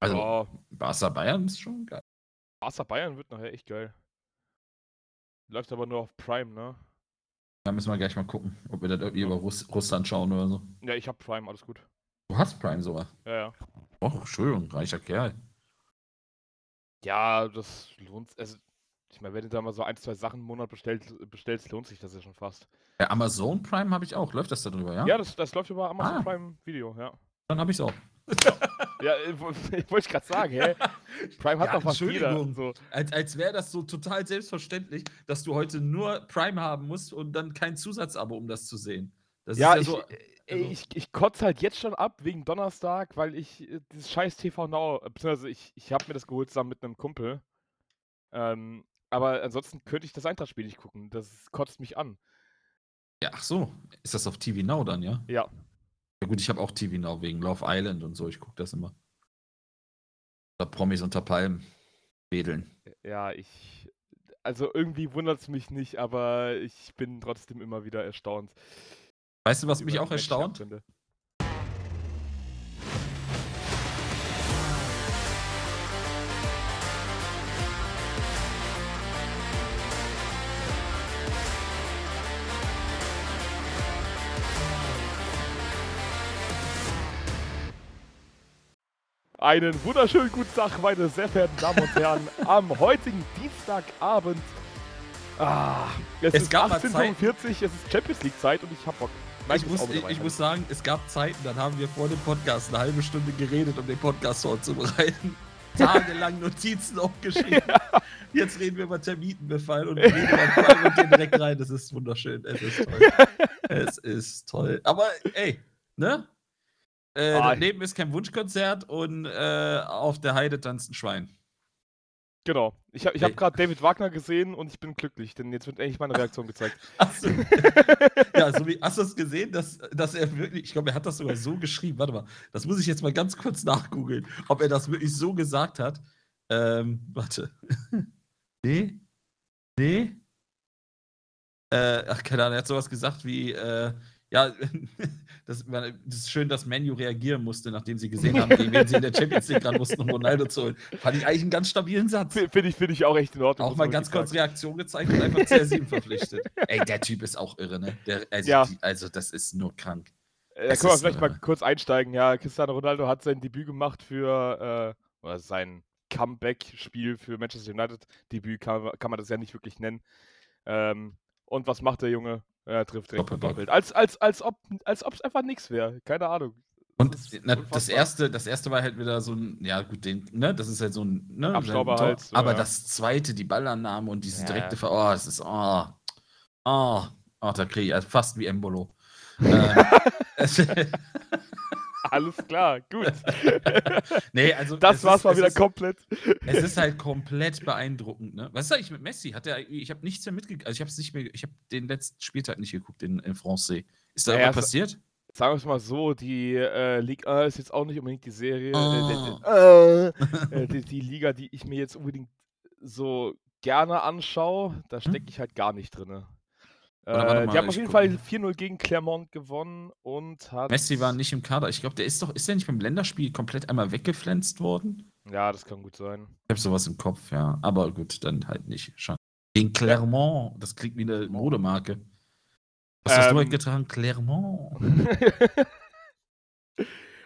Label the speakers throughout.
Speaker 1: Also,
Speaker 2: Ja,
Speaker 1: Barca Bayern ist schon geil.
Speaker 2: Barca Bayern wird nachher echt geil. Läuft aber nur auf Prime, ne?
Speaker 1: Da müssen wir gleich mal gucken, ob wir das irgendwie über Russ Russland schauen oder so.
Speaker 2: Ja, ich hab Prime, alles gut.
Speaker 1: Du hast Prime sogar.
Speaker 2: Ja, ja.
Speaker 1: Oh, Entschuldigung, reicher Kerl.
Speaker 2: Ja, das lohnt Also, ich meine, wenn du da mal so ein, zwei Sachen im Monat bestellt, bestellst, lohnt sich das ja schon fast.
Speaker 1: Ja, Amazon Prime habe ich auch. Läuft das da drüber, ja?
Speaker 2: Ja, das, das läuft über Amazon
Speaker 1: Ah.
Speaker 2: Prime Video, ja.
Speaker 1: Dann habe ich es auch.
Speaker 2: Ja, äh, ich wollte gerade sagen, hä? Prime hat
Speaker 1: Ja,
Speaker 2: doch fast jeder. So.
Speaker 1: Als, als wäre das so total selbstverständlich, dass du heute nur Prime haben musst und dann kein Zusatzabo, um das zu sehen. Das
Speaker 2: Ja,
Speaker 1: ist
Speaker 2: ich,
Speaker 1: ja so.
Speaker 2: ey,
Speaker 1: also-
Speaker 2: ich, ich kotze halt jetzt schon ab wegen Donnerstag, weil ich äh, dieses scheiß TV Now, äh, beziehungsweise ich, ich habe mir das geholt zusammen mit einem Kumpel. Ähm, aber ansonsten könnte ich das Eintrachtspiel nicht gucken. Das kotzt mich an.
Speaker 1: Ja, ach so. Ist das auf TV Now dann, ja?
Speaker 2: Ja.
Speaker 1: Ja gut, ich habe auch TV Now wegen Love Island und so. Ich gucke das immer. Oder Promis unter Palmen. Wedeln.
Speaker 2: Ja, ich. Also irgendwie wundert es mich nicht, aber ich bin trotzdem immer wieder erstaunt.
Speaker 1: Weißt du, was mich auch erstaunt?
Speaker 2: Abgründe. Einen wunderschönen guten Tag, meine sehr verehrten Damen und Herren, am heutigen Dienstagabend. Ah, es,
Speaker 1: Es
Speaker 2: ist
Speaker 1: gab mal Zeit-
Speaker 2: 1845, es ist Champions League Zeit und ich hab Bock.
Speaker 1: Ich
Speaker 2: ist
Speaker 1: muss, ich, ich muss sagen, es gab Zeiten, dann haben wir vor dem Podcast eine halbe Stunde geredet, um den Podcast vorzubereiten. Tagelang Notizen aufgeschrieben. Jetzt reden wir über Termitenbefall und reden über und gehen direkt rein. Das ist wunderschön. Es ist toll. es ist toll. Aber ey, ne? Äh,
Speaker 2: Ah,
Speaker 1: das Leben ist kein Wunschkonzert und äh, auf der Heide tanzt ein Schwein.
Speaker 2: Genau. Ich habe ich hab gerade David Wagner gesehen und ich bin glücklich, denn jetzt wird endlich meine Reaktion gezeigt.
Speaker 1: Hast du, ja, so wie, hast du es gesehen, dass, dass er wirklich, ich glaube, er hat das sogar so geschrieben. Warte mal, das muss ich jetzt mal ganz kurz nachgoogeln, ob er das wirklich so gesagt hat. Ähm, warte. nee? Nee? Äh, ach, keine Ahnung, er hat sowas gesagt wie, äh, ja, das, das ist schön, dass Manu reagieren musste, nachdem sie gesehen haben, gegen wen sie in der Champions League ran mussten, um Ronaldo zu holen. Fand ich eigentlich einen ganz stabilen Satz.
Speaker 2: Finde ich, find ich auch echt in Ordnung.
Speaker 1: Auch mal ganz kurz. Reaktion gezeigt und einfach CR7 verpflichtet. Ey, der Typ ist auch irre, ne? Der, also,
Speaker 2: Ja.
Speaker 1: die, also, das ist nur krank.
Speaker 2: Äh, Da können wir vielleicht mal kurz einsteigen. Ja, Cristiano Ronaldo hat sein Debüt gemacht für, äh, oder sein Comeback-Spiel für Manchester United. Debüt kann, kann man das ja nicht wirklich nennen. Ähm, und was macht der Junge? Er trifft direkt
Speaker 1: Doppelpack.
Speaker 2: Doppelt. Als, als, als ob als es einfach nichts wäre. Keine Ahnung.
Speaker 1: Und
Speaker 2: ist
Speaker 1: na, das, erste, das erste war halt wieder so ein, ja gut, den, ne, das ist halt so ein, ne,
Speaker 2: Abstauber
Speaker 1: ein Tor.
Speaker 2: halt, so,
Speaker 1: Aber
Speaker 2: ja.
Speaker 1: das zweite, die Ballannahme und diese
Speaker 2: Ja.
Speaker 1: direkte Ver oh, es ist, oh, oh, oh, da kriege ich also fast wie Embolo. ähm,
Speaker 2: Alles klar, gut.
Speaker 1: nee, also
Speaker 2: das war's
Speaker 1: ist,
Speaker 2: mal wieder
Speaker 1: ist,
Speaker 2: komplett.
Speaker 1: Es ist halt komplett beeindruckend, ne? Was ist eigentlich mit Messi? Hat der, ich habe nichts mehr mitgekriegt. Also ich habe es nicht mehr, ich habe den letzten Spieltag nicht geguckt in, in Francais. Ist da irgendwas
Speaker 2: es-
Speaker 1: passiert?
Speaker 2: Sagen wir es mal so, die äh, Liga 1 ist jetzt auch nicht unbedingt die Serie,
Speaker 1: Oh.
Speaker 2: äh, die, die Liga, die ich mir jetzt unbedingt so gerne anschaue. Da stecke ich halt gar nicht drin. Äh, die haben auf jeden Fall
Speaker 1: mal.
Speaker 2: 4-0 gegen Clermont gewonnen und hat.
Speaker 1: Messi war nicht im Kader. Ich glaube, der ist doch, ist der nicht beim Länderspiel komplett einmal weggepflanzt worden?
Speaker 2: Ja, das kann gut sein.
Speaker 1: Ich habe sowas im Kopf, ja. Aber gut, dann halt nicht. Schade. Gegen Clermont. Das klingt wie eine Modemarke. Was hast du
Speaker 2: Ähm.
Speaker 1: heute getragen? Clermont.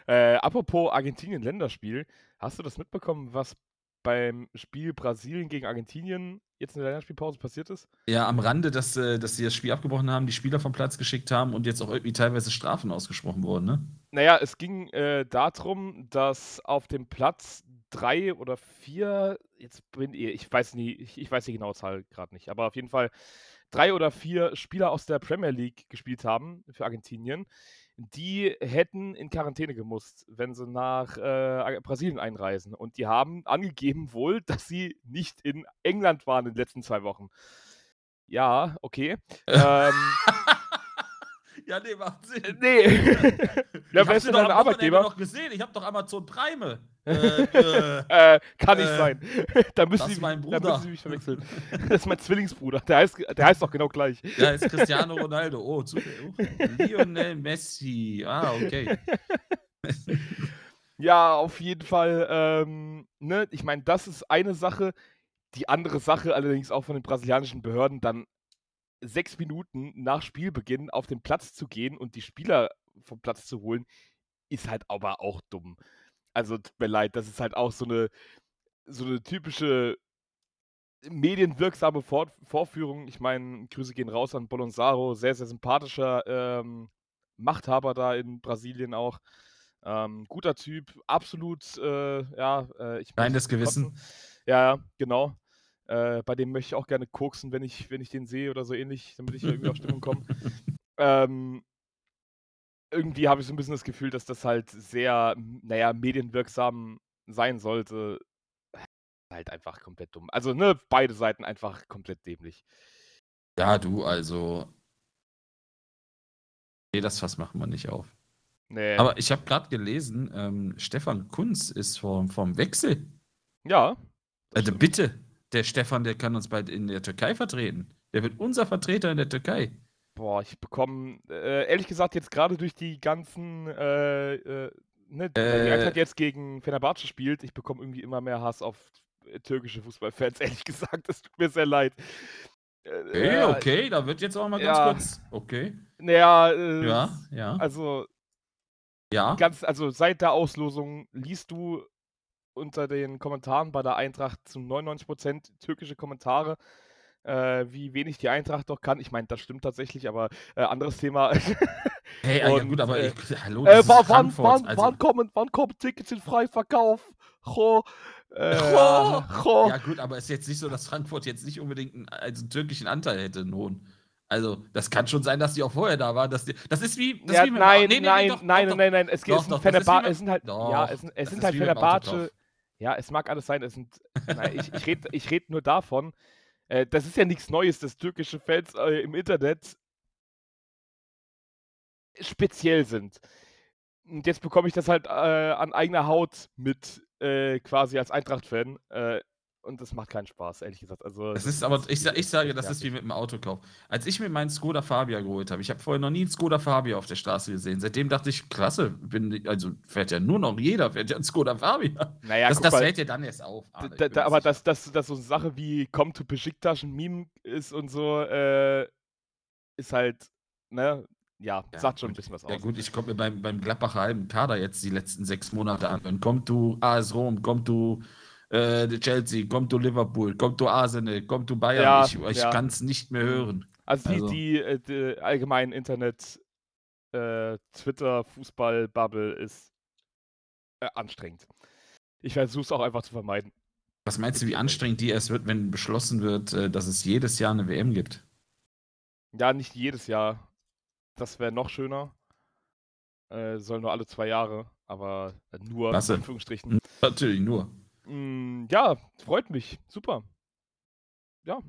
Speaker 2: äh, apropos Argentinien-Länderspiel, hast du das mitbekommen, was beim Spiel Brasilien gegen Argentinien jetzt in der Länderspielpause passiert ist?
Speaker 1: Ja, am Rande, dass, äh, dass sie das Spiel abgebrochen haben, die Spieler vom Platz geschickt haben und jetzt auch irgendwie teilweise Strafen ausgesprochen wurden, ne?
Speaker 2: Naja, es ging äh, darum, dass auf dem Platz drei oder vier, jetzt bin ich, ich weiß nie, ich, ich weiß die genaue Zahl gerade nicht, aber auf jeden Fall drei oder vier Spieler aus der Premier League gespielt haben für Argentinien. Die hätten in Quarantäne gemusst, wenn sie nach äh, Brasilien einreisen. Und die haben angegeben wohl, dass sie nicht in England waren in den letzten zwei Wochen. Ja, okay. ähm,
Speaker 1: Ja, nee, macht Sinn.
Speaker 2: nee. ja, wer ist denn
Speaker 1: doch
Speaker 2: dein Arbeitgeber?
Speaker 1: noch gesehen. Ich habe doch Amazon Prime. äh, äh,
Speaker 2: Äh, kann nicht
Speaker 1: Äh,
Speaker 2: sein. da müssen
Speaker 1: das
Speaker 2: sie
Speaker 1: ist mein
Speaker 2: mich- Da
Speaker 1: Bruder.
Speaker 2: müssen sie mich verwechseln. das ist mein Zwillingsbruder. Der heißt, der heißt doch genau gleich.
Speaker 1: ja, ist Cristiano Ronaldo. Oh, zu, oh, Lionel Messi. Ah, okay.
Speaker 2: Ja, auf jeden Fall. Ähm, ne? Ich meine, das ist eine Sache. Die andere Sache allerdings auch von den brasilianischen Behörden, dann sechs Minuten nach Spielbeginn auf den Platz zu gehen und die Spieler vom Platz zu holen, ist halt aber auch dumm. Also tut mir leid, das ist halt auch so eine, so eine typische medienwirksame Vor Vorführung. Ich meine, Grüße gehen raus an Bolonsaro, sehr, sehr sympathischer ähm, Machthaber da in Brasilien auch. Ähm, guter Typ, absolut, äh, ja, äh, ich
Speaker 1: Reines Gewissen.
Speaker 2: Ja, genau. Äh, bei dem möchte ich auch gerne koksen, wenn ich, wenn ich den sehe oder so ähnlich, damit ich irgendwie auf Stimmung komme. ähm, irgendwie habe ich so ein bisschen das Gefühl, dass das halt sehr, naja, medienwirksam sein sollte. Halt einfach komplett dumm. Also, ne, beide Seiten einfach komplett dämlich.
Speaker 1: Ja, du, also. Nee, das Fass machen wir nicht auf. Nee. Aber ich habe gerade gelesen, ähm, Stefan Kunz ist vom, vom Wechsel.
Speaker 2: Ja.
Speaker 1: Also bitte, der Stefan, der kann uns bald in der Türkei vertreten. Der wird unser Vertreter in der Türkei.
Speaker 2: Boah, ich bekomme, äh, ehrlich gesagt, jetzt gerade durch die ganzen, äh, äh, ne, äh, Eintracht jetzt gegen Fenerbahce spielt, ich bekomme irgendwie immer mehr Hass auf äh, türkische Fußballfans, ehrlich gesagt. Das tut mir sehr leid.
Speaker 1: Okay, äh, okay, da wird jetzt auch mal ganz ja, kurz. Okay.
Speaker 2: Naja,
Speaker 1: äh, ja, ja.
Speaker 2: Also, ja. Ganz, also seit der Auslosung liest du unter den Kommentaren bei der Eintracht zu 99% türkische Kommentare, äh, wie wenig die Eintracht doch kann. Ich meine, das stimmt tatsächlich, aber äh, anderes Thema.
Speaker 1: hey, und, ja gut, aber ich,
Speaker 2: hallo, äh, wann, wann, also... wann, kommen, wann kommen Tickets in Freiverkauf? Jo,
Speaker 1: äh, jo. Jo. Ja gut, aber es ist jetzt nicht so, dass Frankfurt jetzt nicht unbedingt einen, also einen türkischen Anteil hätte, einen hohen. Also, das kann schon sein, dass die auch vorher da waren. Dass die, das ist wie. Das
Speaker 2: ja,
Speaker 1: ist wie
Speaker 2: nein, nee, nee, nein, doch, nein, doch, nein, nein, Es, doch, es, doch, Fenerbahce, es sind halt. Doch, ja, es, es sind halt Fenerbahce. Ja, es mag alles sein. Es sind. nein, ich ich rede ich red nur davon. Äh, das ist ja nichts Neues, dass türkische Fans äh, im Internet speziell sind. Und jetzt bekomme ich das halt äh, an eigener Haut mit, äh, quasi als Eintracht-Fan. Und das macht keinen Spaß, ehrlich gesagt. Also,
Speaker 1: das ist aber, ich, ich sage, das ist wie mit dem Autokauf. Als ich mir meinen Skoda Fabia geholt habe, ich habe vorher noch nie einen Skoda Fabia auf der Straße gesehen. Seitdem dachte ich, klasse, bin, also fährt ja nur noch jeder, fährt ja ein Skoda Fabia.
Speaker 2: Naja,
Speaker 1: das, das fällt dir dann erst auf.
Speaker 2: Arne, da, da, aber dass das, das so eine Sache wie kommt zu Besiktas ein Meme ist und so, äh, ist halt, ne, ja, ja, sagt schon ein bisschen was aus.
Speaker 1: Ja gut, ich komme mir beim, beim Gladbacher halben Kader jetzt die letzten sechs Monate an. Dann kommt du AS Rom, kommt du äh, Chelsea, kommt du Liverpool, kommt du Arsenal, kommt du Bayern. Ja, ich ich ja. kann es nicht mehr hören.
Speaker 2: Also die, also. die, äh, die allgemein Internet, äh, Twitter, Fußball, Bubble ist äh, anstrengend. Ich versuche es auch einfach zu vermeiden.
Speaker 1: Was meinst du, wie anstrengend die erst wird, wenn beschlossen wird, äh, dass es jedes Jahr eine WM gibt?
Speaker 2: Ja, nicht jedes Jahr. Das wäre noch schöner. Äh, soll nur alle zwei Jahre, aber nur
Speaker 1: Was?
Speaker 2: in Anführungsstrichen.
Speaker 1: Natürlich nur.
Speaker 2: Mm, ja, freut mich. Super. Ja.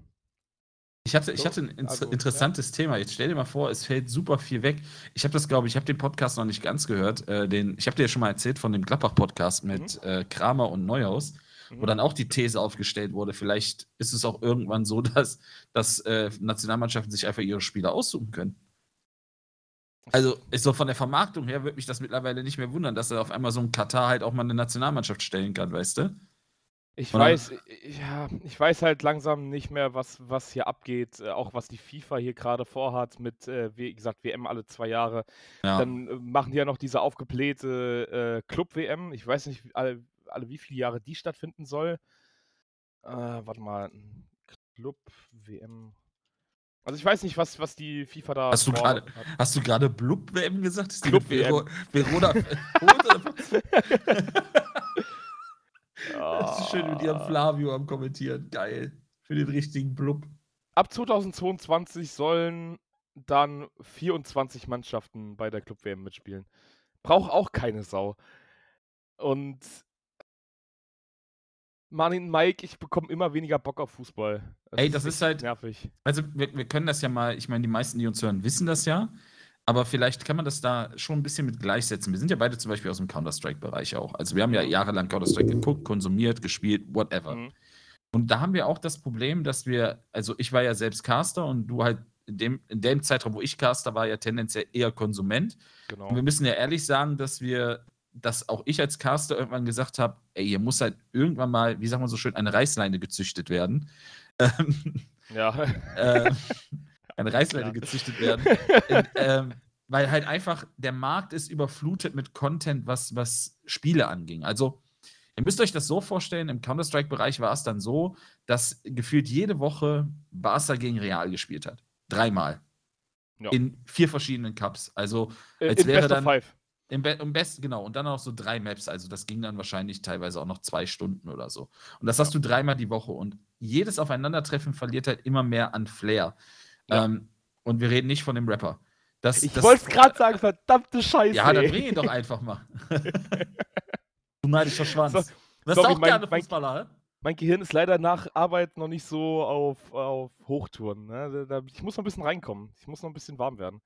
Speaker 1: Ich hatte, ich hatte ein inter also, interessantes ja. Thema. Jetzt stell dir mal vor, es fällt super viel weg. Ich habe das, glaube ich, ich habe den Podcast noch nicht ganz gehört. Äh, den, ich habe dir ja schon mal erzählt von dem Gladbach-Podcast mit mhm. äh, Kramer und Neuhaus, mhm. wo dann auch die These aufgestellt wurde, vielleicht ist es auch irgendwann so, dass, dass äh, Nationalmannschaften sich einfach ihre Spieler aussuchen können. Also, ist so von der Vermarktung her würde mich das mittlerweile nicht mehr wundern, dass er auf einmal so ein Katar halt auch mal eine Nationalmannschaft stellen kann, weißt du?
Speaker 2: Ich Oder? weiß, ja, ich weiß halt langsam nicht mehr, was, was hier abgeht, äh, auch was die FIFA hier gerade vorhat mit, äh, wie gesagt, WM alle zwei Jahre. Ja. Dann äh, machen die ja noch diese aufgeblähte äh, Club-WM. Ich weiß nicht, alle, alle wie viele Jahre die stattfinden soll. Äh, warte mal, Club-WM. Also ich weiß nicht, was, was die FIFA da.
Speaker 1: Hast du gerade, hast du gerade Blub WM gesagt?
Speaker 2: Ist Club WM.
Speaker 1: Verona. das ist schön mit ihrem ah. Flavio am Kommentieren. Geil. Für den richtigen Blub.
Speaker 2: Ab 2022 sollen dann 24 Mannschaften bei der Club WM mitspielen. Braucht auch keine Sau. Und Martin Mike, ich bekomme immer weniger Bock auf Fußball.
Speaker 1: Das Ey, das ist, ist halt nervig. Also wir, wir können das ja mal, ich meine, die meisten, die uns hören, wissen das ja. Aber vielleicht kann man das da schon ein bisschen mit gleichsetzen. Wir sind ja beide zum Beispiel aus dem Counter-Strike-Bereich auch. Also wir haben ja jahrelang Counter-Strike geguckt, konsumiert, gespielt, whatever. Mhm. Und da haben wir auch das Problem, dass wir, also ich war ja selbst Caster und du halt in dem, in dem Zeitraum, wo ich Caster war, ja tendenziell eher Konsument. Genau. Und wir müssen ja ehrlich sagen, dass wir dass auch ich als Caster irgendwann gesagt habe, ey, hier muss halt irgendwann mal, wie sagt man so schön, eine Reißleine gezüchtet werden. Ähm,
Speaker 2: Ja.
Speaker 1: äh, eine Reißleine
Speaker 2: Ja.
Speaker 1: gezüchtet werden. In, ähm, weil halt einfach der Markt ist überflutet mit Content, was, was Spiele anging. Also, ihr müsst euch das so vorstellen: im Counter-Strike-Bereich war es dann so, dass gefühlt jede Woche Barca gegen Real gespielt hat. Dreimal.
Speaker 2: Ja.
Speaker 1: In vier verschiedenen Cups. Also
Speaker 2: Äh,
Speaker 1: als
Speaker 2: in
Speaker 1: wäre dann-
Speaker 2: Five.
Speaker 1: im, Be im besten, genau. Und dann auch so drei Maps. Also das ging dann wahrscheinlich teilweise auch noch zwei Stunden oder so. Und das hast du dreimal die Woche. Und jedes Aufeinandertreffen verliert halt immer mehr an Flair.
Speaker 2: Ja.
Speaker 1: Ähm, und wir reden nicht von dem Rapper. Das,
Speaker 2: Ich
Speaker 1: das-
Speaker 2: wollte es gerade sagen, verdammte Scheiße.
Speaker 1: Ja, dann bring ihn doch einfach mal. du neidischer Schwanz.
Speaker 2: So, sorry,
Speaker 1: hast auch
Speaker 2: mein-
Speaker 1: gerne
Speaker 2: mein-
Speaker 1: Fußballer, ne?
Speaker 2: Mein Gehirn ist leider nach Arbeit noch nicht so auf, auf Hochtouren. Ne? Ich muss noch ein bisschen reinkommen. Ich muss noch ein bisschen warm werden.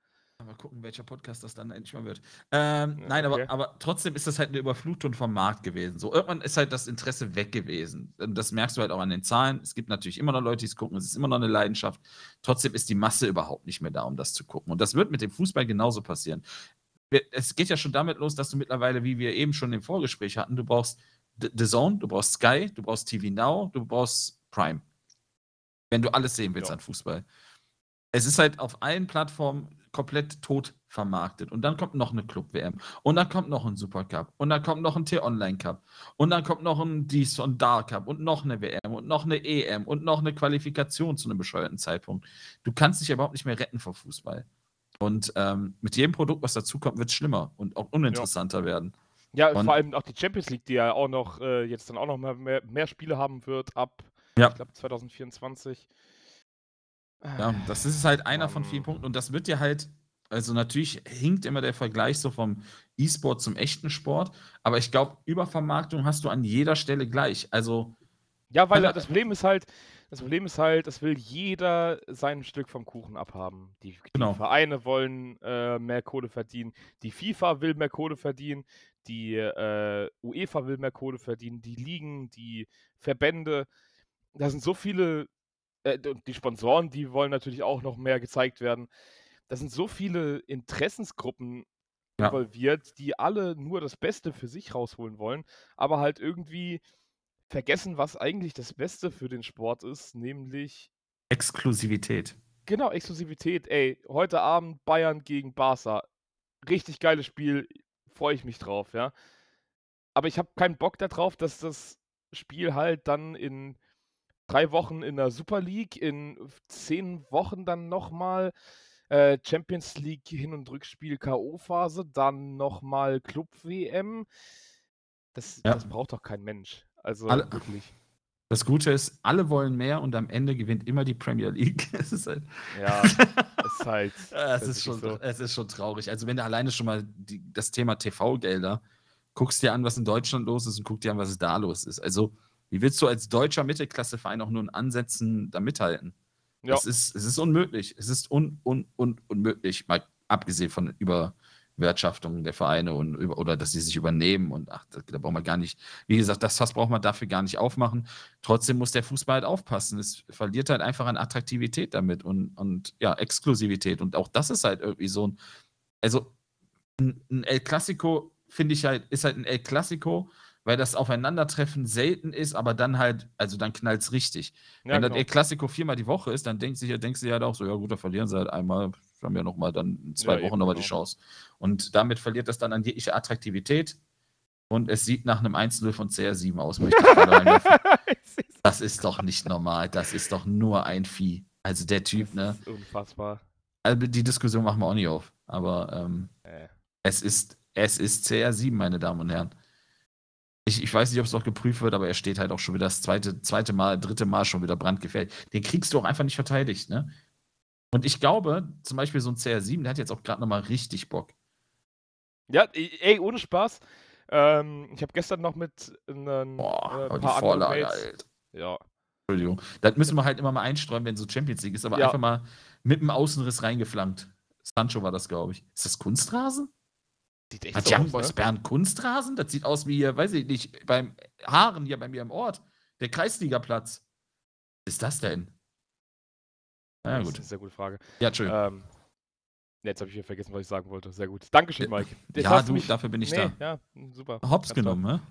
Speaker 1: Mal gucken, welcher Podcast das dann endlich mal wird. Ähm,
Speaker 2: Ja,
Speaker 1: nein,
Speaker 2: okay.
Speaker 1: aber, aber trotzdem ist das halt eine Überflutung vom Markt gewesen. So, irgendwann ist halt das Interesse weg gewesen. Und das merkst du halt auch an den Zahlen. Es gibt natürlich immer noch Leute, die es gucken. Es ist immer noch eine Leidenschaft. Trotzdem ist die Masse überhaupt nicht mehr da, um das zu gucken. Und das wird mit dem Fußball genauso passieren. Es geht ja schon damit los, dass du mittlerweile, wie wir eben schon im Vorgespräch hatten, du brauchst The The Zone, du brauchst Sky, du brauchst TV Now, du brauchst Prime. Wenn du alles sehen willst
Speaker 2: Ja.
Speaker 1: an Fußball. Es ist halt auf allen Plattformen komplett tot vermarktet. Und dann kommt noch eine Club-WM. Und dann kommt noch ein Supercup. Und dann kommt noch ein T-Online-Cup. Und dann kommt noch ein dies und da Cup. Und noch eine WM. Und noch eine EM. Und noch eine Qualifikation zu einem bescheuerten Zeitpunkt. Du kannst dich überhaupt nicht mehr retten vor Fußball. Und ähm, mit jedem Produkt, was dazukommt, wird es schlimmer und auch uninteressanter werden.
Speaker 2: Ja,
Speaker 1: Und-
Speaker 2: vor allem auch die Champions League, die ja auch noch äh, jetzt dann auch noch mehr, mehr Spiele haben wird ab,
Speaker 1: Ja.
Speaker 2: ich glaube, 2024.
Speaker 1: Ja, das ist halt einer von vielen Punkten. Und das wird ja halt, also natürlich hinkt immer der Vergleich so vom E-Sport zum echten Sport, aber ich glaube, Übervermarktung hast du an jeder Stelle gleich. Also,
Speaker 2: Ja, weil das Problem ist halt, das Problem ist halt, es will jeder sein Stück vom Kuchen abhaben. Die, die
Speaker 1: Genau.
Speaker 2: Vereine wollen äh, mehr Kohle verdienen, die FIFA will mehr Kohle verdienen, die äh, UEFA will mehr Kohle verdienen, die Ligen, die Verbände. Da sind so viele, äh, und die Sponsoren, die wollen natürlich auch noch mehr gezeigt werden. Da sind so viele Interessensgruppen
Speaker 1: Ja.
Speaker 2: involviert, die alle nur das Beste für sich rausholen wollen, aber halt irgendwie vergessen, was eigentlich das Beste für den Sport ist, nämlich
Speaker 1: Exklusivität.
Speaker 2: genau Exklusivität. Ey, heute Abend Bayern gegen Barca. Richtig geiles Spiel, freue ich mich drauf, ja. Aber ich habe keinen Bock darauf, dass das Spiel halt dann in drei Wochen in der Super League, in zehn Wochen dann nochmal äh, Champions League Hin- und Rückspiel K.O.-Phase, dann nochmal Club-WM. Das,
Speaker 1: Ja.
Speaker 2: das braucht doch kein Mensch. Also
Speaker 1: Alle-
Speaker 2: wirklich.
Speaker 1: Das Gute ist, alle wollen mehr und am Ende gewinnt immer die Premier League. Es ist halt,
Speaker 2: Ja, ist halt.
Speaker 1: es
Speaker 2: das
Speaker 1: ist, schon,
Speaker 2: so.
Speaker 1: es ist schon traurig. Also, wenn du alleine schon mal die, das Thema TV-Gelder guckst dir an, was in Deutschland los ist und guck dir an, was da los ist. Also, wie willst du als deutscher Mittelklasseverein auch nur in Ansätzen da mithalten?
Speaker 2: Ja.
Speaker 1: Es, ist, es ist unmöglich. Es ist un, un, un, unmöglich, mal abgesehen von Überwirtschaftung der Vereine und über, oder dass sie sich übernehmen und ach, da, da braucht man gar nicht, wie gesagt, das Fass braucht man dafür gar nicht aufmachen. Trotzdem muss der Fußball halt aufpassen. Es verliert halt einfach an Attraktivität damit und, und ja, Exklusivität. Und auch das ist halt irgendwie so ein, also ein, ein El Clasico, finde ich halt, ist halt ein El Clasico, weil das Aufeinandertreffen selten ist, aber dann halt, also dann knallt es richtig.
Speaker 2: Ja,
Speaker 1: Wenn das
Speaker 2: genau.
Speaker 1: El Clasico viermal die Woche ist, dann denkst du, denkst du ja halt auch so, ja gut, da verlieren sie halt einmal, haben ja nochmal dann in zwei
Speaker 2: Ja,
Speaker 1: Wochen nochmal die
Speaker 2: genau.
Speaker 1: Chance. Und damit verliert das dann an jegliche Attraktivität. Und es sieht nach einem 1-0 von CR7 aus, möchte ich Das ist doch nicht normal. Das ist doch nur ein Vieh. Also der Typ, ne?
Speaker 2: das ist Unfassbar.
Speaker 1: Also die Diskussion machen wir auch nicht auf. Aber ähm,
Speaker 2: Äh.
Speaker 1: es, ist, es ist CR7, meine Damen und Herren. Ich, ich weiß nicht, ob es noch geprüft wird, aber er steht halt auch schon wieder das zweite, zweite Mal, dritte Mal schon wieder brandgefährlich. Den kriegst du auch einfach nicht verteidigt, ne? Und ich glaube, zum Beispiel so ein CR7, der hat jetzt auch gerade nochmal richtig Bock.
Speaker 2: Ja, ey, ohne Spaß. Ähm, ich habe gestern noch mit einem
Speaker 1: Boah,
Speaker 2: äh,
Speaker 1: die
Speaker 2: paar anderen
Speaker 1: Vorlage, Alter.
Speaker 2: ja,
Speaker 1: Entschuldigung. Das müssen wir halt immer mal einstreuen, wenn so Champions League ist, aber
Speaker 2: Ja.
Speaker 1: einfach mal mit dem Außenriss reingeflankt. Sancho war das, glaube ich. Ist das Kunstrasen?
Speaker 2: Sieht echt
Speaker 1: Hat
Speaker 2: so aus,
Speaker 1: Boys
Speaker 2: ne?
Speaker 1: Bern Kunstrasen? Das sieht aus wie hier, weiß ich nicht, beim Haaren hier bei mir im Ort. Der Kreisligaplatz. Was ist das denn? Na ja,
Speaker 2: Das ist
Speaker 1: gut.
Speaker 2: eine sehr gute Frage.
Speaker 1: Ja, Entschuldigung.
Speaker 2: Ähm, Jetzt habe ich wieder vergessen, was ich sagen wollte. Sehr gut. Dankeschön, Mike.
Speaker 1: Jetzt ja, du, mich... dafür bin ich nee,
Speaker 2: da. Ja, super.
Speaker 1: Hops genommen, ne?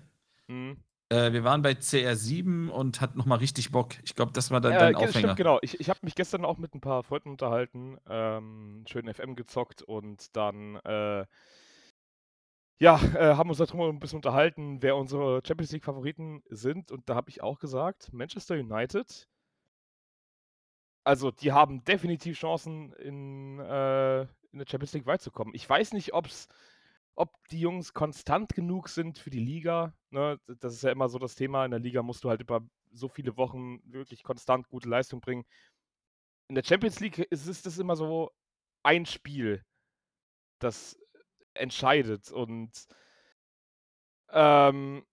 Speaker 1: Mhm. Äh, wir waren bei CR7 und hatten nochmal richtig Bock. Ich glaube, das war dann ja, dein Aufhänger. Stimmt,
Speaker 2: genau. Ich, ich habe mich gestern auch mit ein paar Freunden unterhalten, ähm, schön FM gezockt und dann äh, ja, äh, haben uns darüber ein bisschen unterhalten, wer unsere Champions League-Favoriten sind. Und da habe ich auch gesagt, Manchester United. Also, die haben definitiv Chancen, in, äh, in der Champions League weit zu kommen. Ich weiß nicht, ob's, ob die Jungs konstant genug sind für die Liga. Ne? Das ist ja immer so das Thema. In der Liga musst du halt über so viele Wochen wirklich konstant gute Leistung bringen. In der Champions League ist es immer so ein Spiel, das entscheidet. Und ähm,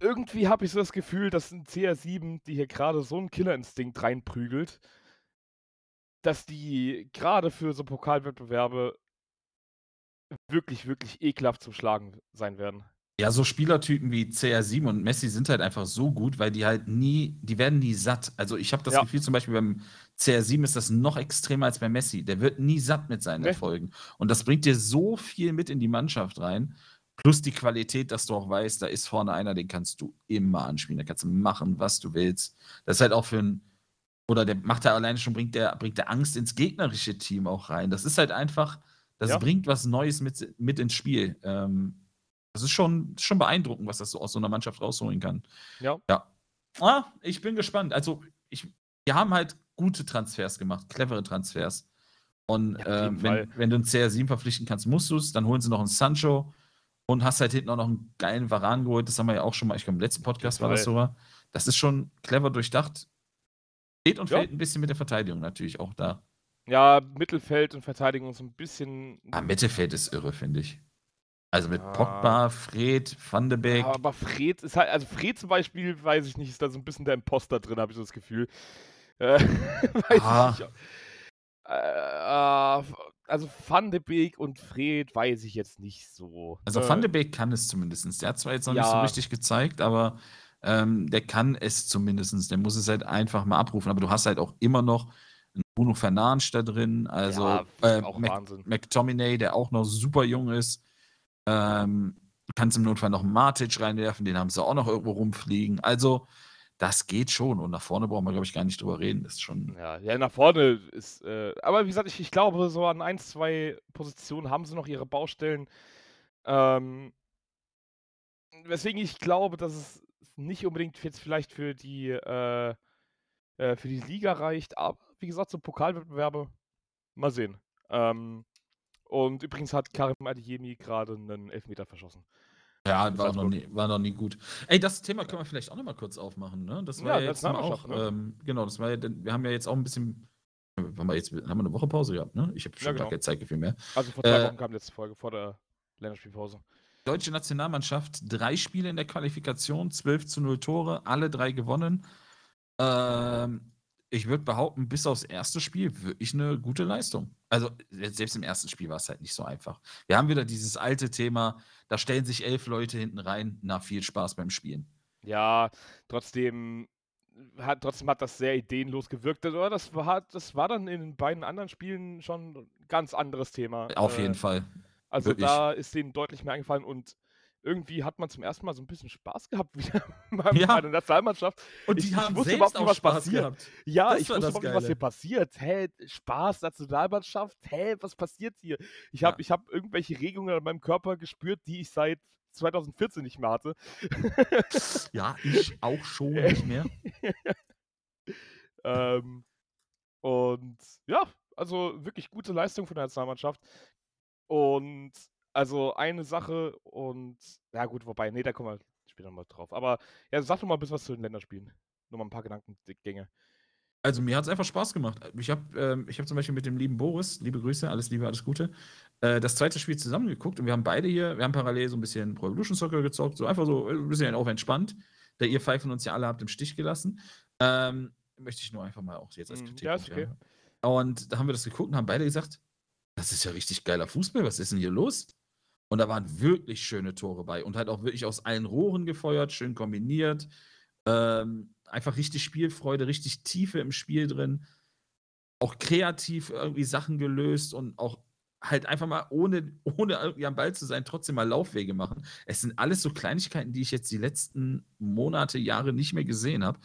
Speaker 2: irgendwie habe ich so das Gefühl, dass ein CR7, die hier gerade so einen Killerinstinkt reinprügelt, dass die gerade für so Pokalwettbewerbe wirklich, wirklich ekelhaft zum Schlagen sein werden.
Speaker 1: Ja, so Spielertypen wie CR7 und Messi sind halt einfach so gut, weil die halt nie, die werden nie satt. Also ich habe das ja. Gefühl, zum Beispiel beim CR7 ist das noch extremer als bei Messi. Der wird nie satt mit seinen nee. Erfolgen. Und das bringt dir so viel mit in die Mannschaft rein. Plus die Qualität, dass du auch weißt, da ist vorne einer, den kannst du immer anspielen. Da kannst du machen, was du willst. Das ist halt auch für ein, oder der macht er alleine schon, bringt der, bringt der Angst ins gegnerische Team auch rein. Das ist halt einfach, das ja. bringt was Neues mit, mit ins Spiel. Ähm, das ist schon, schon beeindruckend, was das so aus so einer Mannschaft rausholen kann.
Speaker 2: Ja.
Speaker 1: Ja. Ah, ich bin gespannt. Also, ich, wir haben halt gute Transfers gemacht, clevere Transfers. Und ja, äh, wenn, wenn, du einen CR7 verpflichten kannst, musst du es. Dann holen sie noch einen Sancho und hast halt hinten auch noch einen geilen Varan geholt. Das haben wir ja auch schon mal, ich glaube, im letzten Podcast war das sogar. Das ist schon clever durchdacht. Steht und ja. fällt ein bisschen mit der Verteidigung natürlich auch da.
Speaker 2: Ja, Mittelfeld und Verteidigung ist ein bisschen.
Speaker 1: Ah, Mittelfeld ist irre, finde ich. Also mit ah. Pogba, Fred, Van de Beek. Ja,
Speaker 2: aber Fred ist halt, also Fred zum Beispiel, weiß ich nicht, ist da so ein bisschen der Imposter drin, habe ich so das Gefühl. Äh, weiß ah. ich nicht. Äh, also Van de Beek und Fred weiß ich jetzt nicht so.
Speaker 1: Also äh, Van de Beek kann es zumindest. Der hat zwar jetzt noch ja. nicht so richtig gezeigt, aber ähm, der kann es zumindest. Der muss es halt einfach mal abrufen. Aber du hast halt auch immer noch Bruno Fernandes da drin, also ja, äh, Mac McTominay, der auch noch super jung ist. Ähm, kannst im Notfall noch einen Matic reinwerfen, den haben sie auch noch irgendwo rumfliegen. Also, das geht schon. Und nach vorne brauchen wir, glaube ich, gar nicht drüber reden. Das ist schon.
Speaker 2: Ja, ja nach vorne ist. Äh, aber wie gesagt, ich, ich glaube, so an ein, zwei Positionen haben sie noch ihre Baustellen. Ähm, weswegen ich glaube, dass es nicht unbedingt jetzt vielleicht für die, äh, äh, für die Liga reicht. Aber wie gesagt, so Pokalwettbewerbe, mal sehen. Ähm, und übrigens hat Karim Adeyemi gerade einen Elfmeter verschossen.
Speaker 1: Ja, war noch, nie, war noch nie gut. Ey, das Thema können wir vielleicht auch noch mal kurz aufmachen, ne? Das war ja, jetzt auch, ne? ähm, genau, das war ja, wir haben ja jetzt auch ein bisschen, haben wir jetzt, haben wir eine Woche Pause gehabt, ne? Ich habe schon ja, genau. gar keine Zeitgefühl mehr.
Speaker 2: Also vor zwei äh, Wochen kam die letzte Folge, vor der Länderspielpause.
Speaker 1: Deutsche Nationalmannschaft, drei Spiele in der Qualifikation, 12 zu 0 Tore, alle drei gewonnen. Ähm, ich würde behaupten, bis aufs erste Spiel wirklich eine gute Leistung. Also selbst im ersten Spiel war es halt nicht so einfach. Wir haben wieder dieses alte Thema, da stellen sich elf Leute hinten rein, na viel Spaß beim Spielen.
Speaker 2: Ja, trotzdem hat, trotzdem hat das sehr ideenlos gewirkt. Das war, das war dann in den beiden anderen Spielen schon ein ganz anderes Thema.
Speaker 1: Auf jeden äh, Fall.
Speaker 2: Also Wirklich. da ist denen deutlich mehr eingefallen und irgendwie hat man zum ersten Mal so ein bisschen Spaß gehabt wieder bei ja. der Nationalmannschaft.
Speaker 1: Und die ich, haben ich wusste überhaupt nicht, was Spaß passiert. Gehabt.
Speaker 2: Ja, das ich wusste überhaupt nicht, was hier passiert. Hä, Spaß, Nationalmannschaft, hä, was passiert hier? Ich habe ja. hab irgendwelche Regungen an meinem Körper gespürt, die ich seit 2014 nicht mehr hatte.
Speaker 1: ja, ich auch schon nicht mehr.
Speaker 2: ähm, und ja, also wirklich gute Leistung von der Nationalmannschaft. Und also eine Sache und ja gut, wobei, nee, da kommen wir später mal drauf. Aber ja, sag doch mal ein bisschen was zu den Länderspielen. Nur mal ein paar Gedankengänge.
Speaker 1: Also mir hat es einfach Spaß gemacht. Ich habe ähm, hab zum Beispiel mit dem lieben Boris, liebe Grüße, alles Liebe, alles Gute, äh, das zweite Spiel zusammengeguckt und wir haben beide hier, wir haben parallel so ein bisschen Pro Evolution Soccer gezockt, so einfach so ein bisschen auf entspannt, da ihr pfeifen uns ja alle habt im Stich gelassen. Ähm, möchte ich nur einfach mal auch jetzt als mhm, Kritik. Ja, ist okay. Und da haben wir das geguckt und haben beide gesagt, das ist ja richtig geiler Fußball, was ist denn hier los? Und da waren wirklich schöne Tore bei und halt auch wirklich aus allen Rohren gefeuert, schön kombiniert. Ähm, einfach richtig Spielfreude, richtig Tiefe im Spiel drin. Auch kreativ irgendwie Sachen gelöst und auch halt einfach mal ohne, ohne irgendwie am Ball zu sein, trotzdem mal Laufwege machen. Es sind alles so Kleinigkeiten, die ich jetzt die letzten Monate, Jahre nicht mehr gesehen habe.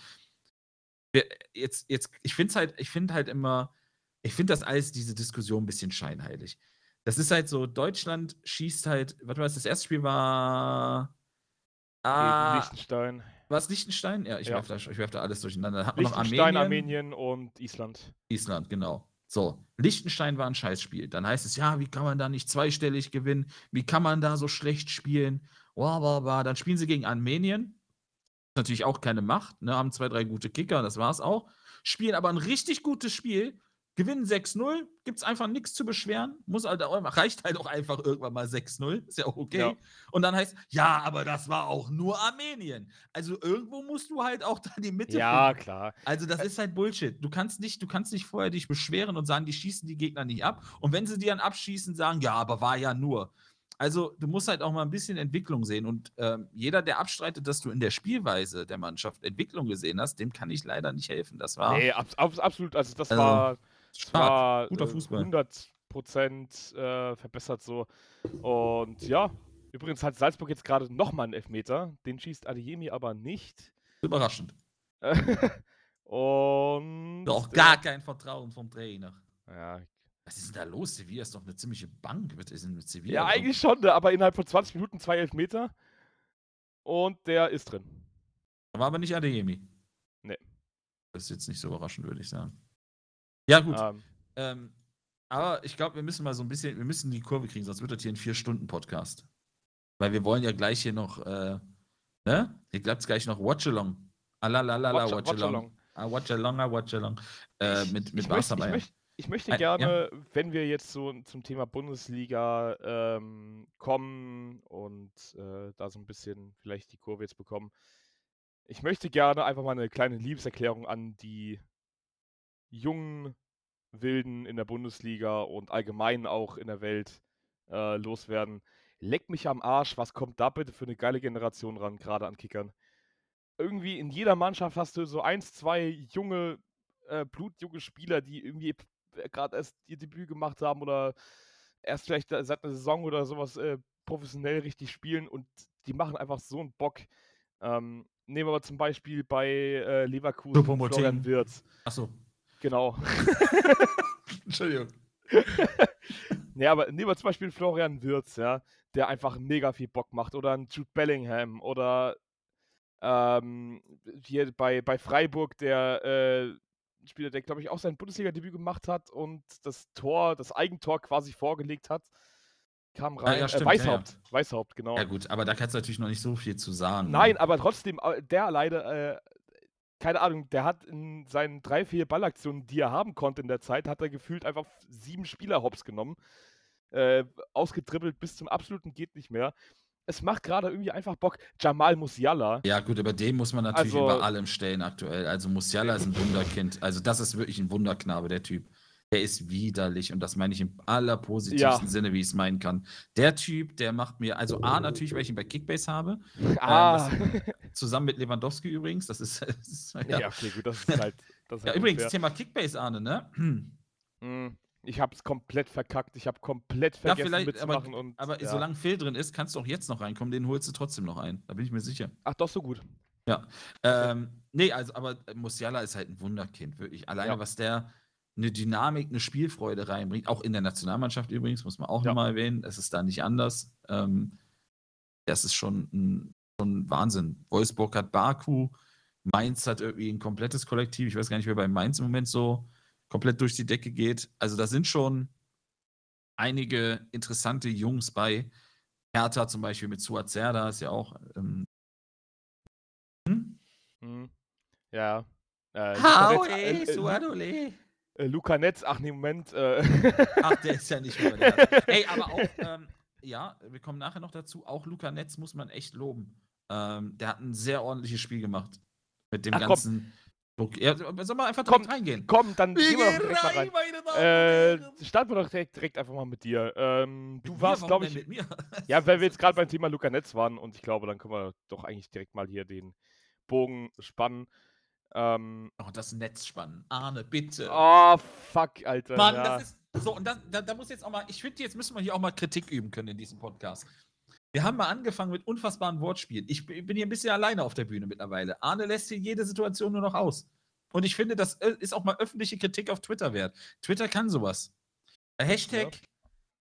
Speaker 1: Jetzt, jetzt, ich finde halt, ich finde halt immer, ich finde das alles, diese Diskussion ein bisschen scheinheilig. Das ist halt so, Deutschland schießt halt, warte mal, das erste Spiel war.
Speaker 2: Ah, Liechtenstein.
Speaker 1: War es Liechtenstein? Ja, ich, ja. Werfe da, werf da alles durcheinander.
Speaker 2: Hat Liechtenstein, Armenien, Armenien und Island.
Speaker 1: Island, genau. So, Liechtenstein war ein Scheißspiel. Dann heißt es, ja, wie kann man da nicht zweistellig gewinnen? Wie kann man da so schlecht spielen? Wow, wow, wow. Dann spielen sie gegen Armenien. Natürlich auch keine Macht, ne? haben zwei, drei gute Kicker, das war's auch. Spielen aber ein richtig gutes Spiel Gewinnen 6-0, gibt es einfach nichts zu beschweren. Muss halt auch, reicht halt auch einfach irgendwann mal 6-0. Ist ja auch okay. Ja. Und dann heißt, ja, aber das war auch nur Armenien. Also irgendwo musst du halt auch da die Mitte
Speaker 2: Ja, finden. klar.
Speaker 1: Also das ist halt Bullshit. Du kannst nicht, du kannst nicht vorher dich beschweren und sagen, die schießen die Gegner nicht ab. Und wenn sie die dann abschießen, sagen, ja, aber war ja nur. Also du musst halt auch mal ein bisschen Entwicklung sehen. Und äh, jeder, der abstreitet, dass du in der Spielweise der Mannschaft Entwicklung gesehen hast, dem kann ich leider nicht helfen. Das war.
Speaker 2: Nee, ab, ab, absolut. Also das also, war war
Speaker 1: guter äh, Fußball.
Speaker 2: 100 Prozent äh, verbessert so. Und ja, übrigens hat Salzburg jetzt gerade nochmal einen Elfmeter. Den schießt Adeyemi aber nicht.
Speaker 1: Überraschend.
Speaker 2: und.
Speaker 1: Doch gar kein Vertrauen vom Trainer.
Speaker 2: Ja.
Speaker 1: Was ist denn da los? Sevilla ist doch eine ziemliche Bank. Denn mit Sevilla?
Speaker 2: Ja, eigentlich schon, ne, aber innerhalb von 20 Minuten zwei Elfmeter. Und der ist drin.
Speaker 1: War aber nicht Adeyemi.
Speaker 2: Nee.
Speaker 1: Das ist jetzt nicht so überraschend, würde ich sagen. Ja, gut.
Speaker 2: Ähm,
Speaker 1: ähm, aber ich glaube, wir müssen mal so ein bisschen, wir müssen die Kurve kriegen, sonst wird das hier ein Vier-Stunden-Podcast. Weil wir wollen ja gleich hier noch, äh, ne? Hier bleibt es gleich noch Watch-Along. Alalalala, ah, Watch-Along. Ah, Watch-Along, ah, Watch-Along. Äh, mit mit
Speaker 2: ich, möchte, ich, möchte, ich möchte gerne, ja. wenn wir jetzt so zum Thema Bundesliga ähm, kommen und äh, da so ein bisschen vielleicht die Kurve jetzt bekommen, ich möchte gerne einfach mal eine kleine Liebeserklärung an die jungen Wilden in der Bundesliga und allgemein auch in der Welt äh, loswerden. Leck mich am Arsch, was kommt da bitte für eine geile Generation ran, gerade an Kickern. Irgendwie in jeder Mannschaft hast du so eins, zwei junge, äh, blutjunge Spieler, die irgendwie gerade erst ihr Debüt gemacht haben oder erst vielleicht seit einer Saison oder sowas äh, professionell richtig spielen und die machen einfach so einen Bock. Ähm, nehmen wir mal zum Beispiel bei äh, Leverkusen
Speaker 1: Florian Wirtz. Achso.
Speaker 2: Genau.
Speaker 1: Entschuldigung.
Speaker 2: ja, aber nehmen wir zum Beispiel Florian Würz, ja, der einfach mega viel Bock macht. Oder ein Jude Bellingham oder ähm, hier bei, bei Freiburg der äh, Spieler, der, glaube ich, auch sein Bundesliga-Debüt gemacht hat und das Tor, das Eigentor quasi vorgelegt hat. Kam rein. Ja, ja,
Speaker 1: stimmt,
Speaker 2: äh, Weißhaupt. Ja, Weißhaupt, genau.
Speaker 1: Ja, gut, aber da kannst du natürlich noch nicht so viel zu sagen.
Speaker 2: Nein, ne? aber trotzdem, äh, der alleine äh, keine Ahnung, der hat in seinen drei, vier Ballaktionen, die er haben konnte in der Zeit, hat er gefühlt einfach sieben Spieler hops genommen. Äh, ausgetribbelt bis zum absoluten geht nicht mehr. Es macht gerade irgendwie einfach Bock. Jamal Musiala.
Speaker 1: Ja, gut, aber den muss man natürlich also, über allem stellen aktuell. Also Musiala ist ein Wunderkind. Also das ist wirklich ein Wunderknabe, der Typ der ist widerlich und das meine ich im allerpositivsten ja. Sinne, wie ich es meinen kann. Der Typ, der macht mir, also A, natürlich, weil ich ihn bei Kickbase habe.
Speaker 2: Ah.
Speaker 1: Ähm, zusammen mit Lewandowski übrigens. Das ist. Das ist
Speaker 2: ja. ja. okay, gut, das ist halt. Das ist
Speaker 1: ja,
Speaker 2: halt
Speaker 1: übrigens, unfair. Thema Kickbase, Arne, ne?
Speaker 2: Hm, ich habe es komplett verkackt. Ich habe komplett vergessen ja, mitzumachen.
Speaker 1: Aber,
Speaker 2: und,
Speaker 1: aber ja. solange Phil drin ist, kannst du auch jetzt noch reinkommen. Den holst du trotzdem noch ein. Da bin ich mir sicher.
Speaker 2: Ach, doch, so gut.
Speaker 1: Ja. Ähm, nee, also, aber Musiala ist halt ein Wunderkind, wirklich. Alleine, was der eine Dynamik, eine Spielfreude reinbringt. Auch in der Nationalmannschaft übrigens, muss man auch ja. nochmal erwähnen. Es ist da nicht anders. Ähm, das ist schon ein, schon Wahnsinn. Wolfsburg hat Baku, Mainz hat irgendwie ein komplettes Kollektiv. Ich weiß gar nicht, wer bei Mainz im Moment so komplett durch die Decke geht. Also da sind schon einige interessante Jungs bei. Hertha zum Beispiel mit Suat Serda ist ja auch. Ähm,
Speaker 2: hm? Ja.
Speaker 1: Äh, Haue, äh, äh,
Speaker 2: äh, Luca Netz, ach nee, Moment. Äh.
Speaker 1: Ach, der ist ja nicht mehr. Ey, aber auch, ähm, ja, wir kommen nachher noch dazu, auch Luca Netz muss man echt loben. Ähm, der hat ein sehr ordentliches Spiel gemacht. Mit dem ach, ganzen. Ja, soll man einfach
Speaker 2: direkt
Speaker 1: komm, reingehen?
Speaker 2: Komm, dann gehen wir doch direkt rein, mal rein. Äh, starten wir doch direkt, direkt einfach mal mit dir. Ähm, du warst, glaube ich. Mit mir? ja, weil wir jetzt gerade beim Thema Luca Netz waren und ich glaube, dann können wir doch eigentlich direkt mal hier den Bogen spannen. Ähm,
Speaker 1: oh, das Netz spannen. Arne, bitte.
Speaker 2: Oh, fuck, Alter.
Speaker 1: Mann, ja. das ist So, und da, da, da muss jetzt auch mal, ich finde, jetzt müssen wir hier auch mal Kritik üben können in diesem Podcast. Wir haben mal angefangen mit unfassbaren Wortspielen. Ich bin hier ein bisschen alleine auf der Bühne mittlerweile. Arne lässt hier jede Situation nur noch aus. Und ich finde, das äh, ist auch mal öffentliche Kritik auf Twitter wert. Twitter kann sowas. Hashtag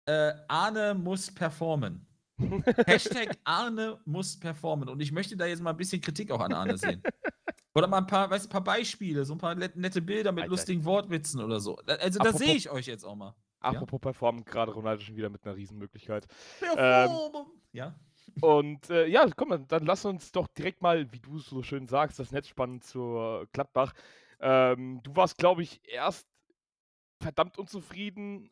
Speaker 1: ja. äh, Arne muss performen. Hashtag Arne muss performen. Und ich möchte da jetzt mal ein bisschen Kritik auch an Arne sehen. Oder mal ein paar, weißt, ein paar Beispiele, so ein paar nette Bilder mit Alter. lustigen Wortwitzen oder so. Also da sehe ich euch jetzt auch mal.
Speaker 2: Apropos ja? performen, gerade Ronaldo schon wieder mit einer Riesenmöglichkeit.
Speaker 1: Ähm, ja.
Speaker 2: Und äh, ja, komm, dann lass uns doch direkt mal, wie du so schön sagst, das Netz spannen zur Gladbach. Ähm, du warst, glaube ich, erst verdammt unzufrieden,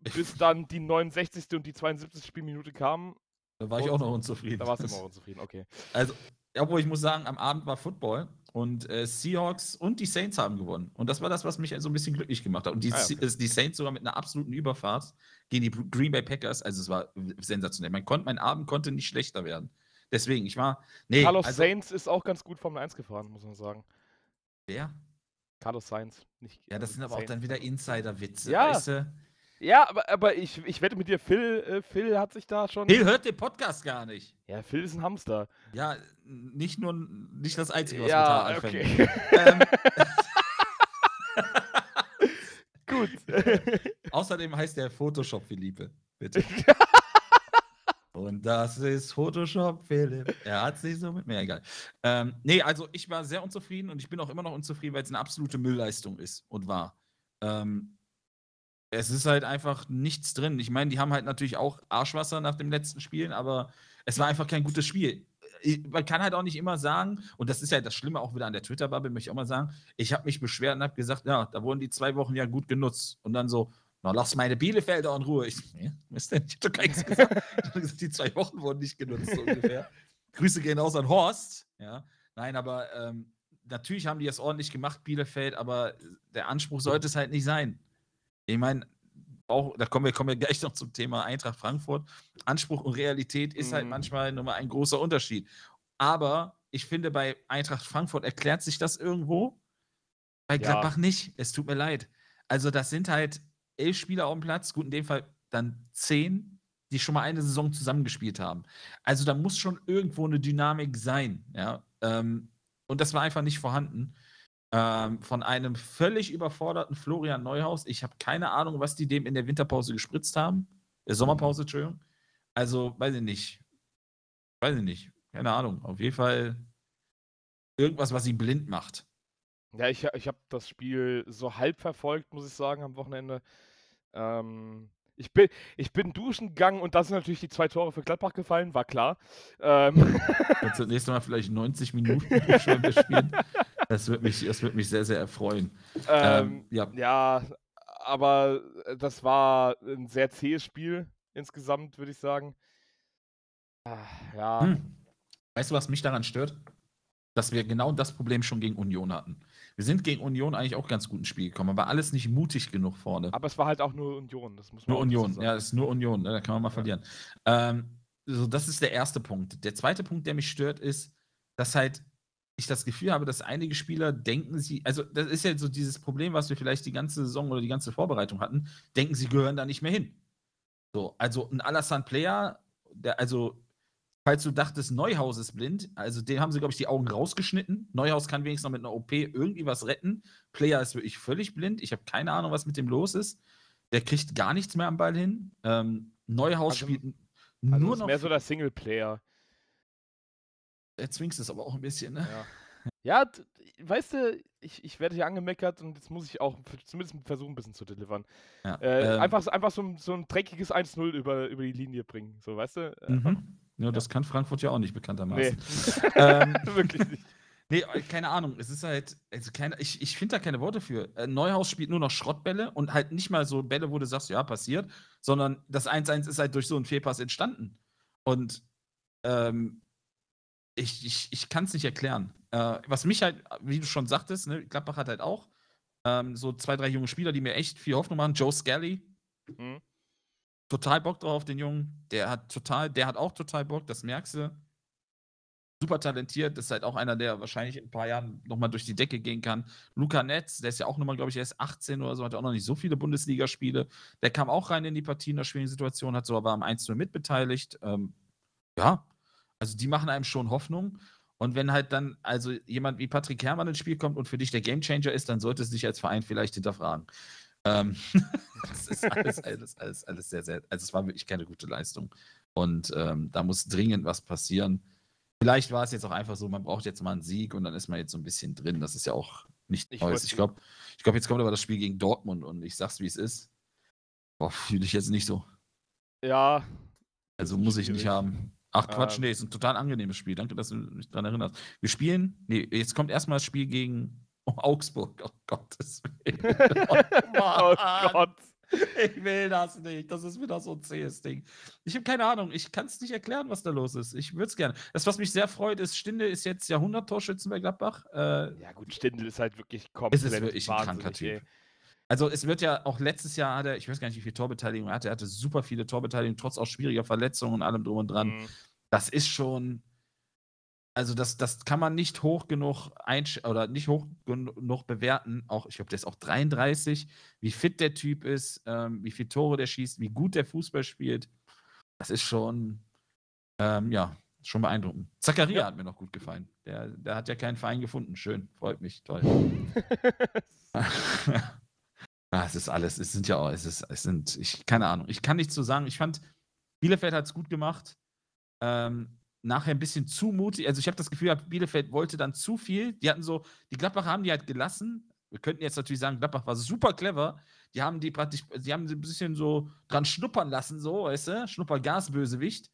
Speaker 2: bis dann die 69. und die 72. Spielminute kamen.
Speaker 1: Da war ich auch noch unzufrieden.
Speaker 2: Da warst du immer unzufrieden, okay.
Speaker 1: Also, obwohl ich muss sagen, am Abend war Football und äh, Seahawks und die Saints haben gewonnen. Und das war das, was mich so ein bisschen glücklich gemacht hat. Und die, ah, okay. die Saints sogar mit einer absoluten Überfahrt gegen die Green Bay Packers. Also es war sensationell. Man konnt, mein Abend konnte nicht schlechter werden. Deswegen, ich war.
Speaker 2: Nee, Carlos also, Saints ist auch ganz gut Formel 1 gefahren, muss man sagen.
Speaker 1: Wer?
Speaker 2: Carlos Sainz. Nicht,
Speaker 1: ja, das sind aber Sainz. auch dann wieder Insider-Witze,
Speaker 2: ja. weißt du? Ja, aber, aber ich, ich wette mit dir, Phil, äh, Phil hat sich da schon.
Speaker 1: Phil hört den Podcast gar nicht.
Speaker 2: Ja, Phil ist ein Hamster.
Speaker 1: Ja, nicht nur nicht das Einzige, was
Speaker 2: ja, wir okay. ähm, Gut.
Speaker 1: Außerdem heißt der Photoshop Philippe, bitte. Und das ist Photoshop, Philipp. Er hat sich so mit mir, egal. Ähm, nee, also ich war sehr unzufrieden und ich bin auch immer noch unzufrieden, weil es eine absolute Müllleistung ist und war. Ähm, es ist halt einfach nichts drin. Ich meine, die haben halt natürlich auch Arschwasser nach dem letzten Spiel, aber es war einfach kein gutes Spiel. Man kann halt auch nicht immer sagen, und das ist ja das Schlimme auch wieder an der Twitter-Bubble, möchte ich auch mal sagen, ich habe mich beschwert und habe gesagt, ja, da wurden die zwei Wochen ja gut genutzt. Und dann so, na, lass meine Bielefelder in Ruhe. Ich, nee, denn? Ich habe doch gar nichts gesagt, die zwei Wochen wurden nicht genutzt, so ungefähr. Grüße gehen aus an Horst. Ja, nein, aber ähm, natürlich haben die das ordentlich gemacht, Bielefeld, aber der Anspruch sollte es halt nicht sein. Ich meine, auch, da kommen wir, kommen wir gleich noch zum Thema Eintracht Frankfurt. Anspruch und Realität ist halt mhm. manchmal nochmal ein großer Unterschied. Aber ich finde, bei Eintracht Frankfurt erklärt sich das irgendwo. Bei Gladbach ja. nicht. Es tut mir leid. Also, das sind halt elf Spieler auf dem Platz, gut, in dem Fall dann zehn, die schon mal eine Saison zusammengespielt haben. Also da muss schon irgendwo eine Dynamik sein, ja. Ähm, und das war einfach nicht vorhanden. Ähm, von einem völlig überforderten Florian Neuhaus. Ich habe keine Ahnung, was die dem in der Winterpause gespritzt haben. Der Sommerpause, Entschuldigung. Also, weiß ich nicht. Weiß ich nicht. Keine Ahnung. Auf jeden Fall irgendwas, was sie blind macht.
Speaker 2: Ja, ich, ich habe das Spiel so halb verfolgt, muss ich sagen, am Wochenende. Ähm, ich bin, ich bin duschen gegangen und da sind natürlich die zwei Tore für Gladbach gefallen, war klar. Ähm.
Speaker 1: Kannst du das nächste Mal vielleicht 90 Minuten spielen? Das würde mich, das mich sehr, sehr erfreuen.
Speaker 2: Ähm, ähm, ja. ja, aber das war ein sehr zähes Spiel insgesamt, würde ich sagen.
Speaker 1: Ah, ja. Hm. Weißt du, was mich daran stört? Dass wir genau das Problem schon gegen Union hatten. Wir sind gegen Union eigentlich auch ganz gut ins Spiel gekommen, aber alles nicht mutig genug vorne.
Speaker 2: Aber es war halt auch nur Union. Das muss
Speaker 1: man nur Union, sagen. ja, es ist nur Union, ne? da kann man mal ja. verlieren. Ähm, so, das ist der erste Punkt. Der zweite Punkt, der mich stört, ist, dass halt ich das Gefühl habe, dass einige Spieler denken, sie, also das ist ja so dieses Problem, was wir vielleicht die ganze Saison oder die ganze Vorbereitung hatten, denken, sie gehören da nicht mehr hin. So, also ein Alassane Player, der, also falls du dachtest, Neuhaus ist blind, also den haben sie, glaube ich, die Augen rausgeschnitten. Neuhaus kann wenigstens noch mit einer OP irgendwie was retten. Player ist wirklich völlig blind. Ich habe keine Ahnung, was mit dem los ist. Der kriegt gar nichts mehr am Ball hin. Ähm, Neuhaus also, spielt
Speaker 2: also nur ist noch. mehr so der Singleplayer.
Speaker 1: Er zwingt es aber auch ein bisschen, ne?
Speaker 2: Ja. ja weißt du, ich, ich werde hier angemeckert und jetzt muss ich auch zumindest versuchen, ein bisschen zu delivern. Ja, äh, ähm, einfach einfach so, so ein dreckiges 1-0 über, über die Linie bringen, so, weißt du?
Speaker 1: Mhm. Ja, das kann Frankfurt ja auch nicht bekanntermaßen. Nee. ähm, Wirklich nicht. Nee, äh, keine Ahnung. Es ist halt, also keine, ich, ich finde da keine Worte für. Äh, Neuhaus spielt nur noch Schrottbälle und halt nicht mal so Bälle, wo du sagst, ja, passiert, sondern das 1-1 ist halt durch so einen Fehlpass entstanden. Und ähm, ich, ich, ich kann es nicht erklären. Äh, was mich halt, wie du schon sagtest, ne, Gladbach hat halt auch ähm, so zwei, drei junge Spieler, die mir echt viel Hoffnung machen. Joe Skelly, mhm total Bock drauf, den Jungen. Der hat total, der hat auch total Bock, das merkst du. super talentiert, ist halt auch einer, der wahrscheinlich in ein paar Jahren nochmal durch die Decke gehen kann. Luca Netz, der ist ja auch nochmal, glaube ich, er ist 18 oder so, hat auch noch nicht so viele Bundesligaspiele. Der kam auch rein in die Partie in der schwierigen Situation, hat so aber am 1-0 mitbeteiligt. Ähm, ja, also die machen einem schon Hoffnung. Und wenn halt dann also jemand wie Patrick Herrmann ins Spiel kommt und für dich der Gamechanger ist, dann sollte es dich als Verein vielleicht hinterfragen. Ähm, das ist alles, alles, alles, alles sehr, sehr, also es war wirklich keine gute Leistung. Und ähm, da muss dringend was passieren. Vielleicht war es jetzt auch einfach so, man braucht jetzt mal einen Sieg und dann ist man jetzt so ein bisschen drin. Das ist ja auch nicht
Speaker 2: Ich
Speaker 1: Neues. Ich glaube, ich glaub, jetzt kommt aber das Spiel gegen Dortmund und ich sag's, wie es ist. Boah, fühle ich jetzt nicht so.
Speaker 2: Ja,
Speaker 1: Also muss ich nicht
Speaker 2: schwierig.
Speaker 1: haben. Ach Quatsch,
Speaker 2: Ähm.
Speaker 1: nee, ist ein total angenehmes Spiel. Danke, dass du mich daran erinnerst. Wir spielen, nee, jetzt kommt erstmal das Spiel gegen Augsburg. Oh Gottes Willen.
Speaker 2: oh
Speaker 1: Mann.
Speaker 2: Gott.
Speaker 1: Ich will das nicht. Das ist wieder so ein zähes Ding. Ich habe keine Ahnung. Ich kann es nicht erklären, was da los ist. Ich würde es gerne. Das, was mich sehr freut, ist, Stinde ist jetzt Jahrhundert-Torschützen bei Gladbach. Äh,
Speaker 2: Ja, gut, Stindl ist halt wirklich komplett
Speaker 1: es ist wirklich ein kranker Typ. Also es wird ja auch letztes Jahr hat er, ich weiß gar nicht, wie viel Torbeteiligung er hatte, er hatte super viele Torbeteiligung, trotz auch schwieriger Verletzungen und allem drum und dran.
Speaker 2: Mhm.
Speaker 1: Das ist schon, also das, das kann man nicht hoch genug einsch oder nicht hoch genug bewerten. Auch, ich glaube, der ist auch 33, wie fit der Typ ist, ähm, wie viele Tore der schießt, wie gut der Fußball spielt. Das ist schon, ähm, ja, schon beeindruckend. Zakaria
Speaker 2: Ja.
Speaker 1: hat mir noch gut gefallen. Der, der hat ja keinen Verein gefunden. Schön, freut mich, toll. Ah, es ist alles, es sind ja auch, es ist, es sind, ich, keine Ahnung, ich kann nichts zu sagen. Ich fand, Bielefeld hat es gut gemacht. Ähm, nachher ein bisschen zu mutig. Also ich habe das Gefühl, Bielefeld wollte dann zu viel. Die hatten so, die Gladbacher haben die halt gelassen. Wir könnten jetzt natürlich sagen, Gladbach war super clever. Die haben die praktisch, die haben sie ein bisschen so dran schnuppern lassen, so, weißt du? Schnuppergas-Bösewicht.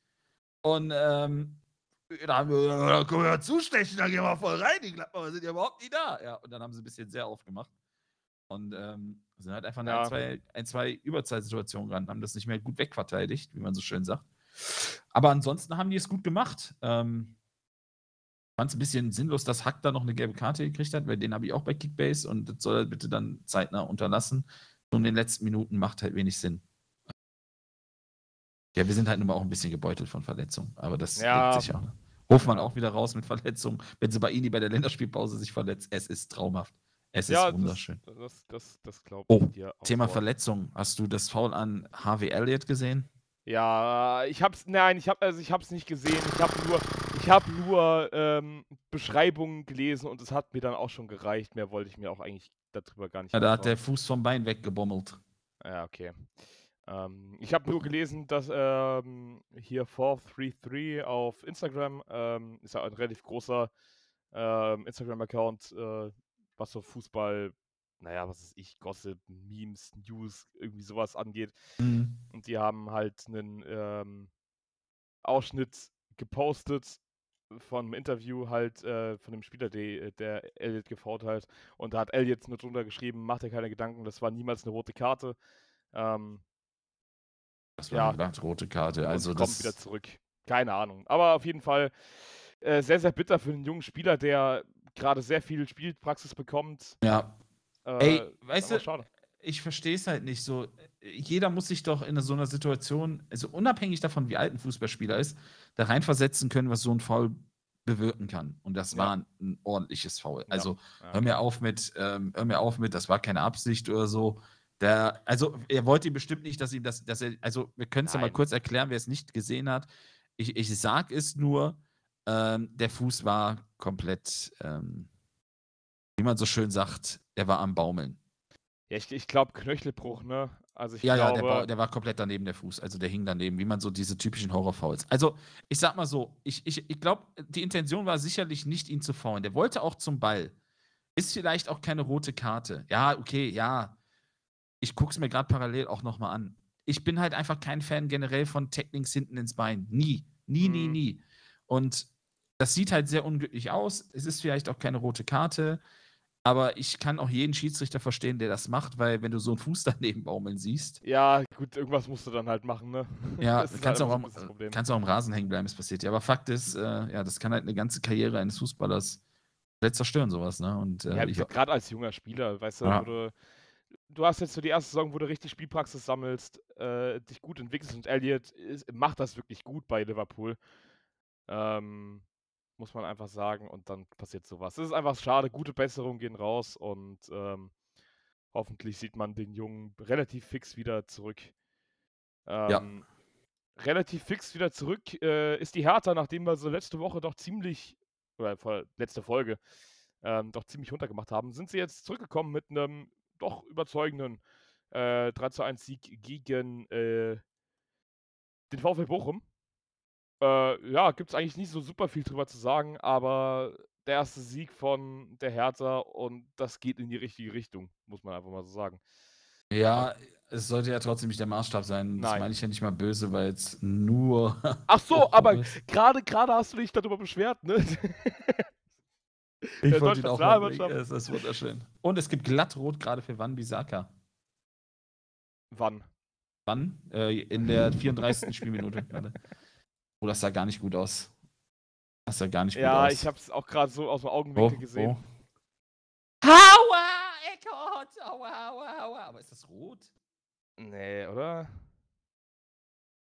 Speaker 1: Und ähm, da haben wir, da können wir ja zustechen, da gehen wir voll rein. Die Gladbacher sind ja überhaupt nicht da. Ja, und dann haben sie ein bisschen sehr aufgemacht. Und ähm, sind halt einfach
Speaker 2: Ja.
Speaker 1: ein, zwei, ein, zwei Überzeitsituationen ran, haben das nicht mehr gut wegverteidigt, wie man so schön sagt. Aber ansonsten haben die es gut gemacht. Ähm, Fand es ein bisschen sinnlos, dass Hack da noch eine gelbe Karte gekriegt hat, weil den habe ich auch bei Kickbase und das soll er bitte dann zeitnah unterlassen. So in den letzten Minuten macht halt wenig Sinn. Ja, wir sind halt nun mal auch ein bisschen gebeutelt von Verletzungen, aber das
Speaker 2: Ja.
Speaker 1: legt sich auch. Hofmann auch wieder raus mit Verletzungen. Wenn sie bei Ini bei der Länderspielpause sich verletzt, es ist traumhaft. Es ist
Speaker 2: ja,
Speaker 1: wunderschön.
Speaker 2: Das, das, das, das glaube
Speaker 1: Oh,
Speaker 2: ich dir auch.
Speaker 1: Thema
Speaker 2: Wort.
Speaker 1: Verletzung. Hast du das Foul an Harvey Elliott gesehen?
Speaker 2: Ja, ich hab's, nein, ich hab, also ich hab's nicht gesehen. Ich habe nur, ich habe nur ähm, Beschreibungen gelesen und es hat mir dann auch schon gereicht. Mehr wollte ich mir auch eigentlich darüber gar nicht.
Speaker 1: Ja, da hat der. Fuß vom Bein weggebommelt.
Speaker 2: Ja, okay. Ähm, ich habe nur gelesen, dass ähm, hier 433 auf Instagram ähm, ist ja ein relativ großer ähm, Instagram-Account, äh, was so Fußball, naja, was ist ich, Gossip, Memes, News, irgendwie sowas angeht.
Speaker 1: Mhm.
Speaker 2: Und die haben halt einen ähm, Ausschnitt gepostet von einem Interview halt äh, von dem Spieler, der, der Elliot gefault hat. Und da hat Elliot nur drunter geschrieben, mach dir keine Gedanken, das war niemals eine rote Karte. Ähm,
Speaker 1: Das war
Speaker 2: Ja.
Speaker 1: eine rote Karte. Also
Speaker 2: und kommt
Speaker 1: das,
Speaker 2: wieder zurück. Keine Ahnung. Aber auf jeden Fall äh, sehr, sehr bitter für einen jungen Spieler, der gerade sehr viel Spielpraxis bekommt.
Speaker 1: ja,
Speaker 2: Äh,
Speaker 1: Ey, weißt du,
Speaker 2: schade.
Speaker 1: ich verstehe es halt nicht so. Jeder muss sich doch in so einer Situation, also unabhängig davon, wie alt ein Fußballspieler ist, da reinversetzen können, was so ein Foul bewirken kann. Und das
Speaker 2: Ja.
Speaker 1: war ein, ordentliches Foul.
Speaker 2: Ja.
Speaker 1: Also
Speaker 2: Ja.
Speaker 1: hör mir auf mit, ähm, hör mir auf mit, das war keine Absicht oder so. Der, also er wollte bestimmt nicht, dass ihm das, dass er, also wir können es ja mal kurz erklären, wer es nicht gesehen hat. Ich, ich sag es nur, ähm, der Fuß war komplett, ähm, wie man so schön sagt, er war am Baumeln.
Speaker 2: Ja, ich, ich glaube Knöchelbruch, ne? Also ich
Speaker 1: Ja, ja,
Speaker 2: glaube,
Speaker 1: der, Bau, der war komplett daneben, der Fuß. Also der hing daneben, wie man so diese typischen Horrorfouls. Also ich sag mal so, ich, ich, ich glaube, die Intention war sicherlich nicht, ihn zu faulen. Der wollte auch zum Ball. Ist vielleicht auch keine rote Karte. Ja, okay, ja. Ich gucke es mir gerade parallel auch nochmal an. Ich bin halt einfach kein Fan generell von Techniks hinten ins Bein. Nie. Nie, nie,
Speaker 2: Mhm.
Speaker 1: nie. Und das sieht halt sehr unglücklich aus. Es ist vielleicht auch keine rote Karte. Aber ich kann auch jeden Schiedsrichter verstehen, der das macht, weil wenn du so einen Fuß daneben baumeln siehst,
Speaker 2: ja, gut, irgendwas musst du dann halt machen, ne?
Speaker 1: ja,
Speaker 2: Das
Speaker 1: kannst,
Speaker 2: halt
Speaker 1: auch am, kannst auch am Rasen hängen bleiben, es passiert ja. Aber Fakt ist, äh, ja, das kann halt eine ganze Karriere eines Fußballers komplett zerstören, sowas, ne? Und äh,
Speaker 2: Ja, gerade als junger Spieler, weißt du,
Speaker 1: Ja.
Speaker 2: wo du, du hast jetzt so die erste Saison, wo du richtig Spielpraxis sammelst, äh, dich gut entwickelst und Elliot ist, macht das wirklich gut bei Liverpool. Ähm, muss man einfach sagen. Und dann passiert sowas. Es ist einfach schade. Gute Besserungen gehen raus und ähm, hoffentlich sieht man den Jungen relativ fix wieder zurück. Ähm,
Speaker 1: Ja.
Speaker 2: Relativ fix wieder zurück äh, ist die Hertha, nachdem wir so letzte Woche doch ziemlich, oder letzte Folge, ähm, doch ziemlich runtergemacht haben, sind sie jetzt zurückgekommen mit einem doch überzeugenden äh, 3 zu 1 Sieg gegen äh, den VfL Bochum. Äh, ja, gibt es eigentlich nicht so super viel drüber zu sagen, aber der erste Sieg von der Hertha und das geht in die richtige Richtung, muss man einfach mal so sagen.
Speaker 1: Ja, es sollte ja trotzdem nicht der Maßstab sein. Das
Speaker 2: Nein.
Speaker 1: meine ich ja nicht mal böse, weil es nur.
Speaker 2: Ach so, aber gerade gerade hast du dich darüber beschwert, ne?
Speaker 1: Ich wollte ihn auch mal. Es ist wunderschön. Und es gibt glattrot gerade für Wan Bisaka.
Speaker 2: Wann?
Speaker 1: Wann? Äh, in der 34. Spielminute gerade. Oh, das sah gar nicht gut aus. Das sah gar nicht
Speaker 2: Ja,
Speaker 1: gut aus.
Speaker 2: ich habe es auch gerade so aus dem
Speaker 1: oh,
Speaker 2: Augenwinkel gesehen.
Speaker 1: Oh. Aua, Eckert! Aua, aua, aua. Aber ist das rot?
Speaker 2: Nee, oder?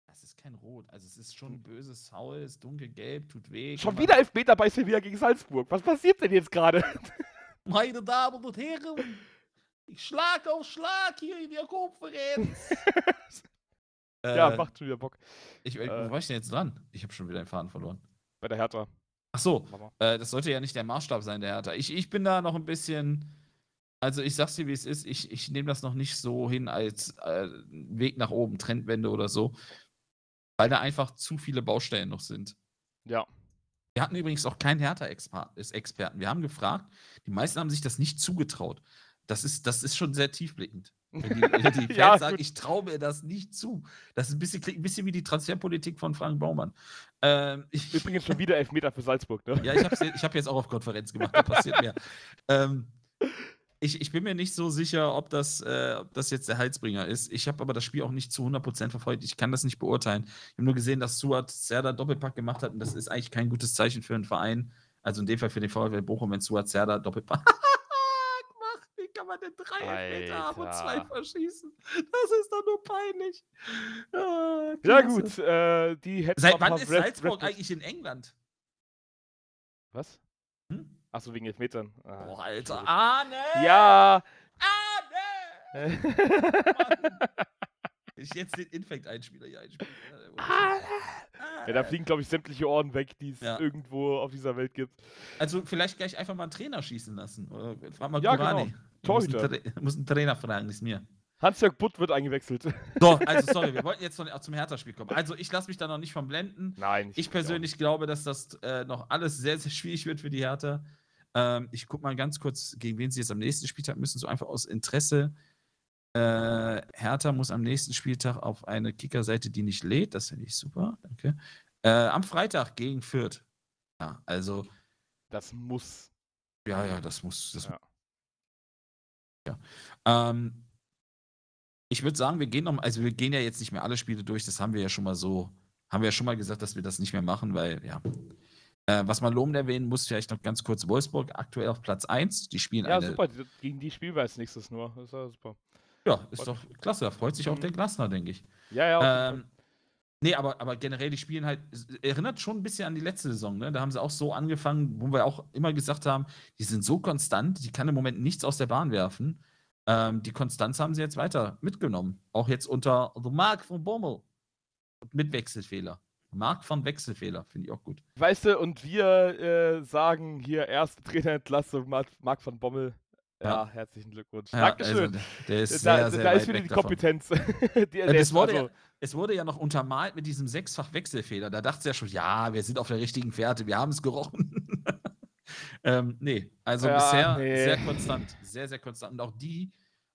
Speaker 1: Das ist kein Rot. Also es ist schon böses Foul, ist dunkelgelb, tut weh.
Speaker 2: Schon wieder Elfmeter bei Sevilla gegen Salzburg. Was passiert denn jetzt gerade?
Speaker 1: Meine Damen und Herren, ich schlag auf Schlag hier in der Konferenz.
Speaker 2: ja,
Speaker 1: Äh,
Speaker 2: macht schon wieder Bock.
Speaker 1: ich, äh,
Speaker 2: äh,
Speaker 1: wo war ich denn jetzt dran? Ich habe schon wieder den Faden verloren.
Speaker 2: Bei der Hertha.
Speaker 1: Ach so, äh, das sollte ja nicht der Maßstab sein, der Hertha. Ich, ich bin da noch ein bisschen. Also ich sag's dir, wie es ist. Ich, ich nehme das noch nicht so hin als äh, Weg nach oben, Trendwende oder so. Weil da einfach zu viele Baustellen noch sind.
Speaker 2: Ja.
Speaker 1: Wir hatten übrigens auch keinen Hertha-Experten. Wir haben gefragt, die meisten haben sich das nicht zugetraut. Das ist, das ist schon sehr tiefblickend. Wenn die, wenn die Fans
Speaker 2: Ja,
Speaker 1: sagen,
Speaker 2: gut.
Speaker 1: ich traue mir das nicht zu. Das ist ein bisschen, ein bisschen wie die Transferpolitik von Frank Baumann. Ähm, ich,
Speaker 2: Übrigens schon wieder Elfmeter für Salzburg, ne?
Speaker 1: ja, ich habe hab jetzt auch auf Konferenz gemacht, da passiert mehr. Ähm, ich, ich bin mir nicht so sicher, ob das, äh, ob das jetzt der Heilsbringer ist. Ich habe aber das Spiel auch nicht zu 100% verfolgt. Ich kann das nicht beurteilen. Ich habe nur gesehen, dass Suat Serda Doppelpack gemacht hat und das ist eigentlich kein gutes Zeichen für einen Verein. Also in dem Fall für den VfL Bochum, wenn Suat Serda Doppelpack kann man denn drei Elfmeter haben und zwei verschießen? Das ist doch nur peinlich. Ah,
Speaker 2: Ja, gut. Äh, die hätten
Speaker 1: Seit wann ist
Speaker 2: Red-
Speaker 1: Salzburg
Speaker 2: Red-
Speaker 1: eigentlich in England?
Speaker 2: Was?
Speaker 1: Hm?
Speaker 2: Achso, wegen Elfmetern. Ah,
Speaker 1: Boah, Alter. Arne!
Speaker 2: Ja!
Speaker 1: Arne!
Speaker 2: ja,
Speaker 1: Ich jetzt den Infekt-Einspieler hier einspiele.
Speaker 2: da fliegen, glaube ich, sämtliche Ohren weg, die es
Speaker 1: Ja.
Speaker 2: irgendwo auf dieser Welt gibt.
Speaker 1: Also vielleicht gleich einfach mal einen Trainer schießen lassen. Oder frag mal
Speaker 2: Ja,
Speaker 1: Kurani.
Speaker 2: genau.
Speaker 1: Ich Muss einen,
Speaker 2: Torhüter.
Speaker 1: Tra muss einen Trainer fragen, nicht mir.
Speaker 2: Hans-Jörg Butt wird eingewechselt.
Speaker 1: So, also sorry, wir wollten jetzt noch auch zum Hertha-Spiel kommen. Also ich lasse mich da noch nicht von blenden.
Speaker 2: Nein.
Speaker 1: Ich persönlich glaube, dass das äh, noch alles sehr, sehr schwierig wird für die Hertha. Ähm, ich gucke mal ganz kurz, gegen wen sie jetzt am nächsten Spieltag müssen, so einfach aus Interesse. Äh, Hertha muss am nächsten Spieltag auf eine Kickerseite, die nicht lädt. Das finde ich super, danke. Äh, am Freitag gegen Fürth. Ja, also,
Speaker 2: Das muss.
Speaker 1: ja, ja, das muss. Das
Speaker 2: Ja.
Speaker 1: ja. Ähm, ich würde sagen, wir gehen noch, also wir gehen ja jetzt nicht mehr alle Spiele durch, das haben wir ja schon mal so, haben wir ja schon mal gesagt, dass wir das nicht mehr machen, weil, ja. Äh, was man lobend erwähnen muss, vielleicht noch ganz kurz, Wolfsburg aktuell auf Platz 1, die spielen
Speaker 2: Ja,
Speaker 1: eine,
Speaker 2: super. Gegen die spielen wir als nächstes nur. Das ist ja super.
Speaker 1: Ja, ist doch klasse, da freut sich auch
Speaker 2: Mhm.
Speaker 1: der Glasner, denke ich.
Speaker 2: Ja, ja.
Speaker 1: Ähm, nee, aber, aber generell, die spielen halt, erinnert schon ein bisschen an die letzte Saison, ne? Da haben sie auch so angefangen, wo wir auch immer gesagt haben, die sind so konstant, die kann im Moment nichts aus der Bahn werfen. Ähm, die Konstanz haben sie jetzt weiter mitgenommen. Auch jetzt unter The Mark von Bommel. Mit Wechselfehler. Mark von Wechselfehler, finde ich auch gut.
Speaker 2: Weißt du, und wir äh, sagen hier erste Trainerentlassung, Marc van Bommel. Ja,
Speaker 1: Ja.
Speaker 2: herzlichen Glückwunsch.
Speaker 1: Ja,
Speaker 2: Dankeschön.
Speaker 1: also, der ist
Speaker 2: da
Speaker 1: sehr, sehr
Speaker 2: da ist wieder die
Speaker 1: davon.
Speaker 2: Kompetenz. die,
Speaker 1: das
Speaker 2: ist
Speaker 1: wurde
Speaker 2: also,
Speaker 1: ja, es wurde ja noch untermalt mit diesem sechsfach Wechselfehler. Da dachte sie ja schon, ja, wir sind auf der richtigen Fährte, wir haben es gerochen. ähm, nee, also
Speaker 2: Ja,
Speaker 1: bisher
Speaker 2: nee.
Speaker 1: sehr konstant. Sehr, sehr konstant. Und auch die,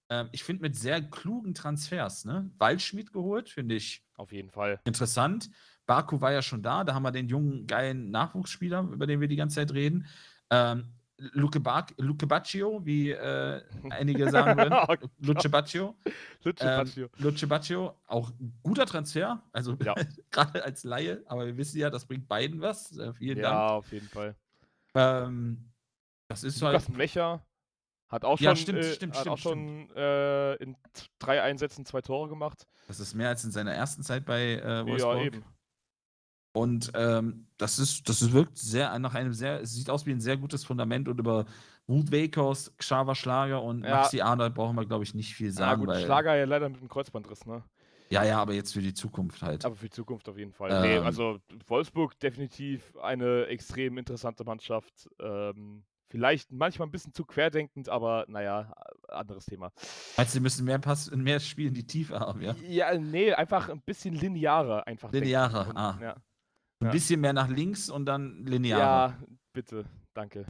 Speaker 1: ähm, ich finde, mit sehr klugen Transfers, ne? Waldschmidt geholt, finde ich
Speaker 2: auf jeden Fall.
Speaker 1: interessant. Baku war ja schon da, da haben wir den jungen, geilen Nachwuchsspieler, über den wir die ganze Zeit reden. Ähm, Luke, Bar Luke Baccio, wie äh, einige sagen würden.
Speaker 2: Oh
Speaker 1: Luce Baccio.
Speaker 2: Lutsche
Speaker 1: Ähm,
Speaker 2: Baccio.
Speaker 1: Luce Baccio, auch ein guter Transfer, also
Speaker 2: Ja.
Speaker 1: gerade als Laie, aber wir wissen ja, das bringt beiden was. Äh, vielen
Speaker 2: Ja,
Speaker 1: Dank.
Speaker 2: auf jeden Fall.
Speaker 1: Ähm, das ist halt.
Speaker 2: Lukas Mlecher hat auch schon,
Speaker 1: Ja, stimmt,
Speaker 2: äh,
Speaker 1: stimmt,
Speaker 2: hat
Speaker 1: stimmt,
Speaker 2: auch schon äh, in drei Einsätzen zwei Tore gemacht.
Speaker 1: Das ist mehr als in seiner ersten Zeit bei äh,
Speaker 2: Ja,
Speaker 1: Wolfsburg.
Speaker 2: eben.
Speaker 1: Und ähm, das ist, das wirkt sehr nach einem sehr, es sieht aus wie ein sehr gutes Fundament und über Ruth Wakers, Xaver Schlager und
Speaker 2: Ja.
Speaker 1: Maxi Arnold brauchen wir, glaube ich, nicht viel
Speaker 2: Ja,
Speaker 1: sagen,
Speaker 2: gut,
Speaker 1: weil,
Speaker 2: Schlager ja leider mit dem Kreuzbandriss, ne?
Speaker 1: ja, ja, aber jetzt für die Zukunft halt.
Speaker 2: Aber für die Zukunft auf jeden Fall. Nee,
Speaker 1: Ähm.
Speaker 2: also Wolfsburg definitiv eine extrem interessante Mannschaft. Ähm, vielleicht manchmal ein bisschen zu querdenkend, aber naja, anderes Thema.
Speaker 1: Meinst du, die müssen mehr Pass, mehr Spielen die Tiefe haben, ja?
Speaker 2: Ja, nee, einfach ein bisschen linearer einfach.
Speaker 1: Linearer, ah.
Speaker 2: Ja.
Speaker 1: Ein
Speaker 2: Ja.
Speaker 1: bisschen mehr nach links und dann linearer.
Speaker 2: ja, bitte, danke.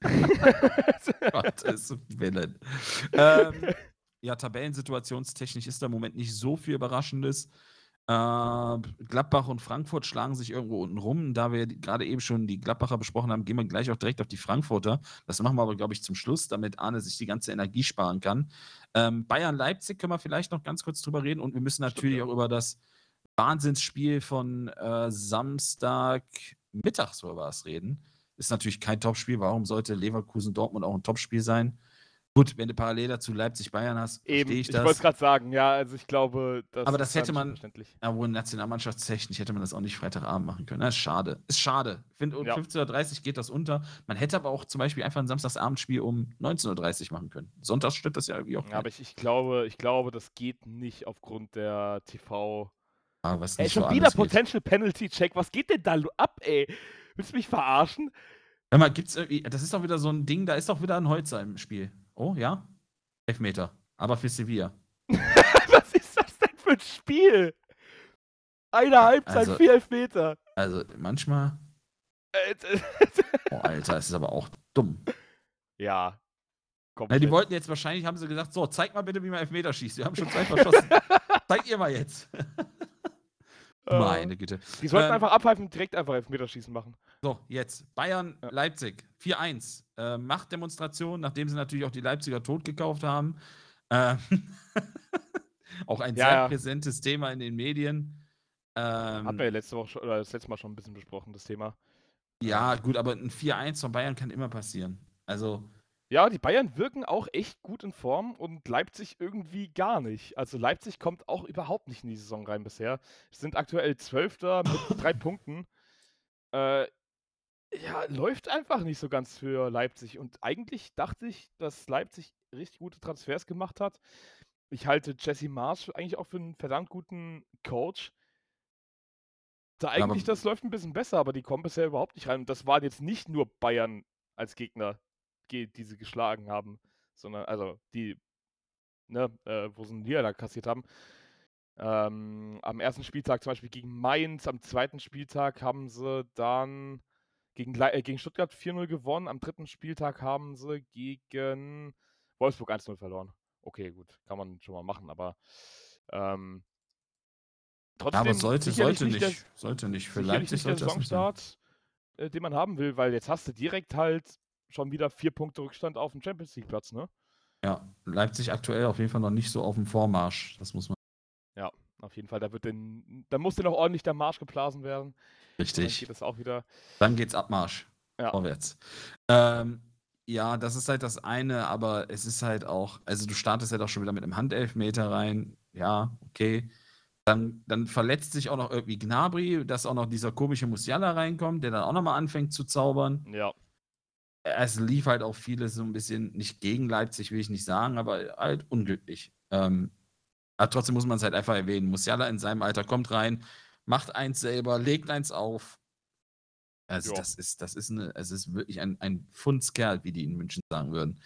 Speaker 1: Gottes Willen. ähm, ja, tabellensituationstechnisch ist da im Moment nicht so viel Überraschendes. Äh, Gladbach und Frankfurt schlagen sich irgendwo unten rum. Da wir gerade eben schon die Gladbacher besprochen haben, gehen wir gleich auch direkt auf die Frankfurter. Das machen wir aber, glaube ich, zum Schluss, damit Arne sich die ganze Energie sparen kann. Ähm, Bayern-Leipzig können wir vielleicht noch ganz kurz drüber reden und wir müssen natürlich
Speaker 2: ja.
Speaker 1: auch über das Wahnsinnsspiel von äh, Samstag mittags oder was reden. Ist natürlich kein Topspiel. Warum sollte Leverkusen-Dortmund auch ein Topspiel sein? Gut, wenn du parallel dazu Leipzig-Bayern hast,
Speaker 2: Eben, ich
Speaker 1: ich
Speaker 2: wollte es
Speaker 1: das.
Speaker 2: gerade sagen, ja, also ich glaube, das
Speaker 1: Aber das hätte man-. Ja, wohl nationalmannschaftstechnisch hätte man das auch nicht Freitagabend machen können. Das ist schade. Ist schade. Ich finde, um
Speaker 2: Ja.
Speaker 1: 15.30 Uhr geht das unter. Man hätte aber auch zum Beispiel einfach ein Samstagsabendspiel um 19.30 Uhr machen können. Sonntags stört das ja irgendwie auch.
Speaker 2: Ja, aber ich, ich glaube, ich glaube, das geht nicht aufgrund der TV.
Speaker 1: Ah, was
Speaker 2: Ey, schon wieder
Speaker 1: alles geht.
Speaker 2: Potential Penalty Check. Was geht denn da ab, ey? Willst du mich verarschen?
Speaker 1: Hör mal, gibt's irgendwie, das ist doch wieder so ein Ding, da ist doch wieder ein Holzer im Spiel. Oh, ja? Elfmeter. Aber für Sevilla.
Speaker 2: Was ist das denn für ein Spiel? Eine Halbzeit,
Speaker 1: Also-
Speaker 2: vier Elfmeter.
Speaker 1: Also manchmal. Oh, Alter, es ist aber auch dumm.
Speaker 2: ja.
Speaker 1: Na, die wollten jetzt wahrscheinlich, haben sie gesagt, so, zeig mal bitte, wie man Elfmeter schießt. Wir haben schon zwei verschossen. Zeigt ihr mal jetzt.
Speaker 2: Äh,
Speaker 1: Meine Güte.
Speaker 2: Die sollten
Speaker 1: Ähm,
Speaker 2: einfach abpfeifen und direkt einfach Elfmeterschießen machen.
Speaker 1: So, jetzt Bayern,
Speaker 2: Ja.
Speaker 1: Leipzig, 4-1. Äh, Machtdemonstration, nachdem sie natürlich auch die Leipziger tot gekauft haben. Ähm, auch ein
Speaker 2: Ja,
Speaker 1: sehr
Speaker 2: ja.
Speaker 1: präsentes Thema in den Medien. Ähm,
Speaker 2: Haben wir ja letzte Woche schon, oder das letzte Mal schon ein bisschen besprochen, das Thema.
Speaker 1: ja, gut, aber ein 4-1 von Bayern kann immer passieren. Also,
Speaker 2: Ja, die Bayern wirken auch echt gut in Form und Leipzig irgendwie gar nicht. Also Leipzig kommt auch überhaupt nicht in die Saison rein bisher. Sind aktuell Zwölfter mit drei Punkten. Äh, ja, läuft einfach nicht so ganz für Leipzig. Und eigentlich dachte ich, dass Leipzig richtig gute Transfers gemacht hat. Ich halte Jesse Marsch eigentlich auch für einen verdammt guten Coach. Da
Speaker 1: aber-
Speaker 2: eigentlich, das läuft ein bisschen besser, aber die kommen bisher überhaupt nicht rein. Und das waren jetzt nicht nur Bayern als Gegner, ge- die sie geschlagen haben, sondern, also, die, ne, äh, wo sie einen Niederlag kassiert haben. Ähm, am ersten Spieltag zum Beispiel gegen Mainz, am zweiten Spieltag haben sie dann gegen, äh, gegen Stuttgart 4-0 gewonnen, am dritten Spieltag haben sie gegen Wolfsburg 1-0 verloren. Okay, gut, kann man schon mal machen, aber ähm, trotzdem
Speaker 1: aber sollte, sollte nicht.
Speaker 2: der,
Speaker 1: sollte nicht. Für
Speaker 2: sicherlich
Speaker 1: Leipzig
Speaker 2: nicht der
Speaker 1: sollte nicht sein.
Speaker 2: Saisonstart, äh, den man haben will, weil jetzt hast du direkt halt schon wieder vier Punkte Rückstand auf dem Champions League Platz, ne?
Speaker 1: Ja, Leipzig aktuell auf jeden Fall noch nicht so auf dem Vormarsch. Das muss man.
Speaker 2: Auf jeden Fall, da wird den, da muss dir noch ordentlich der Marsch geblasen werden. Dann
Speaker 1: Richtig.
Speaker 2: geht es auch wieder.
Speaker 1: Dann geht's Abmarsch.
Speaker 2: Ja.
Speaker 1: Vorwärts. Ähm, ja, das ist halt das eine, aber es ist halt auch, also du startest ja doch schon wieder mit einem Handelfmeter rein. Ja, okay. Dann, dann verletzt sich auch noch irgendwie Gnabry, dass auch noch dieser komische Musiala reinkommt, der dann auch nochmal anfängt zu zaubern.
Speaker 2: Ja,
Speaker 1: Es lief halt auch vieles so ein bisschen, nicht gegen Leipzig, will ich nicht sagen, aber halt unglücklich. Ähm, aber trotzdem muss man es halt einfach erwähnen. Musiala in seinem Alter kommt rein, macht eins selber, legt eins auf. Also
Speaker 2: Ja.
Speaker 1: das ist, das ist eine, es ist wirklich ein, ein Fundskerl, wie die in München sagen würden.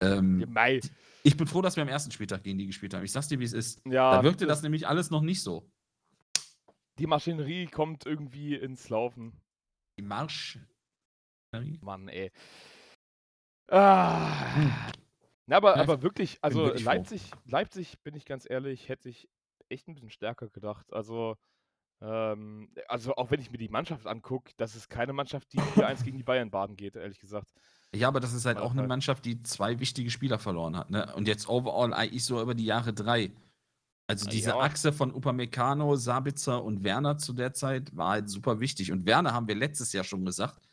Speaker 1: Ähm, ich bin froh, dass wir am ersten Spieltag gegen die gespielt haben. Ich sag's dir, wie es ist.
Speaker 2: Ja,
Speaker 1: da wirkte das nämlich alles noch nicht so.
Speaker 2: Die Maschinerie kommt irgendwie ins Laufen.
Speaker 1: Die Marsch.
Speaker 2: Mann, ey. Ah. Na, aber, aber wirklich, also
Speaker 1: wirklich froh.
Speaker 2: Leipzig, Leipzig, bin ich ganz ehrlich, hätte ich echt ein bisschen stärker gedacht. Also, ähm, also auch wenn ich mir die Mannschaft angucke, das ist keine Mannschaft, die 4-1 gegen die Bayern baden geht, ehrlich gesagt.
Speaker 1: Ja, aber das ist halt auch eine
Speaker 2: halt.
Speaker 1: Mannschaft, die zwei wichtige Spieler verloren hat. Ne? Und jetzt overall eigentlich so über die Jahre drei. Also diese
Speaker 2: ja.
Speaker 1: Achse von Upamecano, Sabitzer und Werner zu der Zeit war halt super wichtig. Und Werner haben wir letztes Jahr schon gesagt,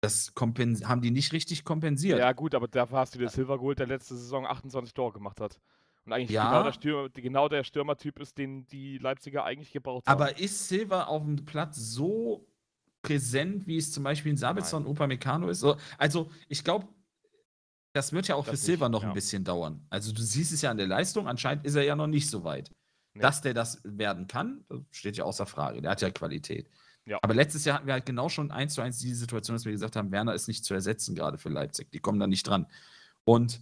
Speaker 1: das haben die nicht richtig kompensiert.
Speaker 2: Ja, gut, aber dafür hast du dir Silver geholt, der letzte Saison 28 Tore gemacht hat. Und eigentlich
Speaker 1: Ja.
Speaker 2: genau, der Stürmer, genau der Stürmertyp ist, den die Leipziger eigentlich gebraucht haben.
Speaker 1: Aber ist Silva auf dem Platz so präsent, wie es zum Beispiel in Sabitzer
Speaker 2: Nein.
Speaker 1: und Upamecano ist? So, Also, ich glaube, das wird ja auch
Speaker 2: Das
Speaker 1: für
Speaker 2: nicht,
Speaker 1: noch
Speaker 2: ja.
Speaker 1: ein bisschen dauern. Also, du siehst es ja an der Leistung, anscheinend ist er ja noch nicht so weit.
Speaker 2: Nee.
Speaker 1: Dass der das werden kann, das steht ja außer Frage. Der hat ja Qualität.
Speaker 2: Ja.
Speaker 1: Aber letztes Jahr hatten wir halt genau schon eins zu eins diese Situation, dass wir gesagt haben, Werner ist nicht zu ersetzen, gerade für Leipzig. Die kommen da nicht dran. Und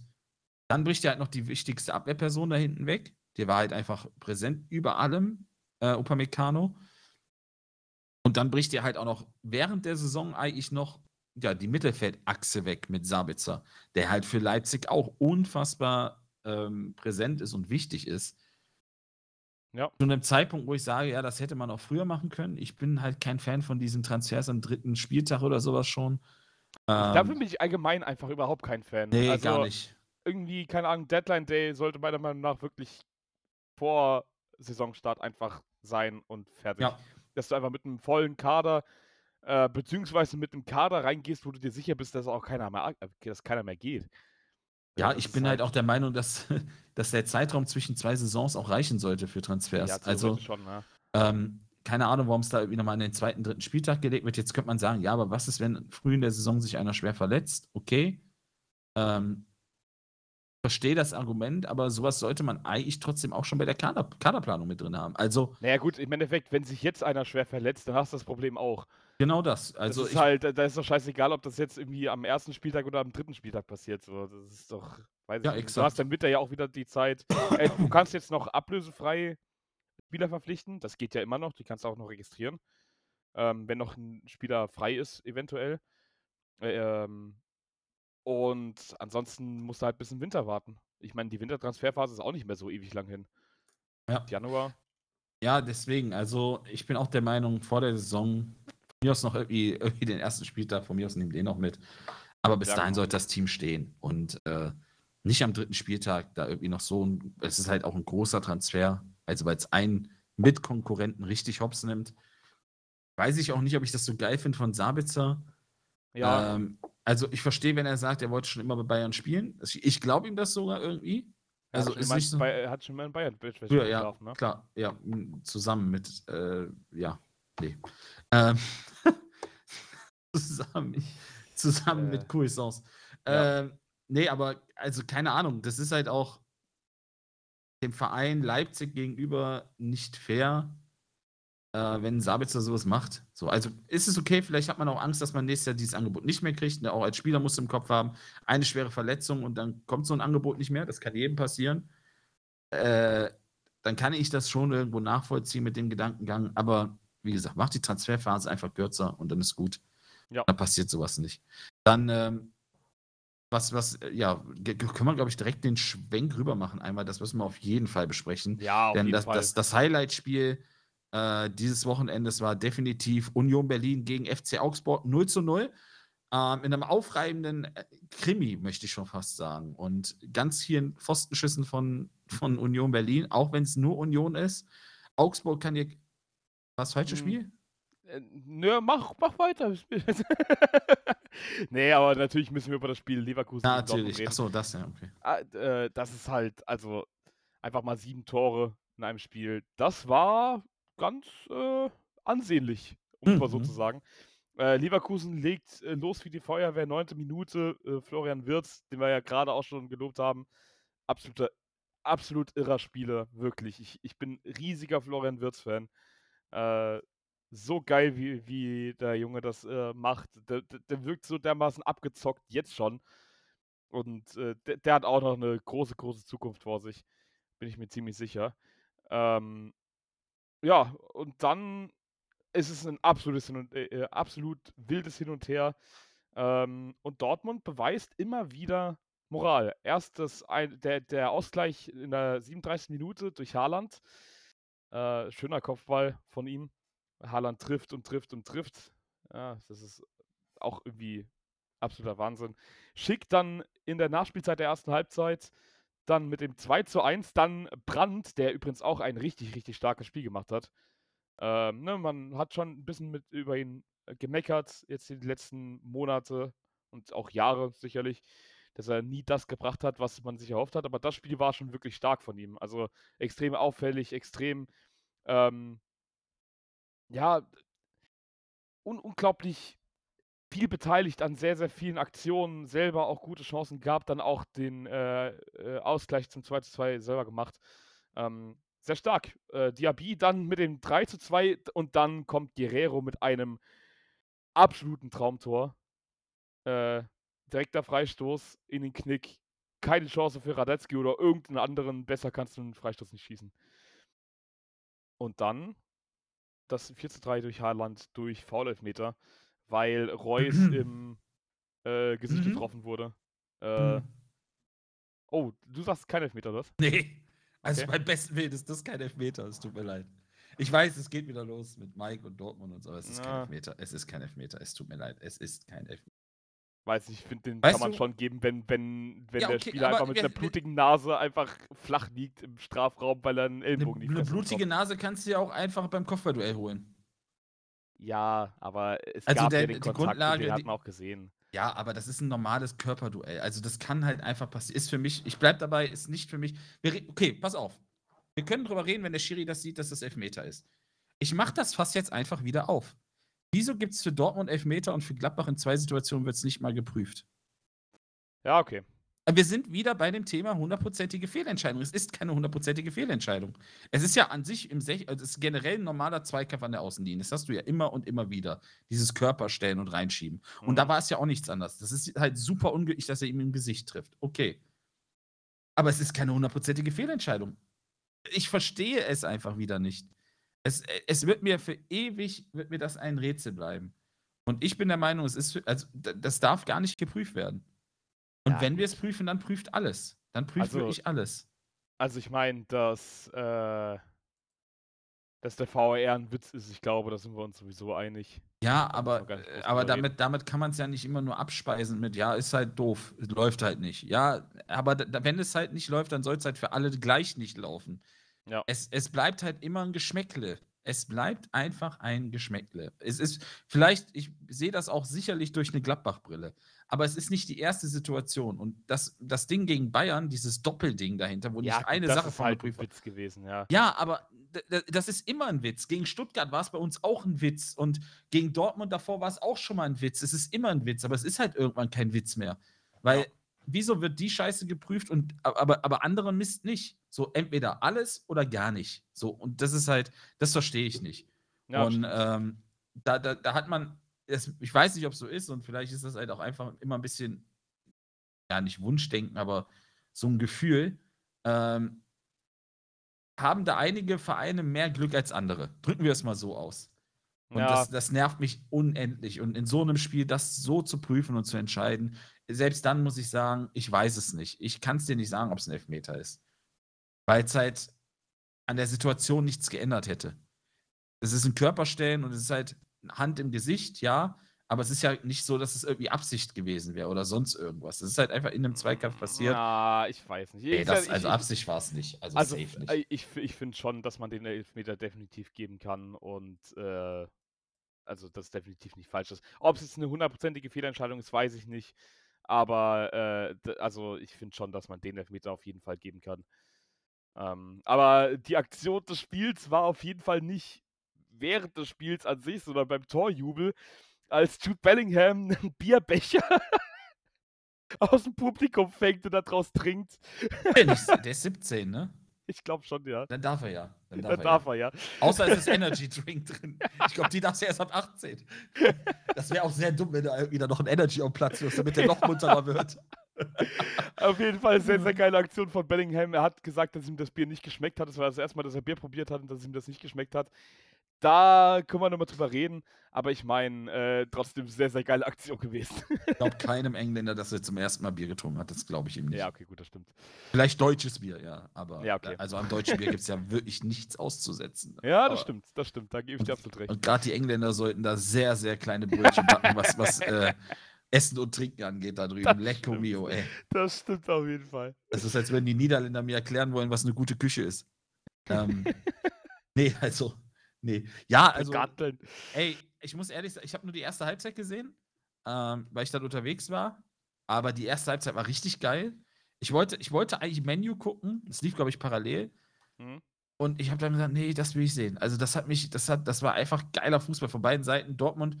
Speaker 1: dann bricht ja halt noch die wichtigste Abwehrperson da hinten weg. Die war halt einfach präsent über allem, äh, Upamecano. Und dann bricht ja halt auch noch während der Saison eigentlich noch ja, die Mittelfeldachse weg mit Sabitzer, der halt für Leipzig auch unfassbar ähm, präsent ist und wichtig ist.
Speaker 2: Ja.
Speaker 1: Zu einem Zeitpunkt, wo ich sage, ja, das hätte man auch früher machen können. Ich bin halt kein Fan von diesen Transfers am dritten Spieltag oder sowas schon.
Speaker 2: Dafür
Speaker 1: Ähm,
Speaker 2: bin ich allgemein einfach überhaupt kein Fan.
Speaker 1: nee,
Speaker 2: also,
Speaker 1: gar nicht.
Speaker 2: irgendwie, keine Ahnung, Deadline Day sollte meiner Meinung nach wirklich vor Saisonstart einfach sein und fertig.
Speaker 1: Ja,
Speaker 2: Dass du einfach mit einem vollen Kader, äh, beziehungsweise mit einem Kader reingehst, wo du dir sicher bist, dass auch keiner mehr, äh, dass keiner mehr geht.
Speaker 1: Ja
Speaker 2: das
Speaker 1: ich bin halt auch der Meinung, dass, dass der Zeitraum zwischen zwei Saisons auch reichen sollte für Transfers.
Speaker 2: Ja,
Speaker 1: also,
Speaker 2: schon, ne?
Speaker 1: Ähm, keine Ahnung, warum es da irgendwie nochmal an den zweiten, dritten Spieltag gelegt wird. Jetzt könnte man sagen, ja, aber was ist, wenn früh in der Saison sich einer schwer verletzt? Okay. Ähm, verstehe das Argument, aber sowas sollte man eigentlich trotzdem auch schon bei der Kader Kaderplanung mit drin haben. Also
Speaker 2: Naja, gut, im Endeffekt, wenn sich jetzt einer schwer verletzt, dann hast du das Problem auch.
Speaker 1: Genau das. Also
Speaker 2: das ist halt, da ist doch scheißegal, ob das jetzt irgendwie am ersten Spieltag oder am dritten Spieltag passiert. So, das ist doch, weiß
Speaker 1: Ja,
Speaker 2: ich nicht. Du
Speaker 1: exakt.
Speaker 2: hast dann Winter ja auch wieder die Zeit. äh, du kannst jetzt noch ablösefrei Spieler verpflichten. Das geht ja immer noch. Die kannst du auch noch registrieren. Ähm, wenn noch ein Spieler frei ist, eventuell. Äh, ähm, und ansonsten musst du halt bis im Winter warten. Ich meine, die Wintertransferphase ist auch nicht mehr so ewig lang hin.
Speaker 1: Ja.
Speaker 2: Januar.
Speaker 1: ja, deswegen, also ich bin auch der Meinung, vor der Saison, mir aus noch irgendwie, irgendwie den ersten Spieltag, von mir aus nehmen den noch mit. Aber bis
Speaker 2: Ja,
Speaker 1: dahin
Speaker 2: genau.
Speaker 1: sollte das Team stehen und äh, nicht am dritten Spieltag da irgendwie noch so ein, es ist halt auch ein großer Transfer, also weil es einen Mitkonkurrenten richtig hops nimmt. Weiß ich auch nicht, ob ich das so geil finde von Sabitzer.
Speaker 2: Ja,
Speaker 1: Ähm, also ich verstehe, wenn er sagt, er wollte schon immer bei Bayern spielen. Ich, glaube ihm das sogar irgendwie.
Speaker 2: er
Speaker 1: Also ist nicht so.
Speaker 2: bei, er hat schon mal in Bayern
Speaker 1: ja,
Speaker 2: geschlafen, ne?
Speaker 1: klar, ja, zusammen mit, äh, ja, nee. Ähm, zusammen zusammen
Speaker 2: Äh,
Speaker 1: mit Cuisance.
Speaker 2: ja.
Speaker 1: Ähm, nee, aber, also keine Ahnung, das ist halt auch dem Verein Leipzig gegenüber nicht fair, äh, wenn Sabitzer sowas macht. So, also ist es okay, vielleicht hat man auch Angst, dass man nächstes Jahr dieses Angebot nicht mehr kriegt. Ne? Auch als Spieler muss im Kopf haben, eine schwere Verletzung und dann kommt so ein Angebot nicht mehr. Das kann jedem passieren. Äh, dann kann ich das schon irgendwo nachvollziehen mit dem Gedankengang. Aber wie gesagt, macht die Transferphase einfach kürzer und dann ist gut.
Speaker 2: Ja.
Speaker 1: Dann passiert sowas nicht. Dann, ähm, was, was, äh, ja, können wir, glaube ich, direkt den Schwenk rüber machen. Einmal, das müssen wir auf jeden Fall besprechen.
Speaker 2: Ja, auf
Speaker 1: Denn
Speaker 2: jeden
Speaker 1: das,
Speaker 2: Fall.
Speaker 1: das, das Highlight-Spiel äh, dieses Wochenendes war definitiv Union Berlin gegen FC Augsburg 0 zu 0. Ähm, in einem aufreibenden äh, Krimi, möchte ich schon fast sagen. Und ganz hier in Pfostenschüssen von, von Union Berlin, auch wenn es nur Union ist. Augsburg kann hier. Was, falsches
Speaker 2: Hm,
Speaker 1: Spiel?
Speaker 2: Äh, Nö, mach, mach weiter. nee, aber natürlich müssen wir über das Spiel Leverkusen
Speaker 1: Ja, natürlich.
Speaker 2: reden.
Speaker 1: Achso, das ja, okay.
Speaker 2: Ah, äh, das ist halt, also einfach mal sieben Tore in einem Spiel. Das war ganz äh, ansehnlich, um es mal so
Speaker 1: Mhm.
Speaker 2: zu sagen. Äh, Leverkusen legt äh, los wie die Feuerwehr, neunte Minute. Äh, Florian Wirz, den wir ja gerade auch schon gelobt haben, absoluter, absolut irrer Spieler, wirklich. Ich, ich bin riesiger Florian Wirz-Fan. Äh, so geil, wie, wie der Junge das äh, macht. Der, der, wirkt so dermaßen abgezockt, jetzt schon. Und äh, der, der hat auch noch eine große, große Zukunft vor sich. Bin ich mir ziemlich sicher. Ähm, ja, und dann ist es ein absolutes und, äh, äh, absolut wildes Hin und Her. Ähm, und Dortmund beweist immer wieder Moral. Erst das ein, der, der Ausgleich in der 37. Minute durch Haaland. Äh, schöner Kopfball von ihm. Haaland trifft und trifft und trifft. Ja, das ist auch irgendwie absoluter Wahnsinn. Schickt dann in der Nachspielzeit der ersten Halbzeit dann mit dem 2 zu 1 dann Brandt, der übrigens auch ein richtig, richtig starkes Spiel gemacht hat. Ähm, ne, man hat schon ein bisschen mit über ihn äh, gemeckert, jetzt die letzten Monate und auch Jahre sicherlich, dass er nie das gebracht hat, was man sich erhofft hat. Aber das Spiel war schon wirklich stark von ihm. Also extrem auffällig, extrem, ähm, ja, un unglaublich viel beteiligt an sehr, sehr vielen Aktionen, selber auch gute Chancen gab, dann auch den äh, äh, Ausgleich zum 2 zu 2 selber gemacht. Ähm, sehr stark. Äh, Diaby dann mit dem 3 zu 2 und dann kommt Guerrero mit einem absoluten Traumtor. Äh, direkter Freistoß in den Knick. Keine Chance für Radetzky oder irgendeinen anderen. Besser kannst du einen Freistoß nicht schießen. Und dann das 4 zu 3 durch Haaland durch Foul-Elfmeter, weil Reus im äh, Gesicht
Speaker 1: Mhm.
Speaker 2: getroffen wurde. Äh,
Speaker 1: Hm.
Speaker 2: oh, du sagst kein Elfmeter, das?
Speaker 1: Nee. Also
Speaker 2: Okay.
Speaker 1: beim besten Willen ist das kein Elfmeter, es tut mir leid. Ich weiß, es geht wieder los mit Mike und Dortmund und so, aber es ist kein
Speaker 2: Ja.
Speaker 1: Elfmeter. Es ist kein Elfmeter, es tut mir leid. Es ist kein Elfmeter.
Speaker 2: Weiß nicht, ich finde, den
Speaker 1: Weißt
Speaker 2: kann man
Speaker 1: du-
Speaker 2: schon geben, wenn, wenn, wenn
Speaker 1: Ja,
Speaker 2: der
Speaker 1: okay,
Speaker 2: Spieler
Speaker 1: aber
Speaker 2: einfach mit
Speaker 1: wir-
Speaker 2: einer blutigen Nase einfach flach liegt im Strafraum, weil er einen
Speaker 1: Eine,
Speaker 2: Ellenbogen in die
Speaker 1: eine blutige
Speaker 2: bekommt.
Speaker 1: Nase kannst du ja auch einfach beim Kopfballduell holen.
Speaker 2: Ja, aber es
Speaker 1: Also
Speaker 2: gab
Speaker 1: der-
Speaker 2: ja den
Speaker 1: die
Speaker 2: Kontakt, und
Speaker 1: Grundlage,
Speaker 2: den hat man auch gesehen.
Speaker 1: Ja, aber das ist ein normales Körperduell. Also das kann halt einfach passieren. Ist für mich, ich bleib dabei, ist nicht für mich. Okay, pass auf. Wir können drüber reden, wenn der Schiri das sieht, dass das Elfmeter ist. Ich mach das fast jetzt einfach wieder auf. Wieso gibt es für Dortmund Elfmeter und für Gladbach in zwei Situationen wird es nicht mal geprüft?
Speaker 2: Ja, okay.
Speaker 1: Wir sind wieder bei dem Thema hundertprozentige Fehlentscheidung. Es ist keine hundertprozentige Fehlentscheidung. Es ist ja an sich im Sech, also es ist generell ein normaler Zweikampf an der Außenlinie. Das hast du ja immer und immer wieder. Dieses Körperstellen und reinschieben. Und da
Speaker 2: Mhm.
Speaker 1: war es ja auch nichts anderes. Das ist halt super unglücklich, dass er ihm im Gesicht trifft. Okay. Aber es ist keine hundertprozentige Fehlentscheidung. Ich verstehe es einfach wieder nicht. Es, es wird mir für ewig, wird mir das ein Rätsel bleiben. Und ich bin der Meinung, es ist, also das darf gar nicht geprüft werden. Und
Speaker 2: Ja,
Speaker 1: wenn wir es prüfen, dann prüft alles. Dann prüft
Speaker 2: Also-
Speaker 1: wirklich alles.
Speaker 2: Also ich meine, dass, äh, dass der VAR ein Witz ist, ich glaube, da sind wir uns sowieso einig.
Speaker 1: Ja, aber, äh, aber damit, damit kann man es ja nicht immer nur abspeisen mit, ja, ist halt doof, es läuft halt nicht. Ja, aber wenn es halt nicht läuft, dann soll es halt für alle gleich nicht laufen.
Speaker 2: Ja.
Speaker 1: Es, es bleibt halt immer ein Geschmäckle. Es bleibt einfach ein Geschmäckle. Es ist vielleicht, ich sehe das auch sicherlich durch eine Gladbach-Brille, aber es ist nicht die erste Situation. Und das, das Ding gegen Bayern, dieses Doppelding dahinter, wo
Speaker 2: Ja,
Speaker 1: nicht eine
Speaker 2: das
Speaker 1: Sache
Speaker 2: ist
Speaker 1: von
Speaker 2: halt ein. Witz gewesen, ja.
Speaker 1: Ja, aber das ist immer ein Witz. Gegen Stuttgart war es bei uns auch ein Witz und gegen Dortmund davor war es auch schon mal ein Witz. Es ist immer ein Witz, aber es ist halt irgendwann kein Witz mehr. Weil,
Speaker 2: Ja.
Speaker 1: Wieso wird die Scheiße geprüft und aber, aber andere Mist nicht? So entweder alles oder gar nicht. So, und das ist halt, das verstehe ich nicht.
Speaker 2: ja
Speaker 1: und ähm, da, da, da hat man, es, ich weiß nicht, ob es so ist und vielleicht ist das halt auch einfach immer ein bisschen, ja, nicht Wunschdenken, aber so ein Gefühl. Ähm, haben da einige Vereine mehr Glück als andere. Drücken wir es mal so aus. Und
Speaker 2: ja,
Speaker 1: das, das nervt mich unendlich. Und in so einem Spiel das so zu prüfen und zu entscheiden, selbst dann muss ich sagen, ich weiß es nicht. Ich kann es dir nicht sagen, ob es ein Elfmeter ist. Weil es halt an der Situation nichts geändert hätte. Es ist ein Körperstellen und es ist halt Hand im Gesicht, ja, aber es ist ja nicht so, dass es irgendwie Absicht gewesen wäre oder sonst irgendwas. Es ist halt einfach in einem Zweikampf passiert.
Speaker 2: Ja, ich weiß nicht. Ich-
Speaker 1: das,
Speaker 2: ich-
Speaker 1: also
Speaker 2: ich-
Speaker 1: Absicht war es nicht. Also,
Speaker 2: Also,
Speaker 1: safe nicht.
Speaker 2: äh, ich, ich finde schon, dass man den Elfmeter definitiv geben kann und äh, also das definitiv nicht falsch ist. Ob es jetzt eine hundertprozentige Fehlentscheidung ist, weiß ich nicht. Aber äh, also ich finde schon, dass man den Elfmeter auf jeden Fall geben kann. Ähm, aber die Aktion des Spiels war auf jeden Fall nicht während des Spiels an sich, sondern beim Torjubel, als Jude Bellingham einen Bierbecher aus dem Publikum fängt und daraus trinkt.
Speaker 1: Der ist, der ist 17, ne?
Speaker 2: Ich glaube schon, ja.
Speaker 1: Dann darf er ja. Dann darf,
Speaker 2: Da
Speaker 1: er,
Speaker 2: darf
Speaker 1: ja.
Speaker 2: er ja.
Speaker 1: Außer es ist Energy Drink drin. Ich glaube, die darfst du erst ab 18. Das wäre auch sehr dumm, wenn da wieder noch ein Energy am Platz wirst, damit der noch munterer wird.
Speaker 2: Auf jeden Fall sehr, sehr geile Aktion von Bellingham. Er hat gesagt, dass ihm das Bier nicht geschmeckt hat. Das war das erste Mal, dass er Bier probiert hat und dass ihm das nicht geschmeckt hat. Da können wir nochmal drüber reden. Aber ich meine, äh, trotzdem sehr, sehr geile Aktion gewesen.
Speaker 1: Ich glaube keinem Engländer, dass er zum ersten Mal Bier getrunken hat. Das glaube ich ihm nicht.
Speaker 2: ja, okay, gut, das stimmt.
Speaker 1: Vielleicht deutsches Bier, ja. Aber
Speaker 2: Ja, okay.
Speaker 1: also am deutschen Bier gibt es ja wirklich nichts auszusetzen.
Speaker 2: Ja, das
Speaker 1: Aber-
Speaker 2: stimmt, das stimmt. Da gebe ich dir absolut recht.
Speaker 1: Und gerade die Engländer sollten da sehr, sehr kleine Brötchen backen, was, was äh, Essen und Trinken angeht da drüben. Lecco mio, ey.
Speaker 2: Das stimmt auf jeden Fall.
Speaker 1: Es ist, als wenn die Niederländer mir erklären wollen, was eine gute Küche ist. Ähm, nee, also, nee. Ja, also,
Speaker 2: Garteln.
Speaker 1: ey, ich muss ehrlich sagen, ich habe nur die erste Halbzeit gesehen, ähm, weil ich dann unterwegs war. aber die erste Halbzeit war richtig geil. Ich wollte, ich wollte eigentlich Menu gucken. Das lief, glaube ich, parallel. Mhm. Und ich habe dann gesagt, nee, das will ich sehen. Also das hat mich, das hat, das war einfach geiler Fußball von beiden Seiten. Dortmund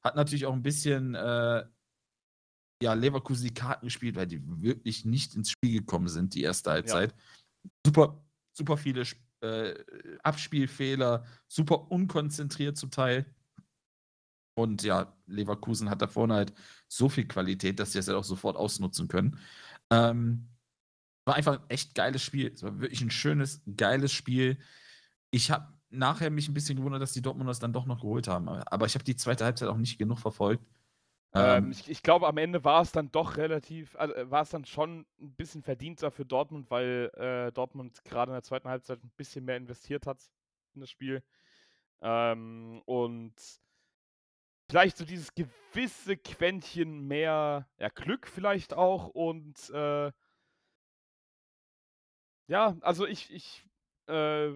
Speaker 1: hat natürlich auch ein bisschen äh, ja, Leverkusen die Karten gespielt, weil die wirklich nicht ins Spiel gekommen sind, die erste Halbzeit. Ja. Super, super viele äh, Abspielfehler, super unkonzentriert zum Teil. Und ja, Leverkusen hat da vorne halt so viel Qualität, dass sie das halt auch sofort ausnutzen können. Ähm, war einfach ein echt geiles Spiel. Es war wirklich ein schönes, geiles Spiel. Ich habe nachher mich ein bisschen gewundert, dass die Dortmunders dann doch noch geholt haben. Aber ich habe die zweite Halbzeit auch nicht genug verfolgt.
Speaker 2: Ähm, ähm, ich, ich, glaube, am Ende war es dann doch relativ, also war es dann schon ein bisschen verdienter für Dortmund, weil äh, Dortmund gerade in der zweiten Halbzeit ein bisschen mehr investiert hat in das Spiel. Ähm, und vielleicht so dieses gewisse Quäntchen mehr ja, Glück vielleicht auch und äh, ja, also ich, ich äh,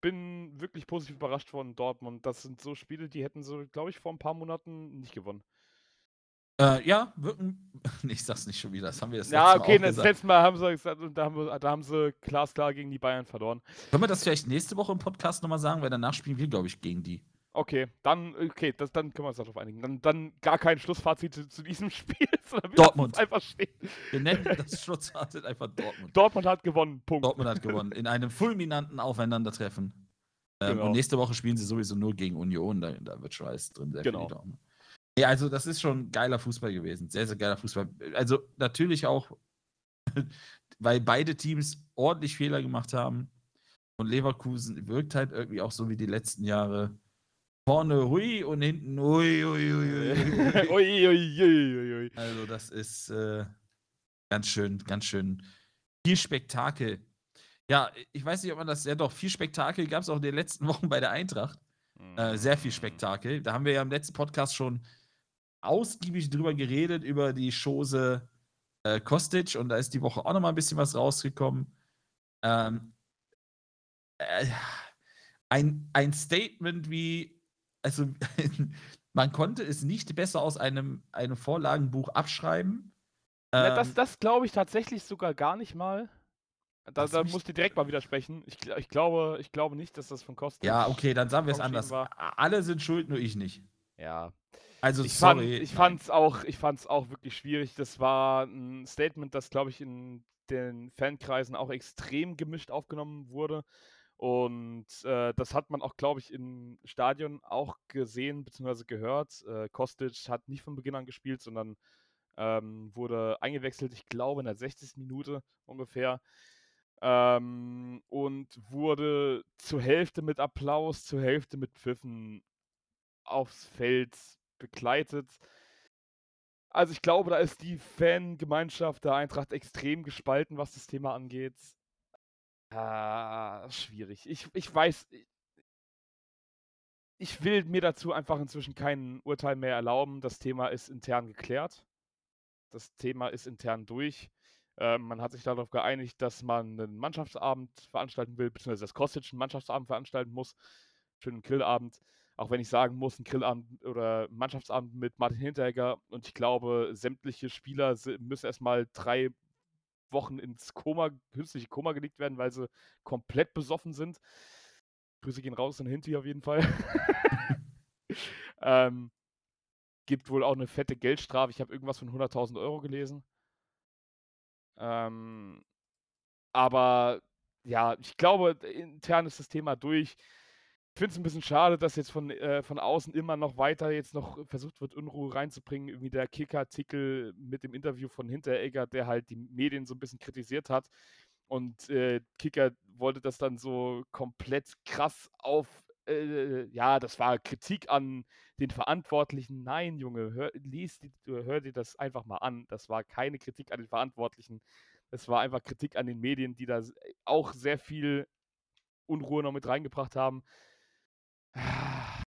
Speaker 2: bin wirklich positiv überrascht von Dortmund. Das sind so Spiele, die hätten so, glaube ich, vor ein paar Monaten nicht gewonnen.
Speaker 1: Äh, ja, wirken. ich sag's nicht schon wieder, das haben wir das
Speaker 2: Ja, okay, das letzte Mal haben sie gesagt, da haben, wir, da haben sie glasklar gegen die Bayern verloren.
Speaker 1: Können wir das vielleicht nächste Woche im Podcast nochmal sagen, weil danach spielen wir, glaube ich, gegen die.
Speaker 2: Okay, dann, okay, das, dann können wir uns darauf einigen. Dann, dann gar kein Schlussfazit zu, zu diesem Spiel,
Speaker 1: sondern Dortmund.
Speaker 2: einfach stehen.
Speaker 1: Wir nennen das Schlussfazit einfach Dortmund.
Speaker 2: Dortmund hat gewonnen, Punkt.
Speaker 1: Dortmund hat gewonnen. In einem fulminanten Aufeinandertreffen. Ähm, genau. Und nächste Woche spielen sie sowieso nur gegen Union, da, da wird Schweiß drin. Sehr
Speaker 2: genau.
Speaker 1: Ja, also das ist schon geiler Fußball gewesen. Sehr, sehr geiler Fußball. Also natürlich auch, weil beide Teams ordentlich Fehler gemacht haben. Und Leverkusen wirkt halt irgendwie auch so wie die letzten Jahre vorne hui und hinten hui, hui, hui, hui. ui, ui, ui, Also das ist äh, ganz schön, ganz schön viel Spektakel. Ja, ich weiß nicht, ob man das, ja doch, viel Spektakel gab es auch in den letzten Wochen bei der Eintracht. Äh, sehr viel Spektakel. Da haben wir ja im letzten Podcast schon ausgiebig drüber geredet, über die Chose äh, Kostic und da ist die Woche auch noch mal ein bisschen was rausgekommen. Ähm, äh, ein, ein Statement wie also man konnte es nicht besser aus einem, einem Vorlagenbuch abschreiben.
Speaker 2: Ja, das, ähm, das glaube ich tatsächlich sogar gar nicht mal. Da, da muss ich direkt mal widersprechen. Ich, ich, glaube, ich glaube nicht, dass das von Kosten.
Speaker 1: Ja, okay, dann sagen wir es anders. War. Alle sind schuld, nur ich nicht.
Speaker 2: Ja.
Speaker 1: Also,
Speaker 2: ich
Speaker 1: sorry.
Speaker 2: Fand, ich fand es auch, auch wirklich schwierig. Das war ein Statement, das, glaube ich, in den Fankreisen auch extrem gemischt aufgenommen wurde. Und äh, das hat man auch, glaube ich, im Stadion auch gesehen bzw. gehört. Äh, Kostic hat nicht von Beginn an gespielt, sondern ähm, wurde eingewechselt, ich glaube, in der 60. Minute ungefähr. Ähm, und wurde zur Hälfte mit Applaus, zur Hälfte mit Pfiffen aufs Feld begleitet. Also ich glaube, da ist die Fangemeinschaft der Eintracht extrem gespalten, was das Thema angeht. Ah, schwierig. Ich, ich weiß, ich will mir dazu einfach inzwischen kein Urteil mehr erlauben. Das Thema ist intern geklärt. Das Thema ist intern durch. Ähm, man hat sich darauf geeinigt, dass man einen Mannschaftsabend veranstalten will, beziehungsweise das Kostic einen Mannschaftsabend veranstalten muss. Einen Grillabend. Auch wenn ich sagen muss, ein Grillabend oder Mannschaftsabend mit Martin Hinteregger. Und ich glaube, sämtliche Spieler müssen erstmal drei Wochen ins Koma, künstliche Koma gelegt werden, weil sie komplett besoffen sind. Grüße gehen raus an Hinti auf jeden Fall. ähm, gibt wohl auch eine fette Geldstrafe. Ich habe irgendwas von 100.000 Euro gelesen. Ähm, aber ja, ich glaube, intern ist das Thema durch. Ich finde es ein bisschen schade, dass jetzt von, äh, von außen immer noch weiter jetzt noch versucht wird, Unruhe reinzubringen. Irgendwie der Kicker-Artikel mit dem Interview von Hinteregger, der halt die Medien so ein bisschen kritisiert hat. Und äh, Kicker wollte das dann so komplett krass auf, äh, ja, das war Kritik an den Verantwortlichen. Nein, Junge, hör, lies die, hör dir das einfach mal an. Das war keine Kritik an den Verantwortlichen. Es war einfach Kritik an den Medien, die da auch sehr viel Unruhe noch mit reingebracht haben.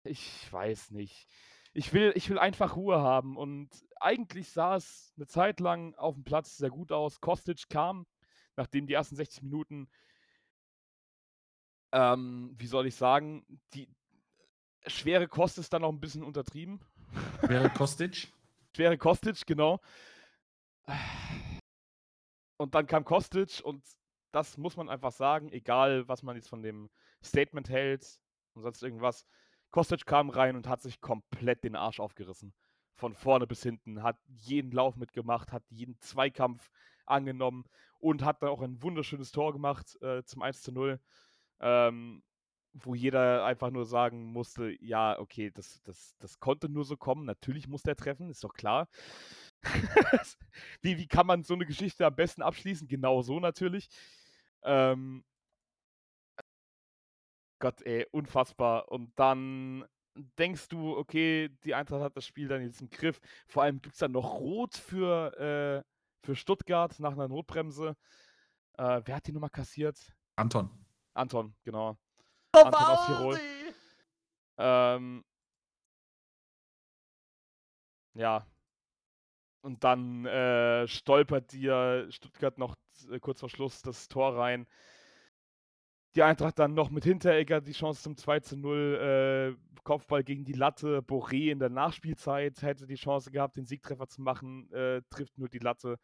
Speaker 2: Ich weiß nicht. Ich will, ich will einfach Ruhe haben und eigentlich sah es eine Zeit lang auf dem Platz sehr gut aus. Kostic kam, nachdem die ersten 60 Minuten, ähm, wie soll ich sagen, die schwere Kost ist dann noch ein bisschen untertrieben.
Speaker 1: Schwere Kostic?
Speaker 2: schwere Kostic, genau. und dann kam Kostic und das muss man einfach sagen, egal was man jetzt von dem Statement hält und sonst irgendwas. Kostic kam rein und hat sich komplett den Arsch aufgerissen. Von vorne bis hinten, hat jeden Lauf mitgemacht, hat jeden Zweikampf angenommen und hat dann auch ein wunderschönes Tor gemacht äh, zum 1 zu 0. Ähm, wo jeder einfach nur sagen musste, ja, okay, das, das, das konnte nur so kommen. Natürlich muss der treffen, ist doch klar. wie, wie kann man so eine Geschichte am besten abschließen? Genau so natürlich. Ähm, Gott, ey, unfassbar. Und dann denkst du, okay, die Eintracht hat das Spiel dann jetzt im Griff. Vor allem gibt es dann noch Rot für, äh, für Stuttgart nach einer Notbremse. Äh, wer hat die Nummer kassiert?
Speaker 1: Anton.
Speaker 2: Anton, genau.
Speaker 1: Oh, Anton aus Tirol.
Speaker 2: Ähm, ja. Und dann äh, stolpert dir Stuttgart noch äh, kurz vor Schluss das Tor rein. Die Eintracht dann noch mit Hinteregger die Chance zum 2 zu 0. Äh, Kopfball gegen die Latte. Boré in der Nachspielzeit hätte die Chance gehabt, den Siegtreffer zu machen. Äh, trifft nur die Latte.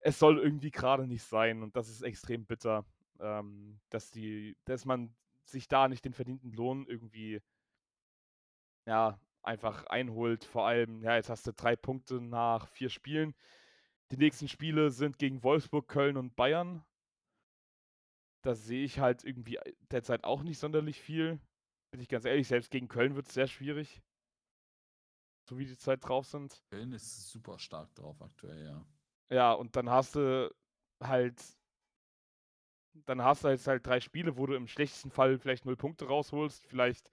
Speaker 2: Es soll irgendwie gerade nicht sein und das ist extrem bitter, ähm, dass, die, dass man sich da nicht den verdienten Lohn irgendwie ja, einfach einholt. Vor allem, ja, jetzt hast du drei Punkte nach vier Spielen. Die nächsten Spiele sind gegen Wolfsburg, Köln und Bayern. Da sehe ich halt irgendwie äh, derzeit auch nicht sonderlich viel. Bin ich ganz ehrlich, selbst gegen Köln wird es sehr schwierig. So wie die Zeit drauf sind.
Speaker 1: Köln ist super stark drauf aktuell, ja.
Speaker 2: Ja, und dann hast du halt. Dann hast du jetzt halt drei Spiele, wo du im schlechtesten Fall vielleicht null Punkte rausholst. Vielleicht,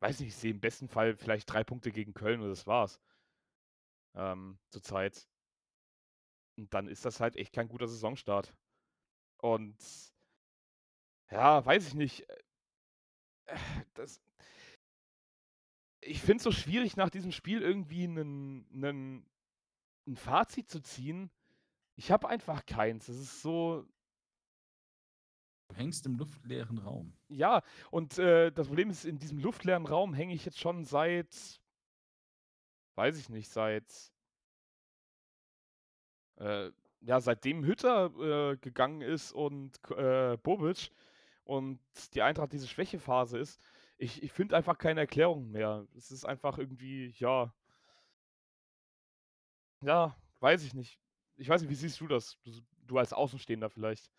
Speaker 2: weiß nicht, ich sehe im besten Fall vielleicht drei Punkte gegen Köln und das war's. Ähm, zurzeit. Und dann ist das halt echt kein guter Saisonstart. Und ja, weiß ich nicht. Äh, das, ich finde es so schwierig, nach diesem Spiel irgendwie ein Fazit zu ziehen. Ich habe einfach keins. Es ist so.
Speaker 1: Du hängst im luftleeren Raum.
Speaker 2: Ja, und äh, das Problem ist, in diesem luftleeren Raum hänge ich jetzt schon seit. Weiß ich nicht, seit. Äh, ja, seitdem Hütter äh, gegangen ist und äh, Bobic und die Eintracht diese Schwächephase ist, ich, ich finde einfach keine Erklärung mehr. Es ist einfach irgendwie, ja. Ja, weiß ich nicht. Ich weiß nicht, wie siehst du das? Du, du als Außenstehender vielleicht.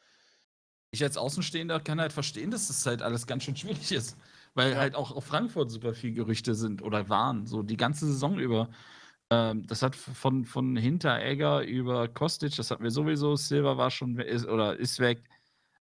Speaker 1: Ich als Außenstehender kann halt verstehen, dass das halt alles ganz schön schwierig ist. Weil ja. halt auch auf Frankfurt super viel Gerüchte sind oder waren, so die ganze Saison über. Ähm, das hat von, von Hinteregger über Kostic, das hatten wir sowieso, Silva war schon ist, oder ist weg.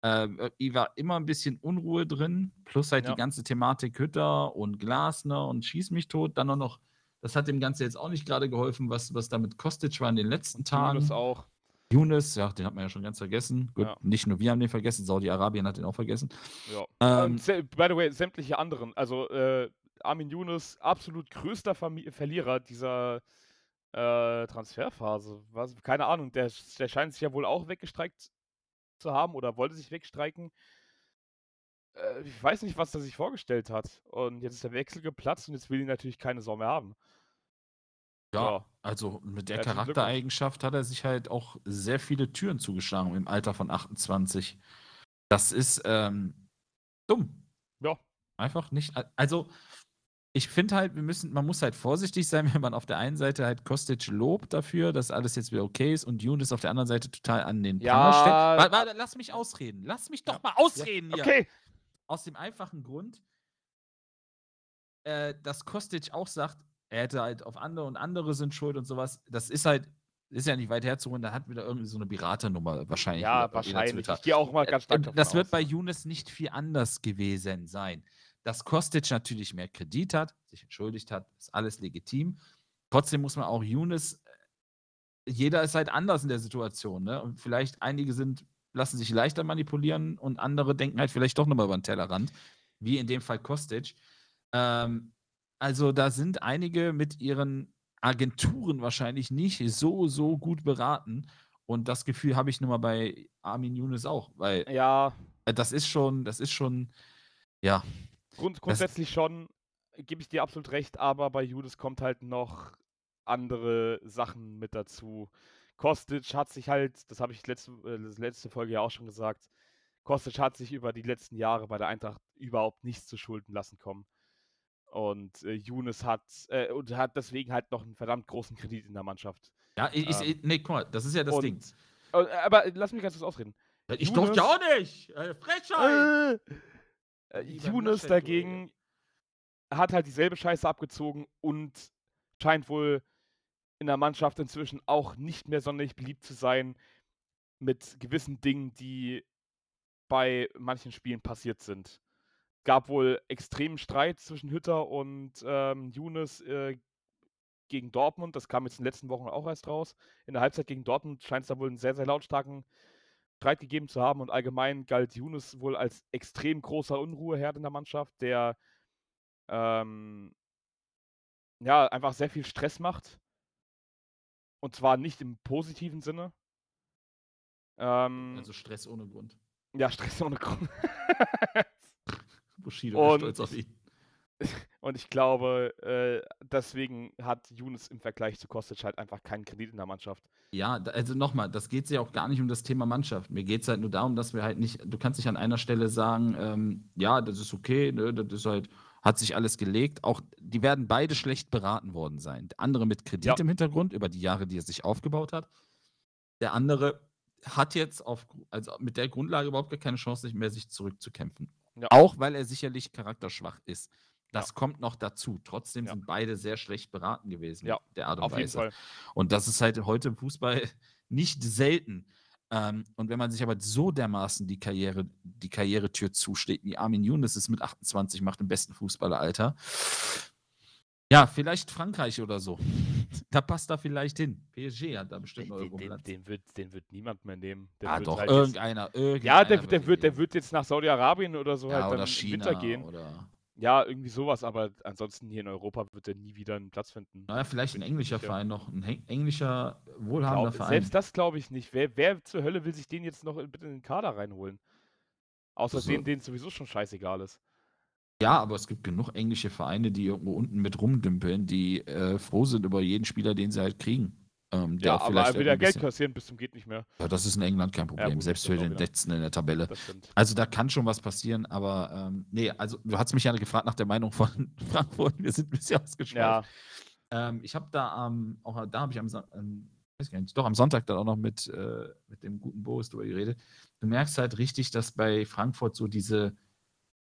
Speaker 1: Ähm, äh, war immer ein bisschen Unruhe drin, plus halt ja. die ganze Thematik Hütter und Glasner und Schieß mich tot. Dann auch noch, das hat dem Ganze jetzt auch nicht gerade geholfen, was, was da mit Kostic war in den letzten Tagen.
Speaker 2: Yunus auch.
Speaker 1: Yunus, ja, den hat man ja schon ganz vergessen. Gut, ja. nicht nur wir haben den vergessen, Saudi-Arabien hat den auch vergessen.
Speaker 2: Ja. Ähm, by the way, sämtliche anderen, also äh, Armin Younes absolut größter Vermi Verlierer dieser äh, Transferphase. Was, keine Ahnung, der, der scheint sich ja wohl auch weggestreikt zu haben oder wollte sich wegstreiken. Äh, ich weiß nicht, was er sich vorgestellt hat. Und jetzt ist der Wechsel geplatzt und jetzt will ihn natürlich keine Sau mehr haben.
Speaker 1: Ja, ja. also mit der Charaktereigenschaft hat er sich halt auch sehr viele Türen zugeschlagen im Alter von 28. Das ist ähm, dumm.
Speaker 2: Ja.
Speaker 1: Einfach nicht. Also, ich finde halt, wir müssen, man muss halt vorsichtig sein, wenn man auf der einen Seite halt Kostic lobt dafür, dass alles jetzt wieder okay ist und Younes auf der anderen Seite total an den
Speaker 2: ja. Stellt.
Speaker 1: Warte, warte, lass mich ausreden. Lass mich doch ja. mal ausreden
Speaker 2: ja. hier. Okay.
Speaker 1: Aus dem einfachen Grund, äh, dass Kostic auch sagt, er hätte halt auf andere und andere sind schuld und sowas. Das ist halt, ist ja nicht weit herzuholen, da hat wieder irgendwie so eine Piratennummer wahrscheinlich.
Speaker 2: Ja, wahrscheinlich. Ich gehe auch mal ganz stark
Speaker 1: äh, Das wird aus. bei Younes nicht viel anders gewesen sein. Dass Kostic natürlich mehr Kredit hat, sich entschuldigt hat, ist alles legitim. Trotzdem muss man auch Younes, äh, jeder ist halt anders in der Situation, ne? Und vielleicht einige sind, lassen sich leichter manipulieren und andere denken halt vielleicht doch nochmal über den Tellerrand, wie in dem Fall Kostic. Ähm, also da sind einige mit ihren Agenturen wahrscheinlich nicht so, so gut beraten. Und das Gefühl habe ich nun mal bei Armin Younes auch, weil
Speaker 2: ja.
Speaker 1: das ist schon, das ist schon, ja,
Speaker 2: Grund, grundsätzlich das, schon, gebe ich dir absolut recht, aber bei Judas kommt halt noch andere Sachen mit dazu. Kostic hat sich halt, das habe ich letzte, äh, letzte Folge ja auch schon gesagt, Kostic hat sich über die letzten Jahre bei der Eintracht überhaupt nichts zu Schulden lassen kommen. Und äh, Younes hat, äh, und hat deswegen halt noch einen verdammt großen Kredit in der Mannschaft.
Speaker 1: Ja, ich, ähm, ich nee, guck mal, das ist ja das und, Ding.
Speaker 2: Äh, aber lass mich ganz kurz ausreden.
Speaker 1: Ich Younes, doch ja auch nicht! Äh, Frechheit!
Speaker 2: Äh, Younes dagegen hat halt dieselbe Scheiße abgezogen und scheint wohl in der Mannschaft inzwischen auch nicht mehr sonderlich beliebt zu sein mit gewissen Dingen, die bei manchen Spielen passiert sind. Gab wohl extremen Streit zwischen Hütter und ähm, Younes äh, gegen Dortmund. Das kam jetzt in den letzten Wochen auch erst raus. In der Halbzeit gegen Dortmund scheint es da wohl einen sehr, sehr lautstarken Streit gegeben zu haben und allgemein galt Younes wohl als extrem großer Unruheherd in der Mannschaft, der ähm, ja einfach sehr viel Stress macht. Und zwar nicht im positiven Sinne.
Speaker 1: Ähm, also Stress ohne Grund.
Speaker 2: Ja, Stress ohne Grund.
Speaker 1: Bushido ist stolz auf ihn.
Speaker 2: Und ich glaube, äh, deswegen hat Younes im Vergleich zu Kostic halt einfach keinen Kredit in der Mannschaft.
Speaker 1: Ja, also nochmal, das geht ja auch gar nicht um das Thema Mannschaft. Mir geht es halt nur darum, dass wir halt nicht, du kannst nicht an einer Stelle sagen, ähm, ja, das ist okay, ne, das ist halt, hat sich alles gelegt. Auch die werden beide schlecht beraten worden sein. Der andere mit Kredit ja. im Hintergrund über die Jahre, die er sich aufgebaut hat. Der andere hat jetzt auf, also mit der Grundlage überhaupt gar keine Chance mehr, sich zurückzukämpfen. Ja. Auch weil er sicherlich charakterschwach ist. Das ja. kommt noch dazu. Trotzdem ja. sind beide sehr schlecht beraten gewesen.
Speaker 2: Ja,
Speaker 1: der Art und
Speaker 2: auf Weise. jeden Fall.
Speaker 1: Und das ist halt heute im Fußball nicht selten. Ähm, und wenn man sich aber so dermaßen die Karriere, die Karrieretür zusteht, wie Armin Younes es mit 28 macht im besten Fußballeralter, ja, vielleicht Frankreich oder so. Da passt er vielleicht hin. PSG hat da bestimmt
Speaker 2: den,
Speaker 1: irgendwo
Speaker 2: den, den, wird, den wird niemand mehr nehmen. Der
Speaker 1: ah, doch, halt irgendeiner, irgendeiner.
Speaker 2: Ja, der, der, wird, der wird jetzt nach Saudi-Arabien oder so
Speaker 1: ja,
Speaker 2: halt
Speaker 1: oder dann China
Speaker 2: Winter gehen.
Speaker 1: Oder
Speaker 2: ja, irgendwie sowas, aber ansonsten hier in Europa wird er nie wieder einen Platz finden.
Speaker 1: Naja, vielleicht ein englischer Verein noch, ein englischer, wohlhabender
Speaker 2: glaub,
Speaker 1: Verein.
Speaker 2: Selbst das glaube ich nicht. Wer, wer zur Hölle will sich den jetzt noch bitte in den Kader reinholen? Außer so. denen, denen sowieso schon scheißegal ist.
Speaker 1: Ja, aber es gibt genug englische Vereine, die irgendwo unten mit rumdümpeln, die äh, froh sind über jeden Spieler, den sie halt kriegen. Ähm,
Speaker 2: ja, aber wieder Geld kassieren bis zum geht nicht mehr.
Speaker 1: Ja, das ist in England kein Problem, ja, gut, selbst für den letzten in der Tabelle. Also da kann schon was passieren, aber ähm, nee, also du hast mich ja gefragt nach der Meinung von Frankfurt, wir sind ein bisschen ausgeschweift. Ja. Ähm, ich habe da ähm, auch da habe ich am, ähm, nicht, doch am Sonntag dann auch noch mit, äh, mit dem guten Boris drüber geredet. Du merkst halt richtig, dass bei Frankfurt so diese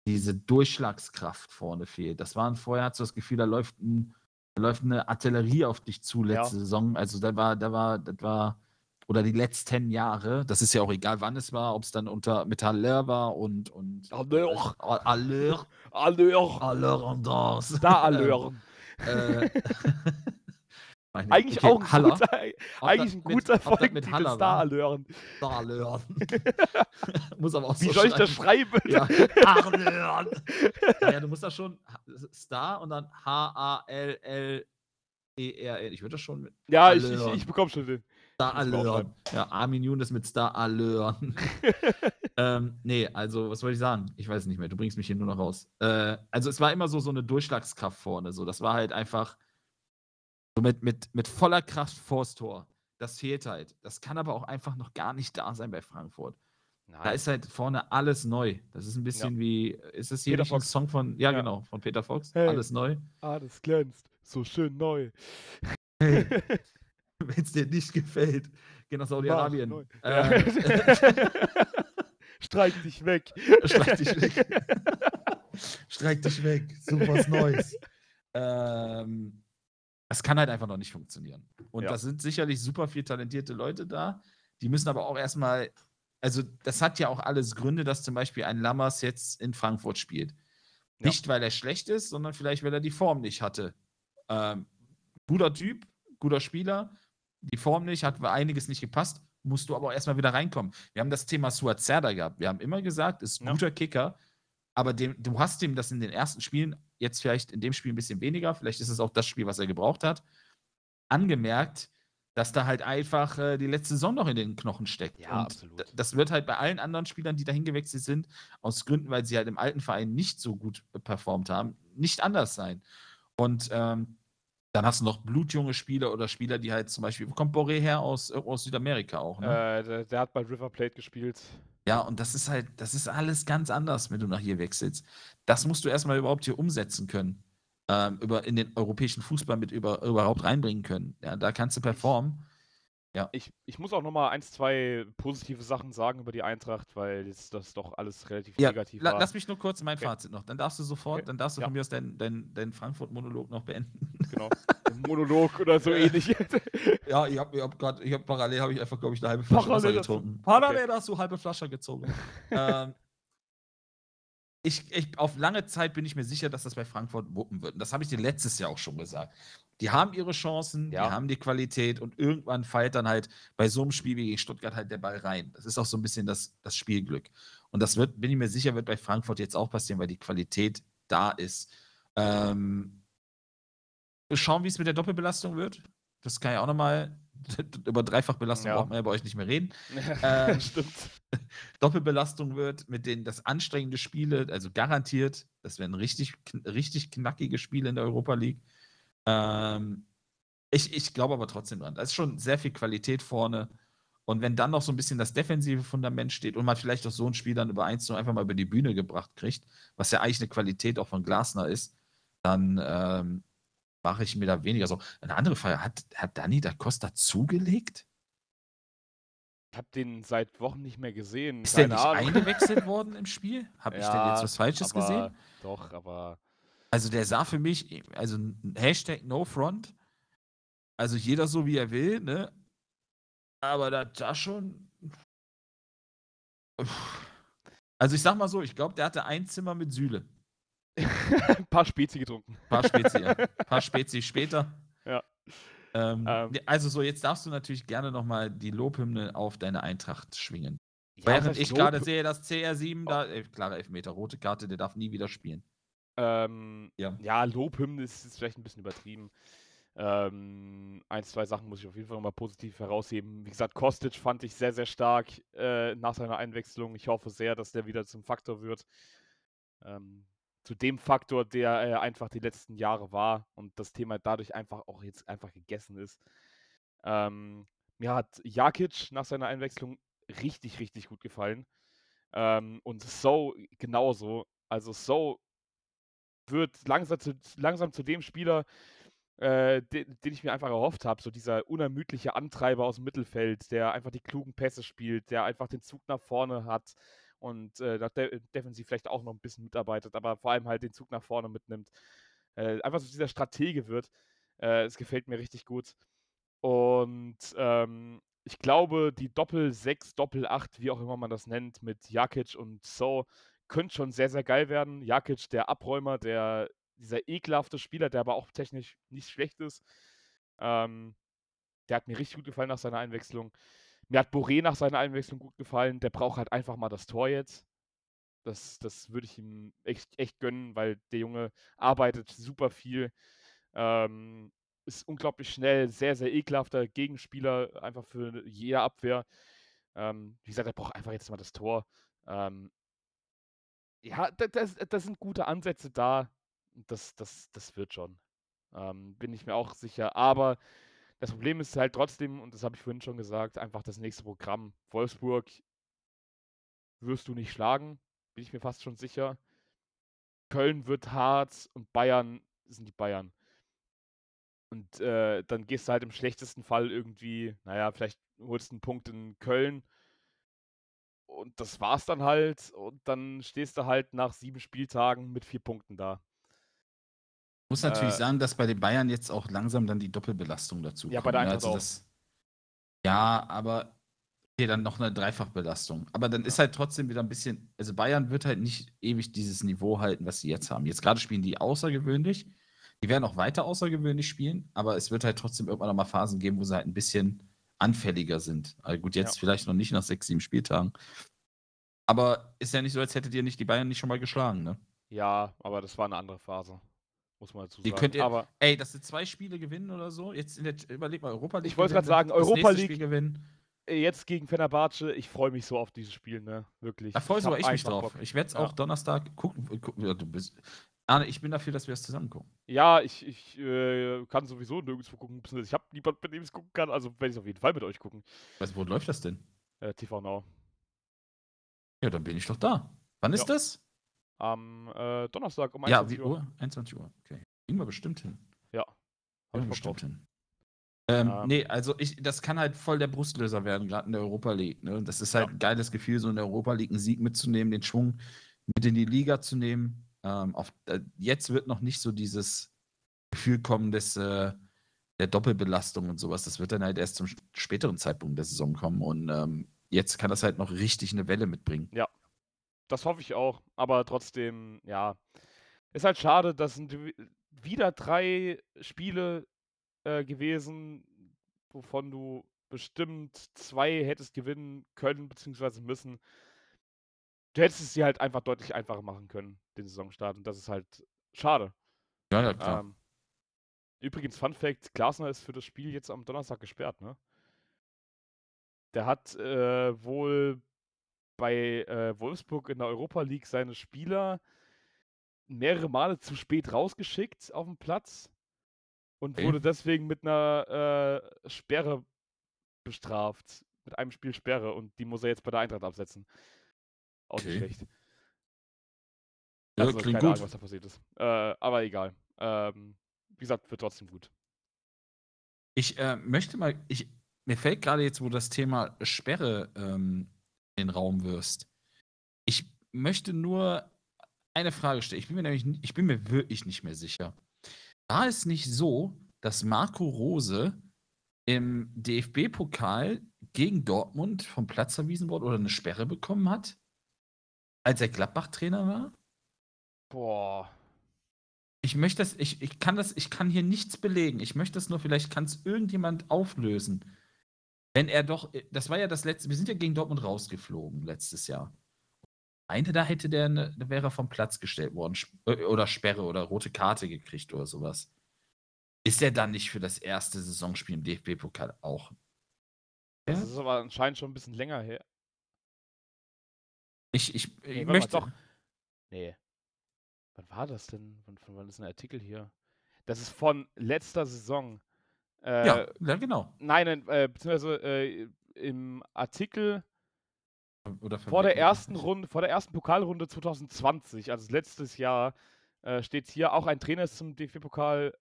Speaker 1: diese Durchschlagskraft vorne fehlt. Das waren vorher, hast du das Gefühl, da läuft, ein, da läuft eine Artillerie auf dich zu letzte ja. Saison. Also da war, da war, das war, oder die letzten Jahre, das ist ja auch egal, wann es war, ob es dann unter Metalleur war und. und
Speaker 2: Allure.
Speaker 1: Allure.
Speaker 2: Allure.
Speaker 1: Allure und das.
Speaker 2: Da Allure. äh, Meine, eigentlich okay, auch ein Haller. guter, eigentlich ein guter mit, Folgentitel,
Speaker 1: Haller
Speaker 2: Star-Alleuren.
Speaker 1: Star-Alleuren. Muss aber auch
Speaker 2: Wie so soll ich das schreiben?
Speaker 1: Ja. ja, du musst das schon Star und dann H-A-L-L-E-R-N. Ich würde das schon mit
Speaker 2: Ja, ich, ich, ich bekomme schon den.
Speaker 1: Star-Alleuren. Ja, Armin Younes mit Star-Alleuren. ähm, nee, also, was soll ich sagen? Ich weiß nicht mehr. Du bringst mich hier nur noch raus. Äh, also, es war immer so, so eine Durchschlagskraft vorne. So. Das war halt einfach so mit, mit, mit voller Kraft vors Tor. Das fehlt halt. Das kann aber auch einfach noch gar nicht da sein bei Frankfurt. Nein. Da ist halt vorne alles neu. Das ist ein bisschen ja. wie, ist das hier ein Song von, ja, ja, genau, von Peter Fox? Hey, alles neu.
Speaker 2: Alles glänzt, so schön neu.
Speaker 1: Hey, wenn es dir nicht gefällt, geh nach Saudi-Arabien.
Speaker 2: Äh, Streik dich weg.
Speaker 1: Streik dich weg. Streik dich weg. So was Neues. Ähm, es kann halt einfach noch nicht funktionieren. Und ja. da sind sicherlich super viel talentierte Leute da. Die müssen aber auch erstmal, also das hat ja auch alles Gründe, dass zum Beispiel ein Lammers jetzt in Frankfurt spielt. Ja. Nicht, weil er schlecht ist, sondern vielleicht, weil er die Form nicht hatte. Ähm, guter Typ, guter Spieler, die Form nicht, hat einiges nicht gepasst, musst du aber auch erstmal wieder reinkommen. Wir haben das Thema Suat Serdar gehabt. Wir haben immer gesagt, ist ein ja. guter Kicker, aber dem, du hast ihm das in den ersten Spielen, jetzt vielleicht in dem Spiel ein bisschen weniger, vielleicht ist es auch das Spiel, was er gebraucht hat, angemerkt, dass da halt einfach äh, die letzte Saison noch in den Knochen steckt.
Speaker 2: Ja, und absolut.
Speaker 1: Das wird halt bei allen anderen Spielern, die dahin gewechselt sind, aus Gründen, weil sie halt im alten Verein nicht so gut performt haben, nicht anders sein. Und ähm, Dann hast du noch blutjunge Spieler oder Spieler, die halt zum Beispiel, wo kommt Boré her? Aus, aus Südamerika auch, ne?
Speaker 2: Äh, der, der, hat bei River Plate gespielt.
Speaker 1: Ja, und das ist halt, das ist alles ganz anders, wenn du nach hier wechselst. Das musst du erstmal überhaupt hier umsetzen können. Ähm, über, in den europäischen Fußball mit über, überhaupt reinbringen können. Ja, da kannst du performen.
Speaker 2: Ja. Ich, ich muss auch nochmal ein, zwei positive Sachen sagen über die Eintracht, weil das, das doch alles relativ ja, negativ
Speaker 1: la war. Lass mich nur kurz mein okay. Fazit noch. Dann darfst du sofort, okay. dann darfst du ja. von mir aus deinen dein, dein Frankfurt-Monolog noch beenden.
Speaker 2: Genau. Monolog oder so ähnlich.
Speaker 1: ja, ich habe hab gerade, ich habe parallel habe ich einfach, glaube ich, eine halbe Flasche Wasser getrunken. Parallel okay. hast du halbe Flasche gezogen. ähm, ich, ich, auf lange Zeit bin ich mir sicher, dass das bei Frankfurt wuppen wird. Und das habe ich dir letztes Jahr auch schon gesagt. Die haben ihre Chancen, ja. die haben die Qualität und irgendwann fällt dann halt bei so einem Spiel wie gegen Stuttgart halt der Ball rein. Das ist auch so ein bisschen das, das Spielglück. Und das wird, bin ich mir sicher, wird bei Frankfurt jetzt auch passieren, weil die Qualität da ist. Ähm, wir schauen, wie es mit der Doppelbelastung wird. Das kann ja auch nochmal, über Dreifachbelastung ja. braucht man ja bei euch nicht mehr reden. ähm, Stimmt. Doppelbelastung wird mit den, das anstrengende Spiele, also garantiert, das werden richtig, richtig knackige Spiele in der Europa League. Ähm, ich, ich glaube aber trotzdem dran. Da ist schon sehr viel Qualität vorne. Und wenn dann noch so ein bisschen das defensive Fundament steht und man vielleicht auch so ein Spiel dann über 1 einfach mal über die Bühne gebracht kriegt, was ja eigentlich eine Qualität auch von Glasner ist, dann ähm, mache ich mir da weniger so. Eine andere Frage, hat, hat Dani da Costa zugelegt?
Speaker 2: Ich habe den seit Wochen nicht mehr gesehen.
Speaker 1: Ist Keine der nicht Ahnung. eingewechselt worden im Spiel? Habe ja, ich denn jetzt was Falsches gesehen?
Speaker 2: Doch, aber
Speaker 1: also der sah für mich, also Hashtag No Front, also jeder so wie er will, ne? Aber da, da schon. Also ich sag mal so, ich glaube, der hatte ein Zimmer mit Sühle.
Speaker 2: Ein paar Spezi getrunken.
Speaker 1: Ein paar Spezi, ja. Ein paar Spezi später.
Speaker 2: Ja.
Speaker 1: Ähm, ähm. Also so, jetzt darfst du natürlich gerne nochmal die Lobhymne auf deine Eintracht schwingen. Ja, Während ich gerade sehe, dass CR7 oh. da, äh, klare Elfmeter, rote Karte, der darf nie wieder spielen.
Speaker 2: Ähm, ja. ja, Lobhymne ist, ist, vielleicht ein bisschen übertrieben. Ähm, ein, zwei Sachen muss ich auf jeden Fall nochmal positiv herausheben. Wie gesagt, Kostic fand ich sehr, sehr stark äh, nach seiner Einwechslung. Ich hoffe sehr, dass der wieder zum Faktor wird. Ähm, zu dem Faktor, der äh, einfach die letzten Jahre war und das Thema dadurch einfach auch jetzt einfach gegessen ist. Ähm, mir hat Jakic nach seiner Einwechslung richtig, richtig gut gefallen. Ähm, und So genauso. Also So wird langsam zu, langsam zu dem Spieler, äh, den, den, ich mir einfach erhofft habe. So dieser unermüdliche Antreiber aus dem Mittelfeld, der einfach die klugen Pässe spielt, der einfach den Zug nach vorne hat und äh, de defensiv vielleicht auch noch ein bisschen mitarbeitet, aber vor allem halt den Zug nach vorne mitnimmt. Äh, einfach so dieser Stratege wird. Äh, es gefällt mir richtig gut. Und ähm, ich glaube, die Doppel-6, Doppel-8, wie auch immer man das nennt, mit Jakic und So, könnte schon sehr, sehr geil werden. Jakic, der Abräumer, der, dieser ekelhafte Spieler, der aber auch technisch nicht schlecht ist. Ähm, der hat mir richtig gut gefallen nach seiner Einwechslung. Mir hat Boré nach seiner Einwechslung gut gefallen. Der braucht halt einfach mal das Tor jetzt. Das, das würde ich ihm echt, echt gönnen, weil der Junge arbeitet super viel. Ähm, ist unglaublich schnell, sehr, sehr ekelhafter Gegenspieler, einfach für jede Abwehr. Ähm, wie gesagt, er braucht einfach jetzt mal das Tor. Ähm, ja, das, das sind gute Ansätze da. Das, das, das wird schon. Ähm, bin ich mir auch sicher. Aber das Problem ist halt trotzdem, und das habe ich vorhin schon gesagt, einfach das nächste Programm. Wolfsburg wirst du nicht schlagen, bin ich mir fast schon sicher. Köln wird hart und Bayern sind die Bayern. Und äh, dann gehst du halt im schlechtesten Fall irgendwie, naja, vielleicht holst du einen Punkt in Köln und das war's dann halt. Und dann stehst du halt nach sieben Spieltagen mit vier Punkten da.
Speaker 1: Ich muss natürlich äh, sagen, dass bei den Bayern jetzt auch langsam dann die Doppelbelastung dazu
Speaker 2: ja, kommt. Ja, bei der
Speaker 1: ne?
Speaker 2: Eintracht also
Speaker 1: ja, aber okay, dann noch eine Dreifachbelastung. Aber dann ja. ist halt trotzdem wieder ein bisschen, also Bayern wird halt nicht ewig dieses Niveau halten, was sie jetzt haben. Jetzt gerade spielen die außergewöhnlich. Die werden auch weiter außergewöhnlich spielen, aber es wird halt trotzdem irgendwann noch mal Phasen geben, wo sie halt ein bisschen anfälliger sind. Also gut, jetzt ja. vielleicht noch nicht nach sechs, sieben Spieltagen. Aber ist ja nicht so, als hättet ihr nicht die Bayern nicht schon mal geschlagen, ne?
Speaker 2: Ja, aber das war eine andere Phase. Muss man dazu sagen. Die
Speaker 1: könnt ihr, aber, ey, dass sie zwei Spiele gewinnen oder so? Jetzt in der, überleg mal, Europa League.
Speaker 2: Ich wollte gerade sagen, Europa League. gewinnen. Jetzt gegen Fenerbahce, ich freue mich so auf dieses Spiel, ne? Wirklich.
Speaker 1: Da freue ich, ich mich drauf. Bock. Ich werde es ja. auch Donnerstag gucken. Du bist, Arne, ich bin dafür, dass wir das zusammen gucken.
Speaker 2: Ja, ich, ich äh, kann sowieso nirgendwo gucken. Ich habe niemanden, mit dem ich es gucken kann, also werde ich es auf jeden Fall mit euch gucken.
Speaker 1: Weißt du, wo läuft das denn?
Speaker 2: Äh, TV Now.
Speaker 1: Ja, dann bin ich doch da. Wann ist
Speaker 2: Ja.
Speaker 1: das?
Speaker 2: Am äh, Donnerstag um
Speaker 1: Ja,
Speaker 2: 21
Speaker 1: wie
Speaker 2: Uhr.
Speaker 1: Uhr? 21 Uhr. Okay. Kriegen wir bestimmt hin.
Speaker 2: Ja. Hab ich
Speaker 1: wir
Speaker 2: drauf.
Speaker 1: bestimmt hin. Ähm,
Speaker 2: Ja.
Speaker 1: Nee, also ich, das kann halt voll der Brustlöser werden, gerade in der Europa League. Ne? Das ist halt
Speaker 2: Ja.
Speaker 1: ein geiles Gefühl, so in der Europa League einen Sieg mitzunehmen, den Schwung mit in die Liga zu nehmen. Ähm, auf, äh, jetzt wird noch nicht so dieses Gefühl kommen des, äh, der Doppelbelastung und sowas. Das wird dann halt erst zum späteren Zeitpunkt der Saison kommen. Und ähm, jetzt kann das halt noch richtig eine Welle mitbringen.
Speaker 2: Das hoffe ich auch, aber trotzdem, ja. Ist halt schade, das sind wi- wieder drei Spiele äh, gewesen, wovon du bestimmt zwei hättest gewinnen können, beziehungsweise müssen. Du hättest es dir halt einfach deutlich einfacher machen können, den Saisonstart. Und das ist halt schade.
Speaker 1: Ja, ja, klar.
Speaker 2: Ähm, übrigens, Fun Fact: Glasner ist für das Spiel jetzt am Donnerstag gesperrt, ne? Der hat äh, wohl bei äh, Wolfsburg in der Europa League seine Spieler mehrere Male zu spät rausgeschickt auf den Platz und wurde deswegen mit einer äh, Sperre bestraft. Mit einem Spiel Sperre und die muss er jetzt bei der Eintracht absetzen. Auch nicht
Speaker 1: Okay.
Speaker 2: schlecht.
Speaker 1: ja,
Speaker 2: Also,
Speaker 1: klingt
Speaker 2: keine
Speaker 1: gut.
Speaker 2: Ahnung, was da passiert ist. Äh, aber egal. Ähm, wie gesagt, wird trotzdem gut.
Speaker 1: Ich äh, möchte mal, ich, mir fällt gerade jetzt, wo das Thema Sperre ähm, in den Raum wirst. Ich möchte nur eine Frage stellen. Ich bin mir nämlich, ich bin mir wirklich nicht mehr sicher. War es nicht so, dass Marco Rose im DFB-Pokal gegen Dortmund vom Platz verwiesen wurde oder eine Sperre bekommen hat, als er Gladbach-Trainer war?
Speaker 2: Boah.
Speaker 1: Ich möchte das, ich, ich kann das, ich kann hier nichts belegen. Ich möchte das nur, vielleicht kann es irgendjemand auflösen. Wenn er doch, das war ja das letzte, wir sind ja gegen Dortmund rausgeflogen letztes Jahr. Meinte, da hätte der, eine, da wäre er vom Platz gestellt worden äh, oder Sperre oder rote Karte gekriegt oder sowas. Ist er dann nicht für das erste Saisonspiel im DFB-Pokal auch?
Speaker 2: Das
Speaker 1: Ja?
Speaker 2: ist aber anscheinend schon ein bisschen länger her.
Speaker 1: Ich, ich, ich
Speaker 2: mal,
Speaker 1: möchte.
Speaker 2: doch. Nee. Wann war das denn? Von, von wann ist ein Artikel hier? Das ist von letzter Saison. Äh,
Speaker 1: Ja, ja, genau.
Speaker 2: Nein, nein, äh, beziehungsweise äh, im Artikel vor der ersten. Runde, vor der ersten Pokalrunde 2020, also letztes Jahr, äh, steht hier auch ein Trainer zum DFB-Pokal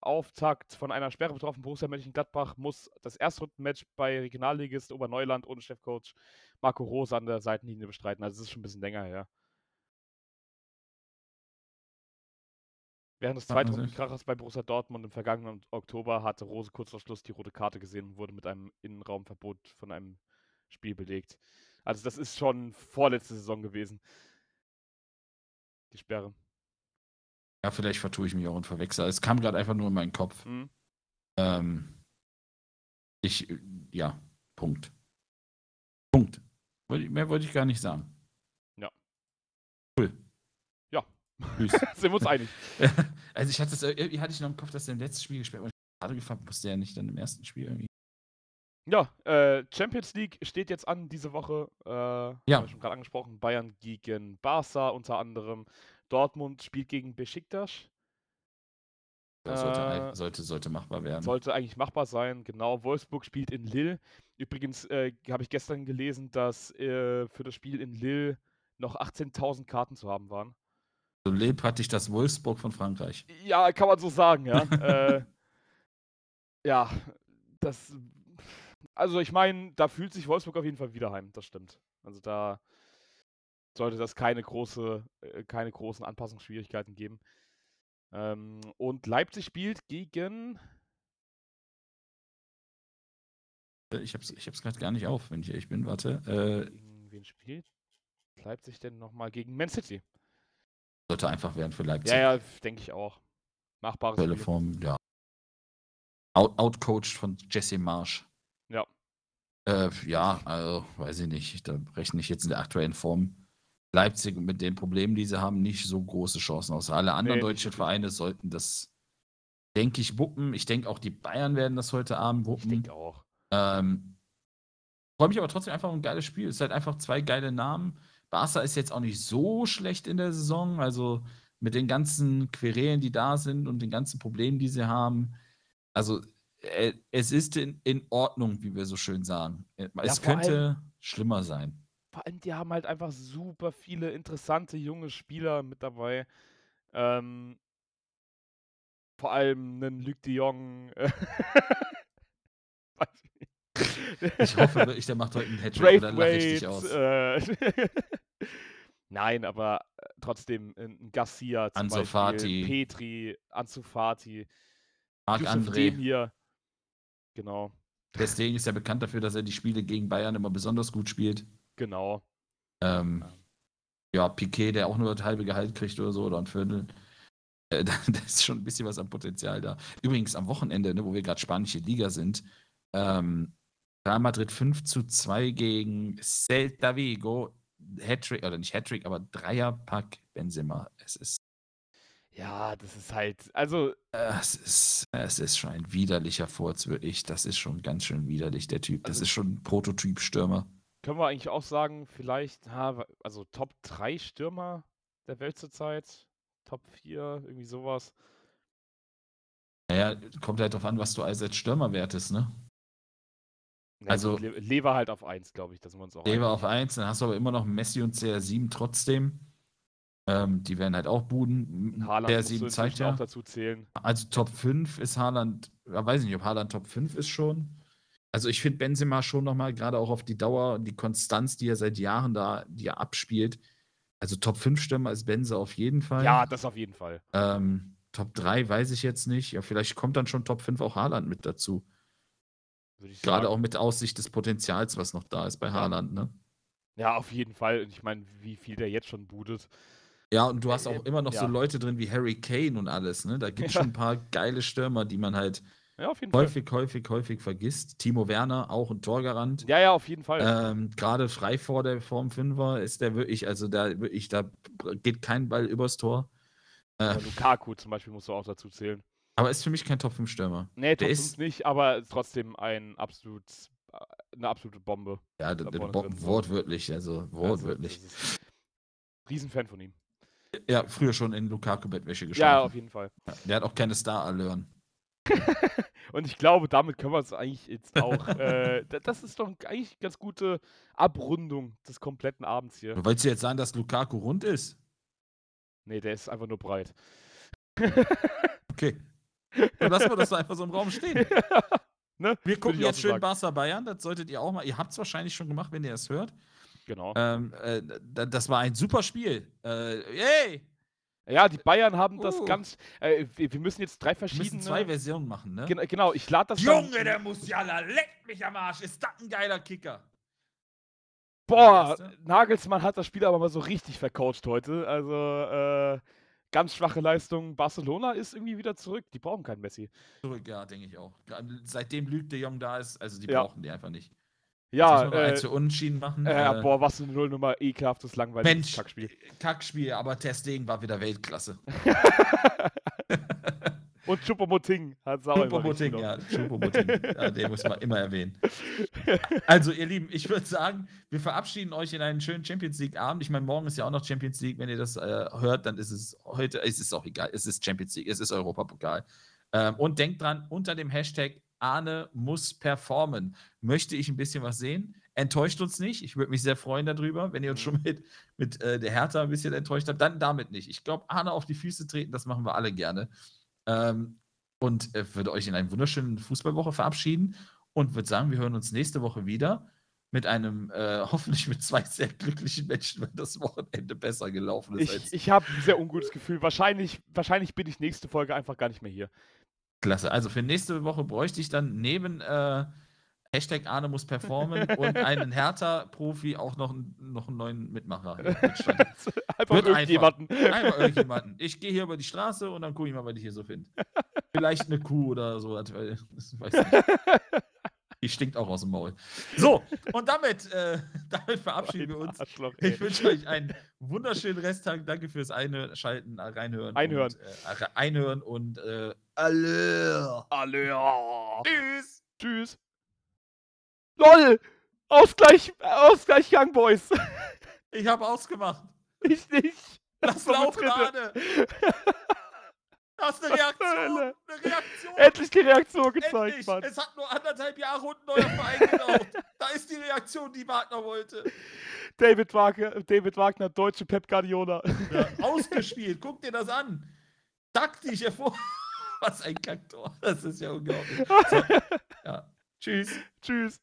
Speaker 2: Auftakt von einer Sperre betroffen. Borussia Mönchengladbach muss das Erstrundenmatch bei Regionalligist Oberneuland ohne Chefcoach Marco Rose an der Seitenlinie bestreiten. Also es ist schon ein bisschen länger her. Während des
Speaker 1: sich-
Speaker 2: Zweitrundenkrachers bei Borussia Dortmund im vergangenen Oktober hatte Rose kurz vor Schluss die rote Karte gesehen und wurde mit einem Innenraumverbot von einem Spiel belegt. Also das ist schon vorletzte Saison gewesen. Die Sperre.
Speaker 1: Ja, vielleicht vertue ich mich auch und verwechsel. Es kam gerade einfach nur in meinen Kopf.
Speaker 2: Mhm.
Speaker 1: Ähm, ich, ja, Punkt. Punkt. Mehr wollte ich gar nicht sagen.
Speaker 2: Ja.
Speaker 1: Cool.
Speaker 2: Ja.
Speaker 1: Tschüss.
Speaker 2: Sind wir uns einig.
Speaker 1: also ich hatte es irgendwie hatte ich noch im Kopf, dass er im letzten Spiel gespielt hat. Gerade gefahren musste er nicht dann im ersten Spiel irgendwie.
Speaker 2: Ja, äh, Champions League steht jetzt an diese Woche. Äh,
Speaker 1: Ja.
Speaker 2: Haben schon gerade angesprochen. Bayern gegen Barca unter anderem. Dortmund spielt gegen Besiktas.
Speaker 1: Sollte,
Speaker 2: Äh,
Speaker 1: sollte, sollte machbar werden.
Speaker 2: Sollte eigentlich machbar sein, genau. Wolfsburg spielt in Lille. Übrigens äh, habe ich gestern gelesen, dass äh, für das Spiel in Lille noch 18.000 Karten zu haben waren.
Speaker 1: So Lille praktisch das Wolfsburg von Frankreich.
Speaker 2: Ja, kann man so sagen, ja. äh, ja, das. Also, ich meine, da fühlt sich Wolfsburg auf jeden Fall wieder heim, das stimmt. Also, da sollte das keine, große, äh, keine großen Anpassungsschwierigkeiten geben. Ähm, und Leipzig spielt gegen.
Speaker 1: Äh, Ich hab's, ich hab's gerade gar nicht auf, wenn ich ehrlich bin. Warte. Äh,
Speaker 2: Gegen wen spielt Leipzig denn nochmal? Gegen Man City.
Speaker 1: Sollte einfach werden für Leipzig.
Speaker 2: Ja, ja, denke ich auch. Machbares Spiel.
Speaker 1: Form, ja. Out, outcoached von Jesse Marsch.
Speaker 2: Ja.
Speaker 1: Äh, ja, also, weiß ich nicht. Da rechne ich jetzt in der aktuellen Form Leipzig mit den Problemen, die sie haben, nicht so große Chancen aus. Alle anderen
Speaker 2: Nee,
Speaker 1: deutschen. Vereine sollten das, denke ich, wuppen. Ich denke auch die Bayern werden das heute Abend
Speaker 2: Ich
Speaker 1: wuppen.
Speaker 2: denke auch.
Speaker 1: Ähm, Freue mich aber trotzdem einfach um ein geiles Spiel. Es ist halt einfach zwei geile Namen. Barca ist jetzt auch nicht so schlecht in der Saison. Also mit den ganzen Querelen, die da sind und den ganzen Problemen, die sie haben. Also äh, es ist in, in Ordnung, wie wir so schön sagen. Äh, es
Speaker 2: vor
Speaker 1: könnte
Speaker 2: allem-
Speaker 1: schlimmer sein.
Speaker 2: Vor allem, die haben halt einfach super viele interessante junge Spieler mit dabei. Ähm, vor allem einen Luc de Jong. äh, ich
Speaker 1: hoffe wirklich, der macht heute einen Hattrick oder lache ich dich aus.
Speaker 2: Äh, Nein, aber äh, trotzdem ein ein Garcia zum
Speaker 1: Ansu
Speaker 2: Beispiel,
Speaker 1: Fati.
Speaker 2: Petri, Ansu Fati,
Speaker 1: Marc André.
Speaker 2: hier. Genau,
Speaker 1: Deswegen ist er bekannt dafür, dass er die Spiele gegen Bayern immer besonders gut spielt.
Speaker 2: genau.
Speaker 1: Ähm,
Speaker 2: Ja.
Speaker 1: ja, Piquet, der auch nur das halbe Gehalt kriegt oder so, oder ein Viertel. Äh, da, da ist schon ein bisschen was an Potenzial da. Übrigens am Wochenende, ne, wo wir gerade spanische Liga sind, ähm, Real Madrid 5 zu 2 gegen Celta Vigo. Hattrick, oder nicht Hattrick, aber Dreierpack Benzema. Es ist,
Speaker 2: Ja, das ist halt, also
Speaker 1: es ist, es ist schon ein widerlicher Furz, wirklich. Das ist schon ganz schön widerlich, der Typ. Das
Speaker 2: Also-
Speaker 1: ist schon ein Prototyp-Stürmer.
Speaker 2: können wir eigentlich auch sagen, vielleicht, also Top 3 Stürmer der Welt zurzeit, Top 4, irgendwie sowas.
Speaker 1: Naja, kommt halt drauf an, was du als Stürmer wertest, ne?
Speaker 2: Ja,
Speaker 1: Also-
Speaker 2: gut, Lever halt auf 1, glaube ich, dass wir uns auch
Speaker 1: Lever auf 1, dann hast du aber immer noch Messi und CR7 trotzdem. Ähm, die werden halt auch Buden.
Speaker 2: Haaland
Speaker 1: Der
Speaker 2: musst du
Speaker 1: 7 zeigt
Speaker 2: inzwischen auch
Speaker 1: ja.
Speaker 2: dazu zählen.
Speaker 1: Also Top 5 ist Haaland, ja, weiß ich nicht, ob Haaland Top 5 ist schon. Also ich finde Benzema schon nochmal, gerade auch auf die Dauer, die Konstanz, die er seit Jahren da, die er abspielt. Also Top 5 Stürmer ist Benze auf jeden Fall.
Speaker 2: Ja, das auf jeden Fall.
Speaker 1: Ähm, Top 3 weiß ich jetzt nicht. Ja, vielleicht kommt dann schon Top 5 auch Haaland mit dazu. Gerade auch mit Aussicht des Potenzials, was noch da ist bei
Speaker 2: Ja.
Speaker 1: Haaland, ne?
Speaker 2: Ja, auf jeden Fall. Und ich meine, wie viel der jetzt schon budet.
Speaker 1: Ja, und du hast auch
Speaker 2: äh,
Speaker 1: immer noch so
Speaker 2: ja.
Speaker 1: Leute drin wie Harry Kane und alles, ne? Da gibt es
Speaker 2: Ja.
Speaker 1: schon ein paar geile Stürmer, die man halt
Speaker 2: Ja, jeden Fall.
Speaker 1: häufig, häufig, häufig vergisst. Timo Werner, auch ein Torgarant.
Speaker 2: Ja, ja, auf jeden Fall.
Speaker 1: Ähm, Gerade frei vor der Form Fünfer ist der wirklich, also da wirklich, da geht kein Ball übers Tor. Äh,
Speaker 2: Lukaku zum Beispiel musst du auch dazu zählen.
Speaker 1: Aber ist für mich kein Top 5 Stürmer.
Speaker 2: Nee,
Speaker 1: Der
Speaker 2: Top
Speaker 1: ist-
Speaker 2: 5 nicht, aber trotzdem ein absolut, äh, eine absolute Bombe.
Speaker 1: Ja,
Speaker 2: Da
Speaker 1: d- d-
Speaker 2: vorne
Speaker 1: Bo-
Speaker 2: drin,
Speaker 1: wortwörtlich, also
Speaker 2: Also,
Speaker 1: wortwörtlich.
Speaker 2: ist- Riesenfan von ihm.
Speaker 1: Ja, früher schon in Lukaku-Bettwäsche
Speaker 2: Ja,
Speaker 1: geschlafen.
Speaker 2: auf jeden Fall.
Speaker 1: Der hat auch keine Star-Allüren.
Speaker 2: Und ich glaube, damit können wir es eigentlich jetzt auch. äh, da- das ist doch eigentlich eine ganz gute Abrundung des kompletten Abends hier.
Speaker 1: Wolltest du jetzt sagen, dass Lukaku rund ist?
Speaker 2: Nee, der ist einfach nur breit.
Speaker 1: Okay. Dann lassen wir das einfach so im Raum stehen.
Speaker 2: ne?
Speaker 1: Wir gucken jetzt schön. Barca Bayern, das solltet ihr auch mal. Ihr habt es wahrscheinlich schon gemacht, wenn ihr es hört.
Speaker 2: Genau.
Speaker 1: Ähm, äh, da- das war ein super Spiel. Äh, yay!
Speaker 2: Ja, die Bayern haben das
Speaker 1: Uh.
Speaker 2: ganz. Äh, wir, müssen jetzt drei
Speaker 1: Wir müssen
Speaker 2: verschiedene.
Speaker 1: zwei Versionen machen, ne?
Speaker 2: Gen genau, ich lade das. dann-
Speaker 1: Junge, der Musiala leckt mich am Arsch. Ist das ein geiler Kicker?
Speaker 2: Boah? Nagelsmann hat das Spiel aber mal so richtig vercoacht heute. Also, äh, ganz schwache Leistung. Barcelona ist irgendwie wieder zurück. Die brauchen keinen Messi.
Speaker 1: Zurück, ja, denke ich auch. Seitdem Luc de Jong da ist, also die
Speaker 2: Ja.
Speaker 1: brauchen die einfach nicht.
Speaker 2: Ja, äh,
Speaker 1: für Unentschieden machen.
Speaker 2: äh,
Speaker 1: Äh,
Speaker 2: boah, was für eine Nullnummer. Ekelhaftes, langweiliges
Speaker 1: Mensch,
Speaker 2: Kackspiel.
Speaker 1: Kackspiel, aber Testegen war wieder Weltklasse.
Speaker 2: Und Choupo-Moting hat sauer
Speaker 1: Choupo-Moting, ja, Choupo-Moting. ja, den muss man immer erwähnen. Also, ihr Lieben, ich würde sagen, wir verabschieden euch in einen schönen Champions League-Abend. Ich meine, morgen ist ja auch noch Champions League. Wenn ihr das äh, hört, dann ist es heute, es ist auch egal, es ist Champions League, es ist Europapokal. Ähm, und denkt dran, unter dem Hashtag Arne muss performen. Möchte ich ein bisschen was sehen? Enttäuscht uns nicht. Ich würde mich sehr freuen darüber, wenn ihr uns schon mit, mit äh, der Hertha ein bisschen enttäuscht habt. Dann damit nicht. Ich glaube, Arne auf die Füße treten, das machen wir alle gerne. Ähm, und äh, würde euch in eine wunderschöne Fußballwoche verabschieden und würde sagen, wir hören uns nächste Woche wieder mit einem, äh, hoffentlich mit zwei sehr glücklichen Menschen, weil das Wochenende besser gelaufen ist
Speaker 2: Ich, ich habe ein sehr ungutes Gefühl. Wahrscheinlich, wahrscheinlich bin ich nächste Folge einfach gar nicht mehr hier.
Speaker 1: klasse. Also für nächste Woche bräuchte ich dann neben äh, Hashtag Arne muss performen und einen Hertha-Profi auch noch, einen- noch einen neuen Mitmacher. Stand.
Speaker 2: einfach
Speaker 1: Wird
Speaker 2: irgendjemanden.
Speaker 1: Einfach irgendjemanden. Ich gehe hier über die Straße und dann gucke ich mal, was ich hier so finde. Vielleicht eine Kuh oder so. Die stinkt auch aus dem Maul. So, und damit, äh, damit verabschieden wir uns. Ich wünsche euch einen wunderschönen Resttag. Danke fürs Einschalten, reinhören.
Speaker 2: Einhören.
Speaker 1: Und, äh, re- einhören und äh. Alle,
Speaker 2: ja.
Speaker 1: Tschüss.
Speaker 2: Tschüss. LOL! Ausgleich, Ausgleich Young Boys.
Speaker 1: Ich habe ausgemacht.
Speaker 2: ich nicht.
Speaker 1: Lass
Speaker 2: So mit
Speaker 1: laufen. Arne. Das ist eine Reaktion. Eine Reaktion.
Speaker 2: Endlich die Reaktion gezeigt,
Speaker 1: Endlich.
Speaker 2: Mann.
Speaker 1: Es hat nur anderthalb Jahre und ein neuer Verein gedauert. Da ist die Reaktion, die Wagner wollte.
Speaker 2: David Wagner, David Wagner, deutsche Pep Guardiola.
Speaker 1: Ja, ausgespielt. Guck dir das an. Taktisch hervor. Was ein Kacktor. Das ist ja unglaublich. So, ja. Tschüss.
Speaker 2: Tschüss.